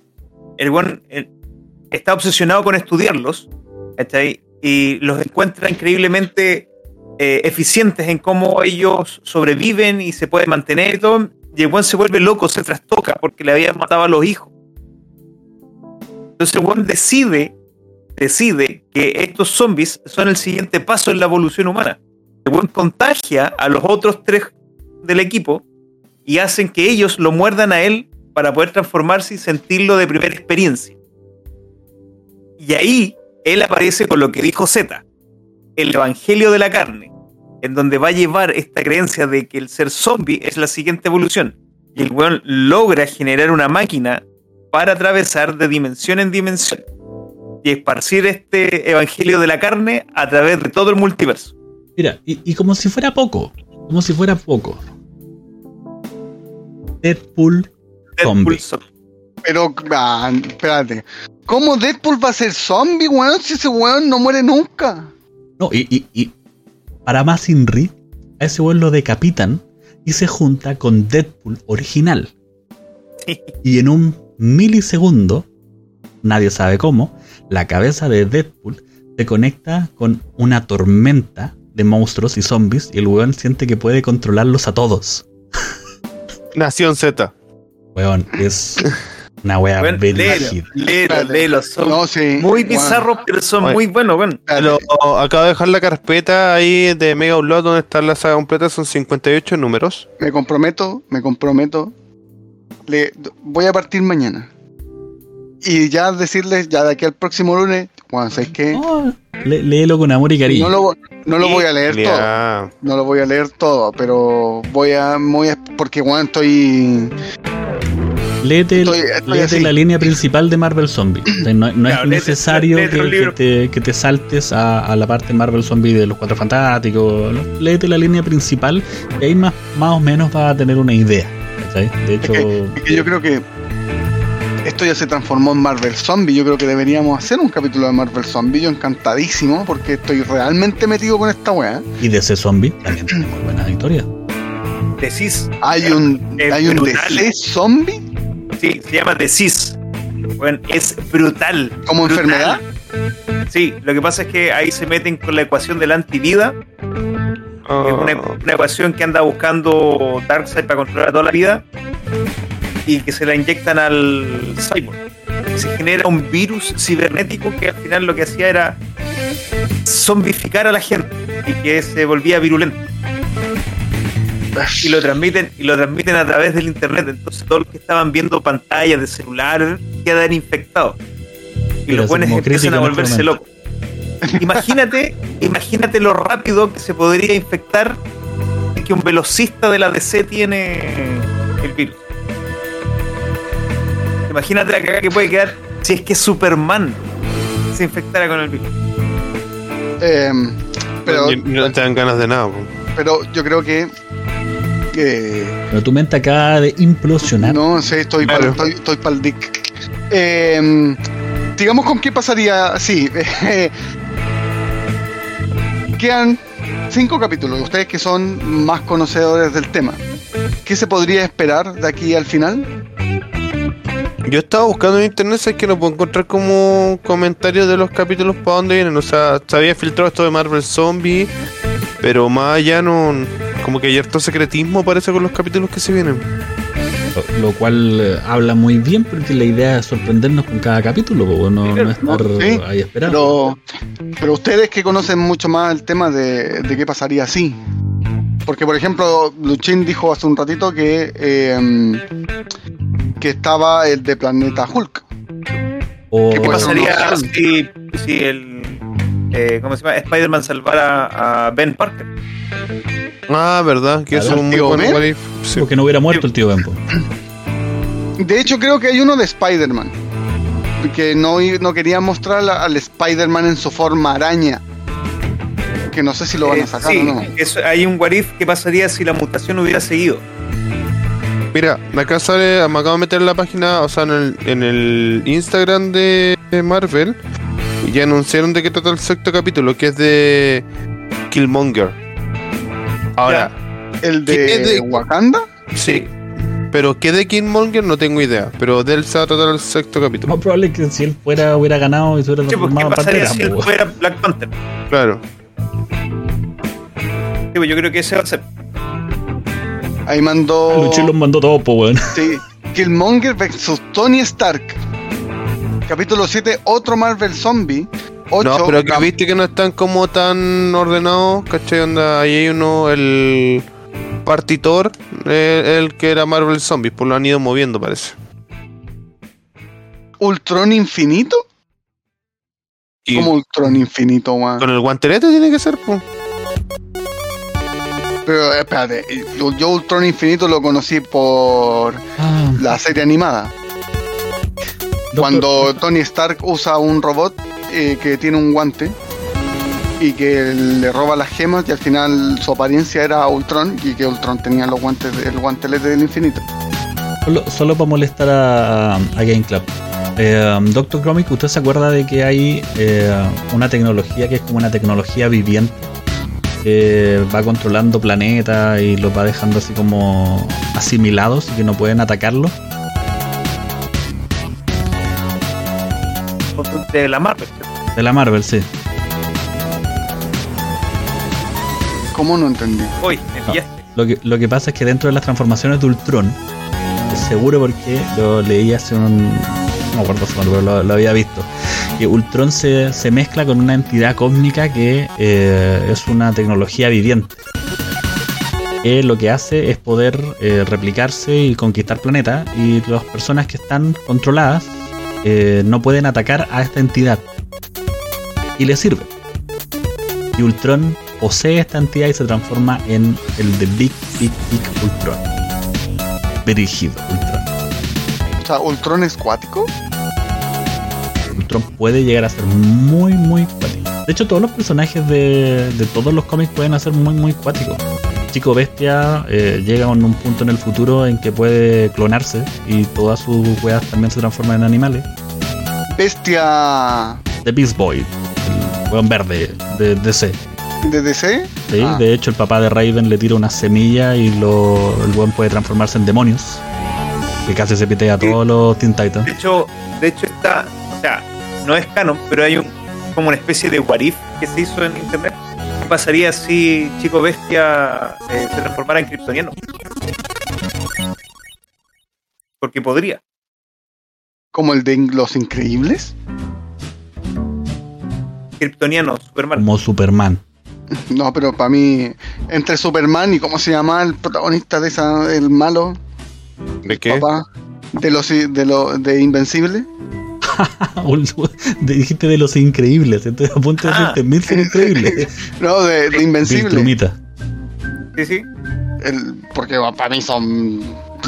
el weón eh, está obsesionado con estudiarlos, ¿cachai? Y los encuentra increíblemente eh, eficientes en cómo ellos sobreviven y se pueden mantener y todo. Y el se vuelve loco, se trastoca porque le habían matado a los hijos. Entonces el weón decide, decide que estos zombies son el siguiente paso en la evolución humana. El contagia a los otros tres del equipo y hacen que ellos lo muerdan a él para poder transformarse y sentirlo de primera experiencia. Y ahí él aparece con lo que dijo Z, el evangelio de la carne, en donde va a llevar esta creencia de que el ser zombie es la siguiente evolución. Y el weón logra generar una máquina para atravesar de dimensión en dimensión y esparcir este evangelio de la carne a través de todo el multiverso. Mira, y, y como si fuera poco, como si fuera poco. Deadpool Zombie. Deadpool zombie. Pero, ah, espérate. ¿Cómo Deadpool va a ser zombie, weón? Si ese weón no muere nunca. No, y, y- y para más Inri, a ese weón lo decapitan y se junta con Deadpool original. <laughs> Y en un milisegundo, nadie sabe cómo, la cabeza de Deadpool se conecta con una tormenta de monstruos y zombies y el weón siente que puede controlarlos a todos. <laughs> Nación Z. Weón, es <laughs> una wea Bueno, léelo, léelo, Espérate. léelo, son No, sí. muy bizarros, pero son Oye. muy buenos, bueno. Lo, acabo de dejar la carpeta ahí de Mega Upload donde está la saga completa, son 58 números. Me comprometo, me comprometo. Le, voy a partir mañana. Y ya decirles, ya de aquí al próximo lunes, bueno, ¿sabes qué? No, lé- léelo con amor y cariño. No lo, no lo voy a leer todo. No lo voy a leer todo, pero voy a, voy a porque bueno, estoy Léete, Estoy- estoy léete la línea principal de Marvel Zombie. <clears throat> No no Claro, es léete- necesario léete que, te, que te saltes a, a la parte Marvel Zombie de los Cuatro Fantásticos. ¿no? Léete la línea principal y ahí más, más o menos vas a tener una idea. De hecho, es que yo creo que esto ya se transformó en Marvel Zombie. Yo creo que deberíamos hacer un capítulo de Marvel Zombie. Yo encantadísimo porque estoy realmente metido con esta weá. y de ese zombie también tiene muy buenas historias. Decís, Hay un, hay un. DC zombie sí, se llama Decís. Bueno, es brutal. como enfermedad. Sí, lo que pasa es que ahí se meten con la ecuación de la antivida, que es una, Ah, una ecuación que anda buscando Darkseid para controlar toda la vida y que se la inyectan al cyborg. Se genera un virus cibernético que al final lo que hacía era zombificar a la gente y que se volvía virulento. Y lo transmiten y lo transmiten a través del internet. Entonces todos los que estaban viendo pantallas de celular quedan infectados. Y Pero los buenos empiezan a este volverse locos. Imagínate <laughs> imagínate lo rápido que se podría infectar que un velocista de la DC tiene el virus. Imagínate la cagada que puede quedar si es que Superman se infectara con el virus. Eh, pero, y no te dan ganas de nada. pero yo creo que. Eh, Pero tu mente acaba de implosionar. no sé, estoy Claro. pa'l- estoy, estoy pa'l dick. Eh, digamos con qué pasaría. Sí. eh, <laughs> quedan cinco capítulos. Ustedes que son más conocedores del tema. ¿Qué se podría esperar de aquí al final? Yo estaba buscando en internet, es que no puedo encontrar como comentarios de los capítulos para dónde vienen. O sea, se había filtrado esto de Marvel Zombie, pero más allá no. Como que hay harto secretismo parece con los capítulos que se vienen. Lo, lo cual eh, habla muy bien porque la idea es sorprendernos con cada capítulo, no, no estar Sí, ahí esperando. Pero, pero ustedes que conocen mucho más el tema de, de qué pasaría así. Porque, por ejemplo, Luchín dijo hace un ratito que, eh, que estaba el de Planeta Hulk. O- ¿Qué ¿Qué Bueno, pasaría no. si, si el. eh, ¿Cómo se llama? Spider-Man salvara a Ben Parker. Ah, verdad, que eso es un muy tío buen Ben. what if, sí. Porque no hubiera muerto el tío Bempo. De hecho, creo que hay uno de Spider-Man. Que no, no quería mostrar al Spider-Man en su forma araña. Que no sé si lo van Eh, a sacar sí, o no. eso- hay un what if que pasaría si la mutación hubiera seguido. Mira, acá sale, me acabo de meter en la página, o sea, en el, en el Instagram de Marvel, y ya anunciaron de qué trata el sexto capítulo, que es de Killmonger. Ahora, El ¿quién es de de- Wakanda. sí, pero qué de Killmonger no tengo idea, pero de él se va a tratar el sexto Lo capítulo. más probable que si él fuera, hubiera ganado y se hubiera Sí, pues, ¿Qué transformado en pantera. si él fuera Black Panther? Claro. Sí, pues, yo creo que ese va a ser. Ahí mandó. Luchín los mandó todos, po, weón. Sí. Killmonger vs Tony Stark. Capítulo 7, otro Marvel Zombie. 8, No, pero que viste que no están como tan ordenados, ¿cachai? Onda, ahí hay uno, el partitor, eh, el que era Marvel Zombies, pues lo han ido moviendo, parece. Ultron Infinito. Y Como Ultron Infinito, weón. con el guantelete tiene que ser, pues. Pero eh, espérate, yo yo Ultron Infinito lo conocí por Ah, la serie animada. doctor- Cuando Tony Stark usa un robot eh, que tiene un guante y que le roba las gemas y al final su apariencia era Ultron y que Ultron tenía los guantes, el guantelete del infinito. Solo, solo para molestar a, a Game Club. Eh, Doctor Comic, ¿usted se acuerda de que hay eh, una tecnología que es como una tecnología viviente? Que va controlando planetas y los va dejando así como asimilados y que no pueden atacarlos. De la Marvel. De la Marvel, sí. ¿Cómo no entendí? Hoy, pillaste. Lo que, lo que pasa es que dentro de las transformaciones de Ultron, seguro porque lo leí hace un. No me acuerdo pero lo, lo había visto. Que Ultron se, se mezcla con una entidad cósmica que eh, es una tecnología viviente. Que lo que hace es poder eh, replicarse y conquistar planetas. Y las personas que están controladas eh, no pueden atacar a esta entidad. Y le sirve. Y Ultron posee esta entidad y se transforma en el de Big Big Big Ultron. Dirigido Ultron. O sea, Ultron es cuático. Ultron puede llegar a ser muy muy cuático. De hecho, todos los personajes de, de todos los cómics pueden ser muy muy cuáticos. Chico Bestia eh, llega a un punto en el futuro en que puede clonarse y todas sus weas también se transforman en animales. Bestia The Beast Boy, el weón verde de DC. de DC. ¿sí? Ah. De hecho, el papá de Raven le tira una semilla y lo, el weón puede transformarse en demonios. Que casi se pitea a todos los Teen Titans. De hecho, de hecho está, o sea, no es canon, pero hay un como una especie de what if que se hizo en internet. ¿Qué pasaría si Chico Bestia eh, se transformara en kryptoniano? Porque podría. Como el de Los Increíbles. Kryptoniano, Superman. Como Superman. <laughs> No, pero para mí, entre Superman y cómo se llama el protagonista de esa, el malo, ¿De qué? papá, de los de lo, de Invencible. <laughs> Dijiste de los increíbles. Estoy a punto de Ah. decirte mil son increíbles. <laughs> No, de, de Invencible. Viltrumita. Sí, sí. El- porque para mí son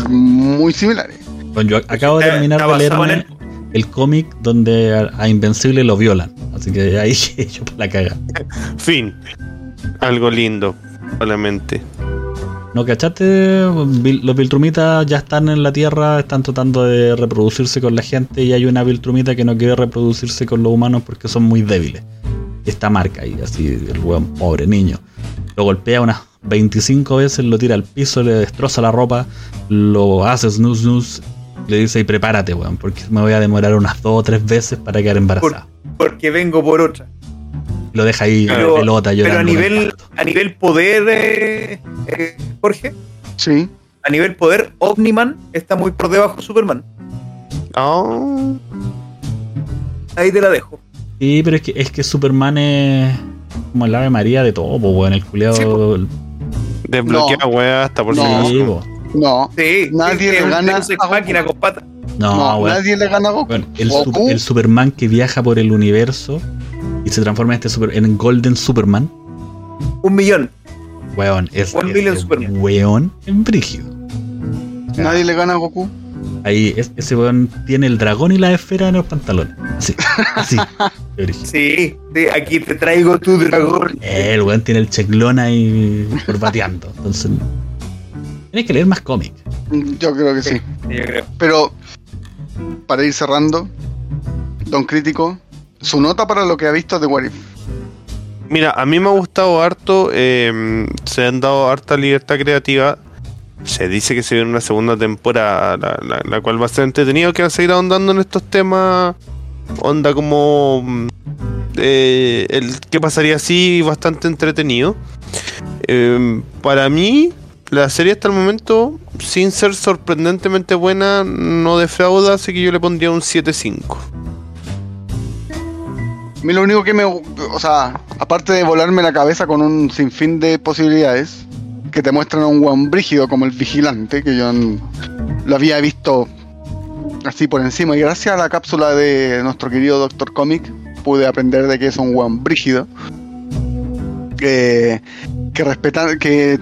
muy similares. Bueno, yo acabo de Está- terminar de leerme el cómic donde a, a Invencible lo violan. Así que ahí <laughs> yo por la caga. Fin. Algo lindo. probablemente. ¿No cachaste? Los Viltrumitas ya están en la Tierra, están tratando de reproducirse con la gente y hay una Viltrumita que no quiere reproducirse con los humanos porque son muy débiles. Y está marca ahí, así, el weón pobre niño. Lo golpea unas 25 veces, lo tira al piso, le destroza la ropa, lo hace snooze snooze, le dice y prepárate, weón, porque me voy a demorar unas dos o tres veces para quedar embarazada. Porque vengo por otra. Lo deja ahí Pero- pelota Pero a nivel, a nivel poder, eh, eh, Jorge, Sí. a nivel poder, Omniman está muy por debajo de Superman. Ah, Ahí te la dejo. Sí, pero es que, es que Superman es como el ave María de todo, po, weón. El culeado. Sí, po. desbloquea No. weá hasta por si No. Sí, po. No. Sí, Nadie le gana a máquina con pata. No, No, weón. nadie le gana a Goku. Weón, el, Goku, el Superman que viaja por el universo y se transforma en este super, en Golden Superman, Un millón. weón, es, es Superman. weón en brígido. nadie le gana a Goku. Ahí, es- ese weón tiene el dragón y la esfera en los pantalones. Así, así. Sí, sí, <laughs> aquí te traigo tu dragón. El weón tiene el checlón ahí corbateando. Entonces, tienes que leer más cómic. Yo creo que sí. Sí, yo creo. Pero, para ir cerrando, Don Crítico, su nota para lo que ha visto de What If. Mira, a mí me ha gustado harto. eh, se han dado harta libertad creativa. Se dice que se viene una segunda temporada, la, cual va a ser entretenido. Que va a seguir ahondando en estos temas. Onda como. mm, eh, el qué pasaría así, bastante entretenido. Eh, para mí, la serie hasta el momento, sin ser sorprendentemente buena, no defrauda. Así que yo le pondría un 7.5. A mí lo único que me. O sea, aparte de volarme la cabeza con un sinfín de posibilidades, que te muestran a un guan brígido como el vigilante, que yo lo había visto así por encima, y gracias a la cápsula de nuestro querido Doctor Comic, pude aprender de que es un guan brígido. Que, que respetan. que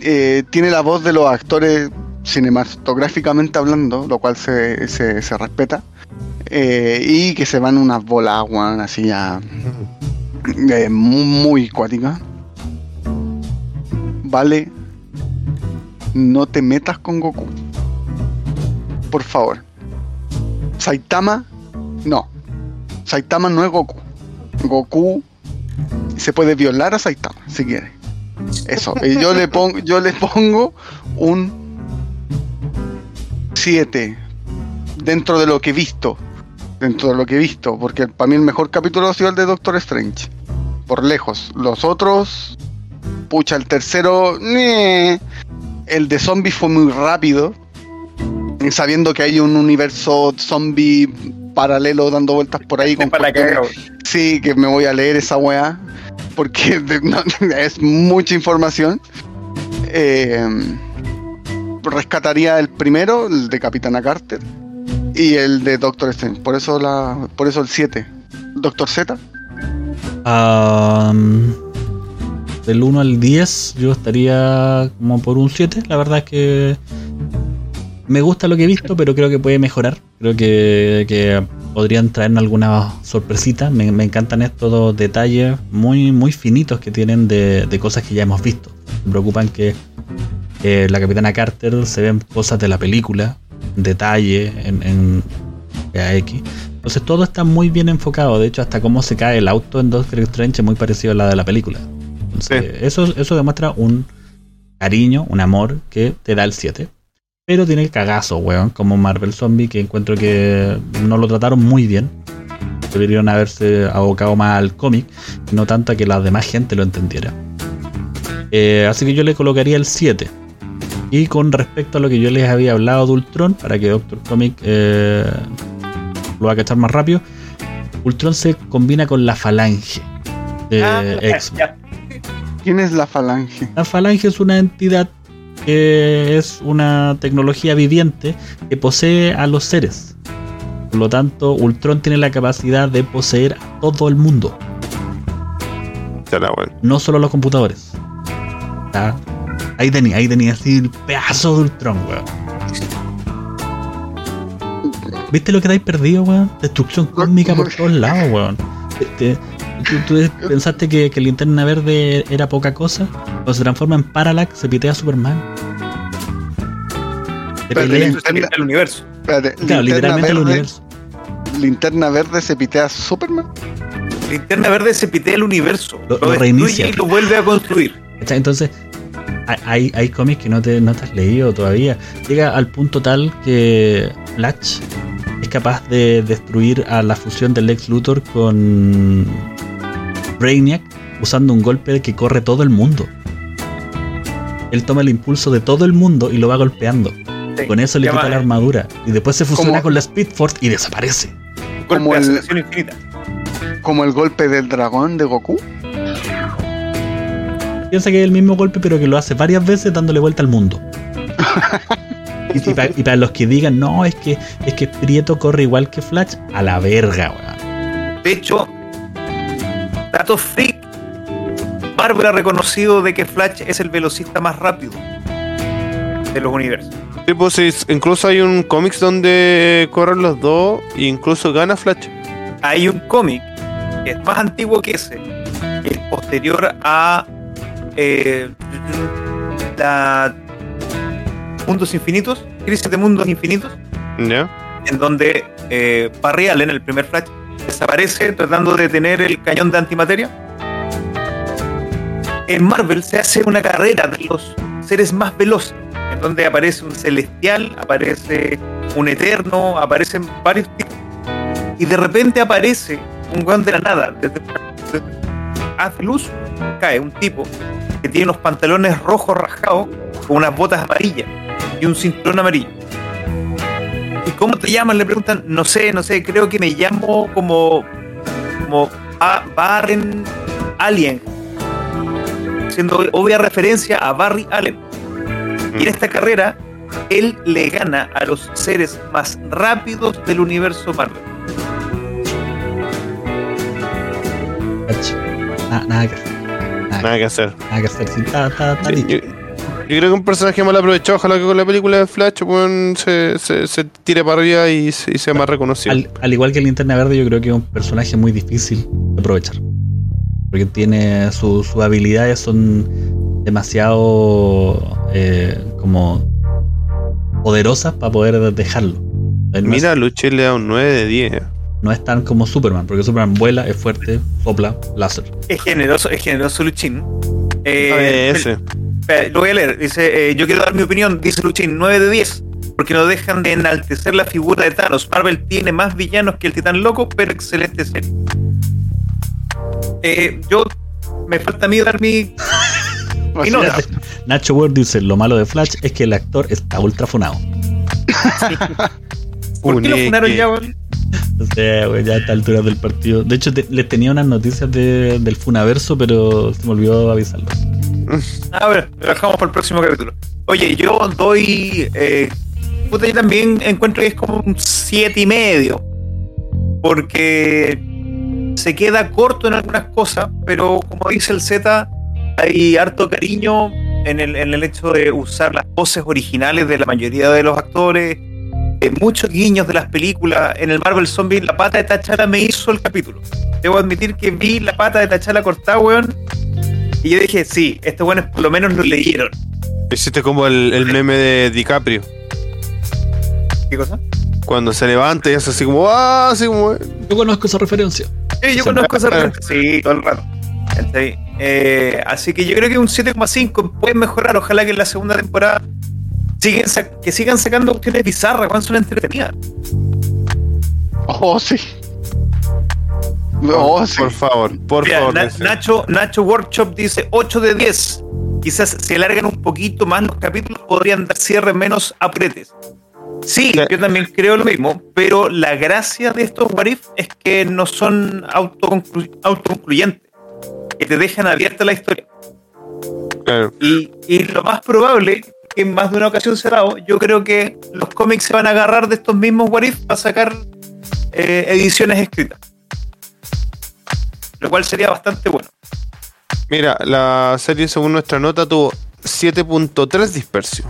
eh, tiene la voz de los actores cinematográficamente hablando, lo cual se, se, se respeta. Eh, y que se van unas bolas, weón, así ya. eh, muy, muy cuática. Vale. No te metas con Goku. Por favor. Saitama. No. Saitama no es Goku. Goku se puede violar a Saitama si quiere. Eso. Y yo le pongo, yo le pongo un 7 dentro de lo que he visto. Dentro de lo que he visto. Porque para mí el mejor capítulo ha sido el de Doctor Strange. Por lejos. Los otros. Pucha, el tercero. El de zombies fue muy rápido. Sabiendo que hay un universo zombie paralelo dando vueltas por ahí con. Sí, que me voy a leer esa weá. Porque <laughs> no, <laughs> es mucha información. Eh, rescataría el primero, el de Capitana Carter. Y el de Doctor Strange. Por eso la. Por eso el 7. Doctor Z. Am, del 1 al 10 yo estaría como por un 7. La verdad es que me gusta lo que he visto, pero creo que puede mejorar. Creo que, que podrían traernos alguna sorpresita. Me, encantan estos detalles muy, muy finitos que tienen de, de cosas que ya hemos visto. Me preocupan que la Capitana Carter se ven cosas de la película, detalle en, en AX. Entonces todo está muy bien enfocado. De hecho, hasta cómo se cae el auto en Doctor Strange es muy parecido a la de la película. Entonces, eso, eso demuestra un cariño, un amor que te da el 7. Pero tiene el cagazo, weón, como Marvel Zombie, que encuentro que no lo trataron muy bien. Deberían haberse abocado más al cómic, no tanto a que la demás gente lo entendiera. Eh, así que yo le colocaría el 7. Y con respecto a lo que yo les había hablado de Ultron, para que Doctor Comic eh, lo va a cachar más rápido, Ultron se combina con la falange de Ah, X-Men. ¿Quién es la falange? La falange es una entidad que es una tecnología viviente que posee a los seres. Por lo tanto, Ultron tiene la capacidad de poseer a todo el mundo, Ya la weón. no solo a los computadores. ¿Ah? Ahí tenía, ahí tenía así el pedazo de Ultron, weón. ¿Viste lo que te has perdido, weón? Destrucción cósmica por todos lados, weón. Te- te- ¿Tú, tú pensaste que, que Linterna Verde era poca cosa? Cuando se transforma en Parallax, se pitea a Superman. Se Pero pelea. el- el universo. Espérate, Claro, literalmente el verde, universo. linterna verde se pitea a Superman. Linterna verde se pitea el universo. Lo- Lo, reinicia. y lo vuelve a construir. Entonces, hay- cómics que no te, no te has leído todavía. Llega al punto tal que Flash es capaz de destruir a la fusión del Lex Luthor con Brainiac usando un golpe que corre todo el mundo. Él toma el impulso de todo el mundo y lo va golpeando. Sí. Con eso le quita la armadura. Y después se fusiona con la Speed Force y desaparece. como el-. Como el golpe del dragón de Goku. Piensa que es el mismo golpe, pero que lo hace varias veces dándole vuelta al mundo. <laughs> y, y pa- y para los que digan, no, es que es que Prieto corre igual que Flash, a la verga, weón. De hecho, dato freak, Marvel ha reconocido de que Flash es el velocista más rápido de los universos. Sí, pues, sí, incluso hay un cómics donde corren los dos e incluso gana Flash. Hay un cómic que es más antiguo que ese, que es posterior a eh, la Mundos Infinitos, Crisis de Mundos Infinitos, en donde eh, Barry Allen, el primer Flash, desaparece tratando de detener el cañón de antimateria. En Marvel se hace una carrera de los seres más veloces, en donde aparece un celestial, aparece un eterno, aparecen varios tipos. Y de repente aparece un weón de la nada. Desde, desde- hace luz, cae un tipo que tiene unos pantalones rojos rasgados con unas botas amarillas y un cinturón amarillo. ¿Y cómo te llaman? Le preguntan, no sé, no sé, creo que me llamo como, como Ba- Barren Alien, siendo obvia referencia a Barry Allen. Y en esta carrera, él le gana a los seres más rápidos del universo Marvel. Nada que hacer. Nada que hacer. Nada que hacer. Sí, Yo, dicho. yo- yo creo que un personaje mal aprovechado, ojalá que con la película de Flash se, se, se tire para arriba y, se- y sea más reconocido. Al, al igual que el Linterna Verde, yo creo que es un personaje muy difícil de aprovechar. Porque tiene su- sus habilidades son demasiado eh, como poderosas para poder dejarlo. Mira, Luché le da un 9 de 10. No es tan como Superman, porque Superman vuela, es fuerte, sopla, láser. Es generoso, es generoso Luchín. Eh, Ah, lo voy a leer. Dice, eh, yo quiero dar mi opinión, dice Luchín, 9 de 10. Porque no dejan de enaltecer la figura de Thanos. Marvel tiene más villanos que el Titán Loco, pero excelente serie. Eh, yo me falta a mí dar mi. <laughs> mi nota. Nacho Ward dice, lo malo de Flash es que el actor está ultra funado. <laughs> ¿Por qué lo funaron ya, weón? O sea, güey, ya a esta altura del partido. De hecho, te- les tenía unas noticias de- del Funaverso, pero se me olvidó avisarlo. A ver, lo dejamos para el próximo capítulo. Oye, yo doy. Eh, puta, yo también encuentro que es como un siete y medio. Porque se queda corto en algunas cosas, pero como dice el Z, hay harto cariño en el, en el hecho de usar las voces originales de la mayoría de los actores. Eh, muchos guiños de las películas. En el Marvel Zombie, la pata de Tachala me hizo el capítulo. Debo admitir que vi la pata de Tachala cortada, weón. Y yo dije, sí, estos buenos por lo menos lo leyeron. Hiciste como el, el meme de DiCaprio. ¿Qué cosa? Cuando se levanta y hace así como, ah, así como. Yo conozco esa referencia. Sí, yo conozco esa referencia. Sí, todo el rato. Eh, así que yo creo que un 7,5 puede mejorar. Ojalá que en la segunda temporada siguen sa- que sigan sacando cuestiones bizarras, cuando son entretenidas. Oh, sí. Oh, sí. Por favor, por Mira, favor. Na- dice. Nacho, Nacho Workshop dice 8 de 10. Quizás si alargan un poquito más los capítulos podrían dar cierre menos apretes. Sí, Sí. yo también creo lo mismo, pero la gracia de estos what if es que no son autoconclu- autoconcluyentes, que te dejan abierta la historia. Claro. Y, y lo más probable, que en más de una ocasión se ha dado, yo creo que los cómics se van a agarrar de estos mismos what if para sacar eh, ediciones escritas. Lo cual sería bastante bueno. Mira, la serie según nuestra nota tuvo 7.3 dispersión,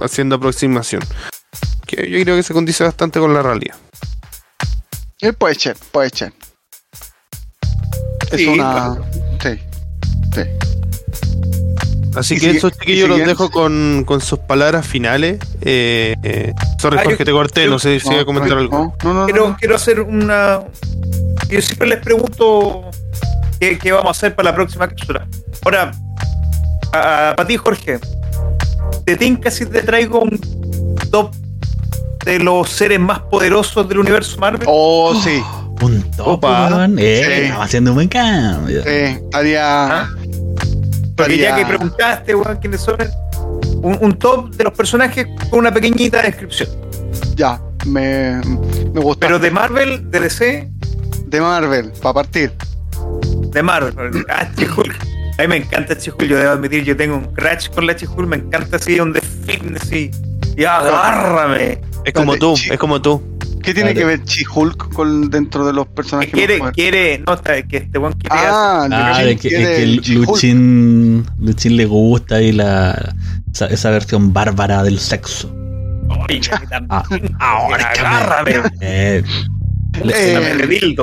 haciendo aproximación. Que yo creo que se condice bastante con la realidad. Eh, puede ser, puede ser. Es Sí, una. Sí. Sí. Así que y chiquillos los dejo con, con sus palabras finales. Eh, eh, sorry, Ah, yo- Jorge, te corté, no sé si iba a comentar algo. No, no, no, quiero, no. quiero hacer una. Yo siempre les pregunto qué, qué vamos a hacer para la próxima cápsula. Ahora, para ti, Jorge, ¿te tinca si te traigo un top de los seres más poderosos del universo Marvel? Oh, sí. <gasps> Un top, Opa. Eh, Sí. estamos haciendo un buen cambio. Sí, estaría. ¿Ah? Porque ya que preguntaste, weón, quiénes son, un, un top de los personajes con una pequeñita descripción. Ya, me, me gusta. Pero de Marvel, de DC, de Marvel, para partir. de Marvel. Ah, She-Hulk. A mí me encanta She-Hulk, yo debo admitir, yo tengo un crash con la She-Hulk, me encanta así, un de fitness así. Y agárrame. Es como tú, es como tú. ¿Qué tiene que ver She-Hulk con dentro de los personajes? Quiere, más quiere, no, está, que este weón quiere Ah, Ah, Luchín es que, es que el. Luchín, Luchín le gusta y la, esa, esa versión bárbara del sexo. Ah, ahórcame. agárrame. Eh, le, Eh,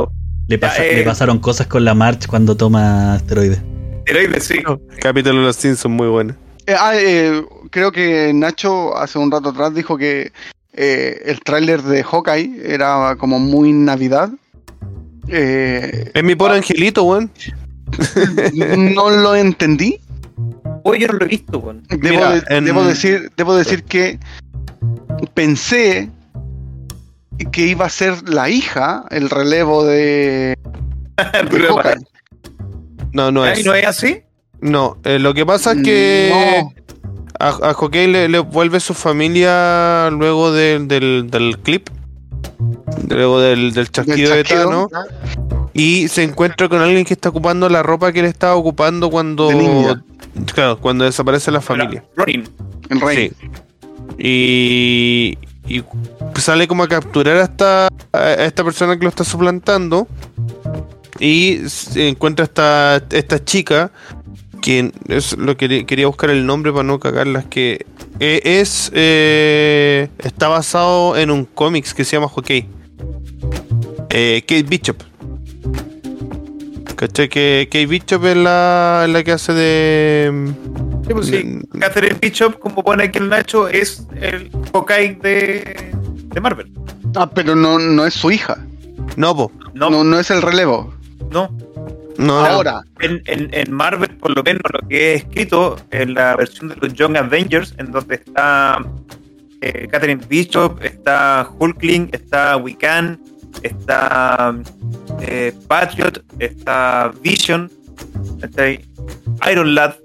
le pasa- eh. le pasaron cosas con la March cuando toma esteroides. Heroide, sí. Capítulo de los Simpsons, muy bueno. Eh, ah, eh, creo que Nacho hace un rato atrás dijo que eh, el tráiler de Hawkeye era como muy Navidad. Eh, Es mi pobre angelito, weón. <laughs> no lo entendí. Oye, yo no lo he visto, weón. Debo, Mira, de- en- debo decir, debo decir que pensé que iba a ser la hija el relevo de, de <laughs> Hawkeye. No, no ¿ay, es. ¿No es así? No, eh, lo que pasa es que No. A, a le, le vuelve su familia luego del, del, del clip. Luego del, del chasquido de. Thanos. Y se encuentra con alguien que está ocupando la ropa que él estaba ocupando cuando. Claro, cuando desaparece la familia. Ronin. El rey. Sí. Y, y sale como a capturar a esta, a esta persona que lo está suplantando. Y encuentra esta, esta chica. Que es lo que quería buscar el nombre para no cagarlas. Que eh, es. eh, está basado en un cómics que se llama Hockey. Eh, Kate Bishop. ¿Cachai? Que Kate Bishop es la, la que hace de. Sí, pues sí. Catherine Bishop, como pone aquí el Nacho, es el Hawkeye de, de Marvel. Ah, pero no, no es su hija. No, po. No. no es el relevo. No, Ahora. En, en, en Marvel, por lo menos, lo que he escrito en la versión de los Young Avengers, en donde está eh, Catherine Bishop, está Hulkling, está Wiccan, está eh, Patriot, está Vision, está Iron Lad.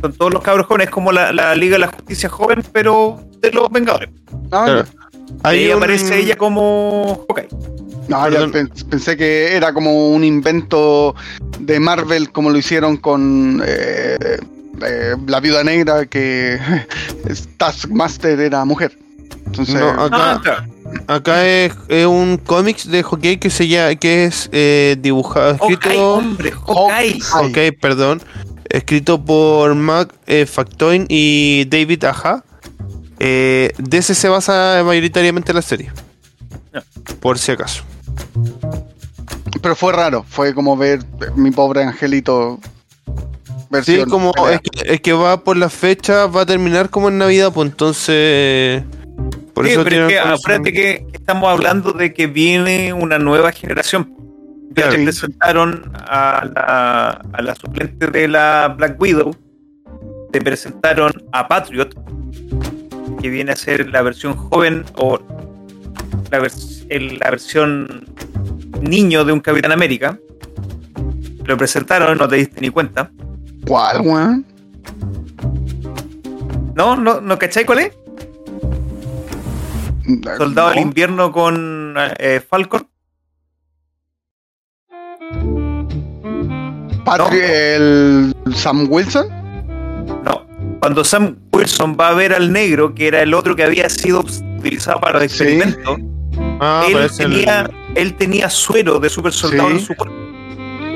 Son todos los cabros jóvenes, como la, la Liga de la Justicia joven, pero de los Vengadores. Ah. Ahí un- aparece ella como Hawkeye. No, ya pensé que era como un invento de Marvel como lo hicieron con eh, eh, la viuda negra que <laughs> Taskmaster era mujer. Entonces, No, acá, Ah, acá es, es un cómics de hockey que se llama, que es eh, dibujado, escrito, hombre, Hawkeye. Hawkeye, perdón, escrito por Mac eh, Factoin y David Aja. Eh, de ese se basa mayoritariamente la serie. Por si acaso. Pero fue raro, fue como ver mi pobre angelito. Sí, como es que, es que va por la fecha, va a terminar como en Navidad, pues entonces. Por Sí, eso pero es que acuérdate que, estamos hablando de que viene una nueva generación. Ya te presentaron a la, a la suplente de la Black Widow. Te presentaron a Patriot, que viene a ser la versión joven o la, vers- el- la versión niño de un Capitán América. Lo presentaron, no te diste ni cuenta. ¿Cuál, weón? ¿No? ¿No, no cachai cuál es? Soldado del No. invierno con eh, Falcon. Patri- el Sam Wilson. No. Cuando Sam Wilson va a ver al negro, que era el otro que había sido utilizado para los Sí. Ah, él, el- tenía, él tenía suero de super soldado Sí. en su cuerpo.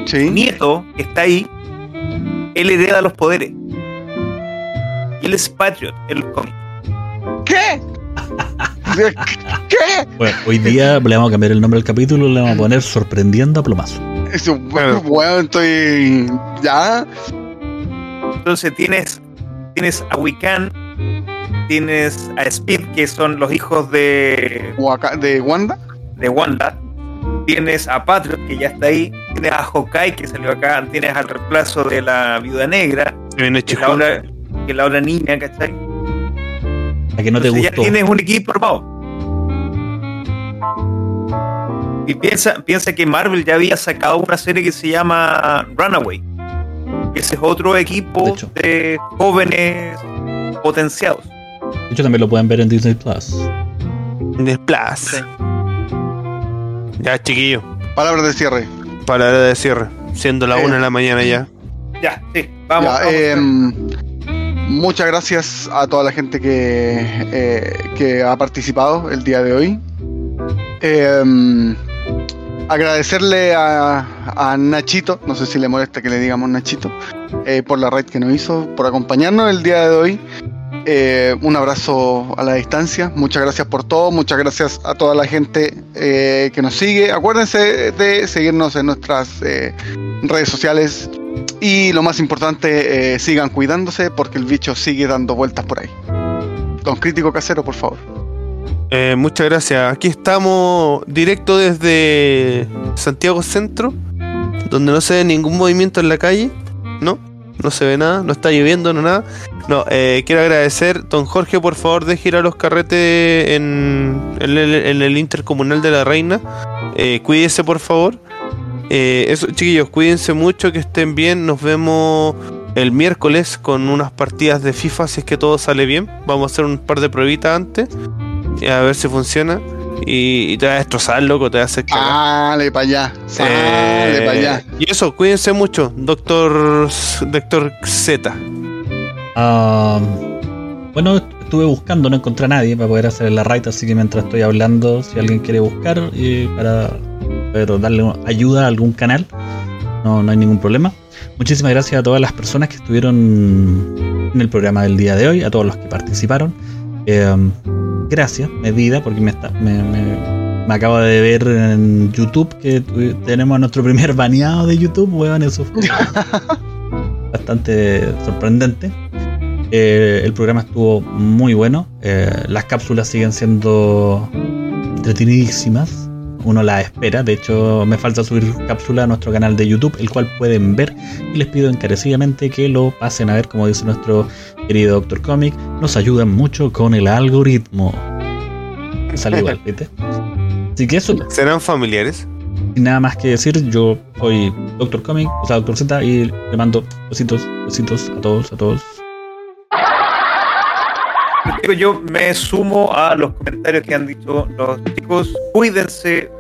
Sí. Nieto, que está ahí, él hereda los poderes. Y él es Patriot en el cómic. ¿Qué? ¿Qué? Bueno, hoy día le vamos a cambiar el nombre del capítulo y le vamos a poner Sorprendiendo a Plomazo. Eso, Claro. weón, estoy. Ya. Entonces tienes, tienes a Wiccan, tienes a Speed, que son los hijos de, Wanda. de Wanda. Tienes a Patriot, que ya está ahí. Tienes a Hawkeye, que salió acá. Tienes al reemplazo de la Viuda Negra, que es la otra, que la otra niña, ¿cachai? A que no te Entonces gustó. ya tienes un equipo armado. Y piensa, piensa que Marvel ya había sacado una serie que se llama Runaway. Ese es otro equipo De jóvenes potenciados. De hecho, también lo pueden ver en Disney Plus. De Plus. Sí. Ya, chiquillo. Palabras de cierre. Palabra de cierre. Siendo la Eh. una de la mañana ya. Ya, sí, vamos. Ya, vamos. em, muchas gracias a toda la gente que, eh, que ha participado el día de hoy. Em, agradecerle a, a Nachito, no sé si le molesta que le digamos Nachito, eh, por la raid que nos hizo, por acompañarnos el día de hoy. Eh, un abrazo a la distancia. Muchas gracias por todo. Muchas gracias a toda la gente eh, que nos sigue. Acuérdense de seguirnos en nuestras eh, redes sociales. Y lo más importante, sigan cuidándose porque el bicho sigue dando vueltas por ahí. Don Crítico Casero, por favor. Muchas gracias. Aquí estamos directo desde Santiago Centro, donde no se ve ningún movimiento en la calle. No, no se ve nada, no está lloviendo, no nada. No, eh, quiero agradecer, don Jorge, por favor, de girar los carretes en, el, Intercomunal de la Reina. Eh, cuídese, por favor. Eh, eso, chiquillos, cuídense mucho, que estén bien. Nos vemos el miércoles con unas partidas de FIFA, si es que todo sale bien. Vamos a hacer un par de pruebitas antes. A ver si funciona. Y, y te va a destrozar, loco, te va a hacer cagar. Dale para allá. Dale Eh, para allá. Y eso, cuídense mucho, doctor, doctor Z. Bueno, estuve buscando, no encontré a nadie para poder hacer la raid, así que mientras estoy hablando, si alguien quiere buscar y para poder darle ayuda a algún canal, no, no hay ningún problema. Muchísimas gracias a todas las personas que estuvieron en el programa del día de hoy, a todos los que participaron. Eh, gracias, medida, porque me, está, me, me- me acabo de ver en YouTube que tenemos a nuestro primer baneado de YouTube, weón, eso fue <laughs> bastante sorprendente. Eh, el programa estuvo muy bueno. eh, las cápsulas siguen siendo entretenidísimas. Uno las espera. De hecho, me falta subir cápsula a nuestro canal de YouTube, el cual pueden ver. Y les pido encarecidamente que lo pasen a ver, como dice nuestro querido Doctor Comic. Nos ayudan mucho con el algoritmo. Sale igual, <laughs> ¿viste? Así que eso, ¿Serán familiares? sin nada más que decir, yo soy Doctor Comic, o sea, Doctor Z, y le mando besitos, besitos a todos, a todos. Digo, yo me sumo a los comentarios que han dicho los chicos. Cuídense.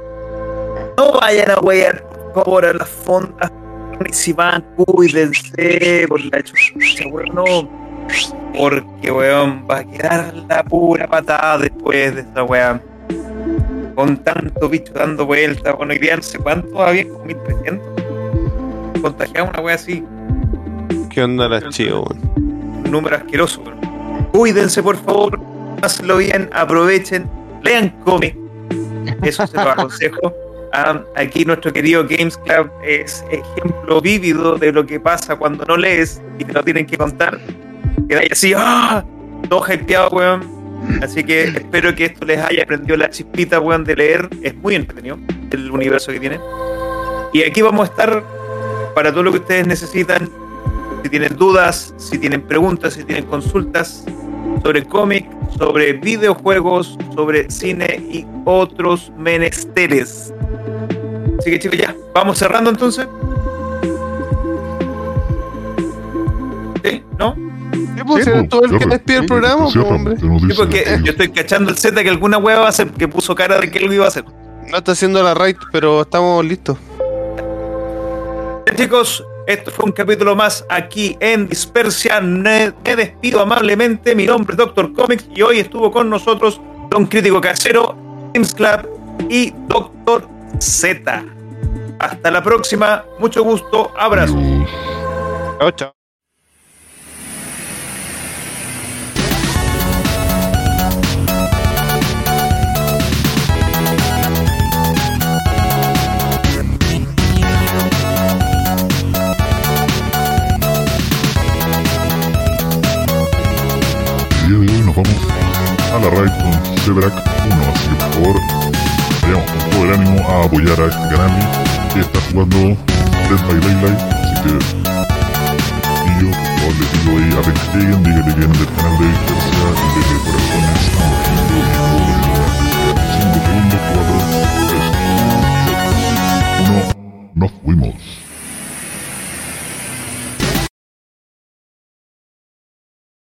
No vayan a huear, por favor, a las fondas. Van, cuídense. Por la chucha, weón. No. Porque, weón, va a quedar la pura patada después de esta weá. Con tanto bicho dando vueltas. Bueno, hoy día no sé cuánto había, como 1300. Contagiado una weá así. ¿Qué onda la chivo, weón? un número asqueroso. weón. Cuídense, por favor, pásenlo bien, aprovechen, lean cómic. Eso se lo aconsejo. Ah, aquí nuestro querido Games Club es ejemplo vívido de lo que pasa cuando no lees y te lo tienen que contar. Quedáis así, ¡ah! Todo hypeado, weón. Así que espero que esto les haya prendido la chispita, weón, de leer. Es muy entretenido el universo que tiene. Y aquí vamos a estar para todo lo que ustedes necesitan si tienen dudas, si tienen preguntas, si tienen consultas sobre cómic, sobre videojuegos, sobre cine y otros menesteres. Así que chicos, ya, vamos cerrando entonces. ¿Sí? ¿No? ¿Qué pues, Sí, eres tú el que despide el Sí, programa, po, Cierra, hombre? que nos Sí, porque yo estoy cachando el Z que alguna hueva va a hacer, que puso cara de que algo iba a hacer. No está haciendo la raid, pero estamos listos. Bien, Chicos, esto fue un capítulo más aquí en Dispersia. Me, despido amablemente. Mi nombre es Doctor Comics y hoy estuvo con nosotros Don Crítico Casero, Games Club y Doctor Z. Hasta la próxima. Mucho gusto. Abrazo. Chao, chao. Robinson, a la raid con Shebrack 1, así que por favor, vayamos con todo el ánimo a apoyar a este canal que está jugando Dead by Daylight, así que y yo por les digo ahí apenas lleguen, díganle que en del canal de Dispersia y de corazones a Marquito y todo el lugar. 5 segundos, 4, 3, 1, nos fuimos.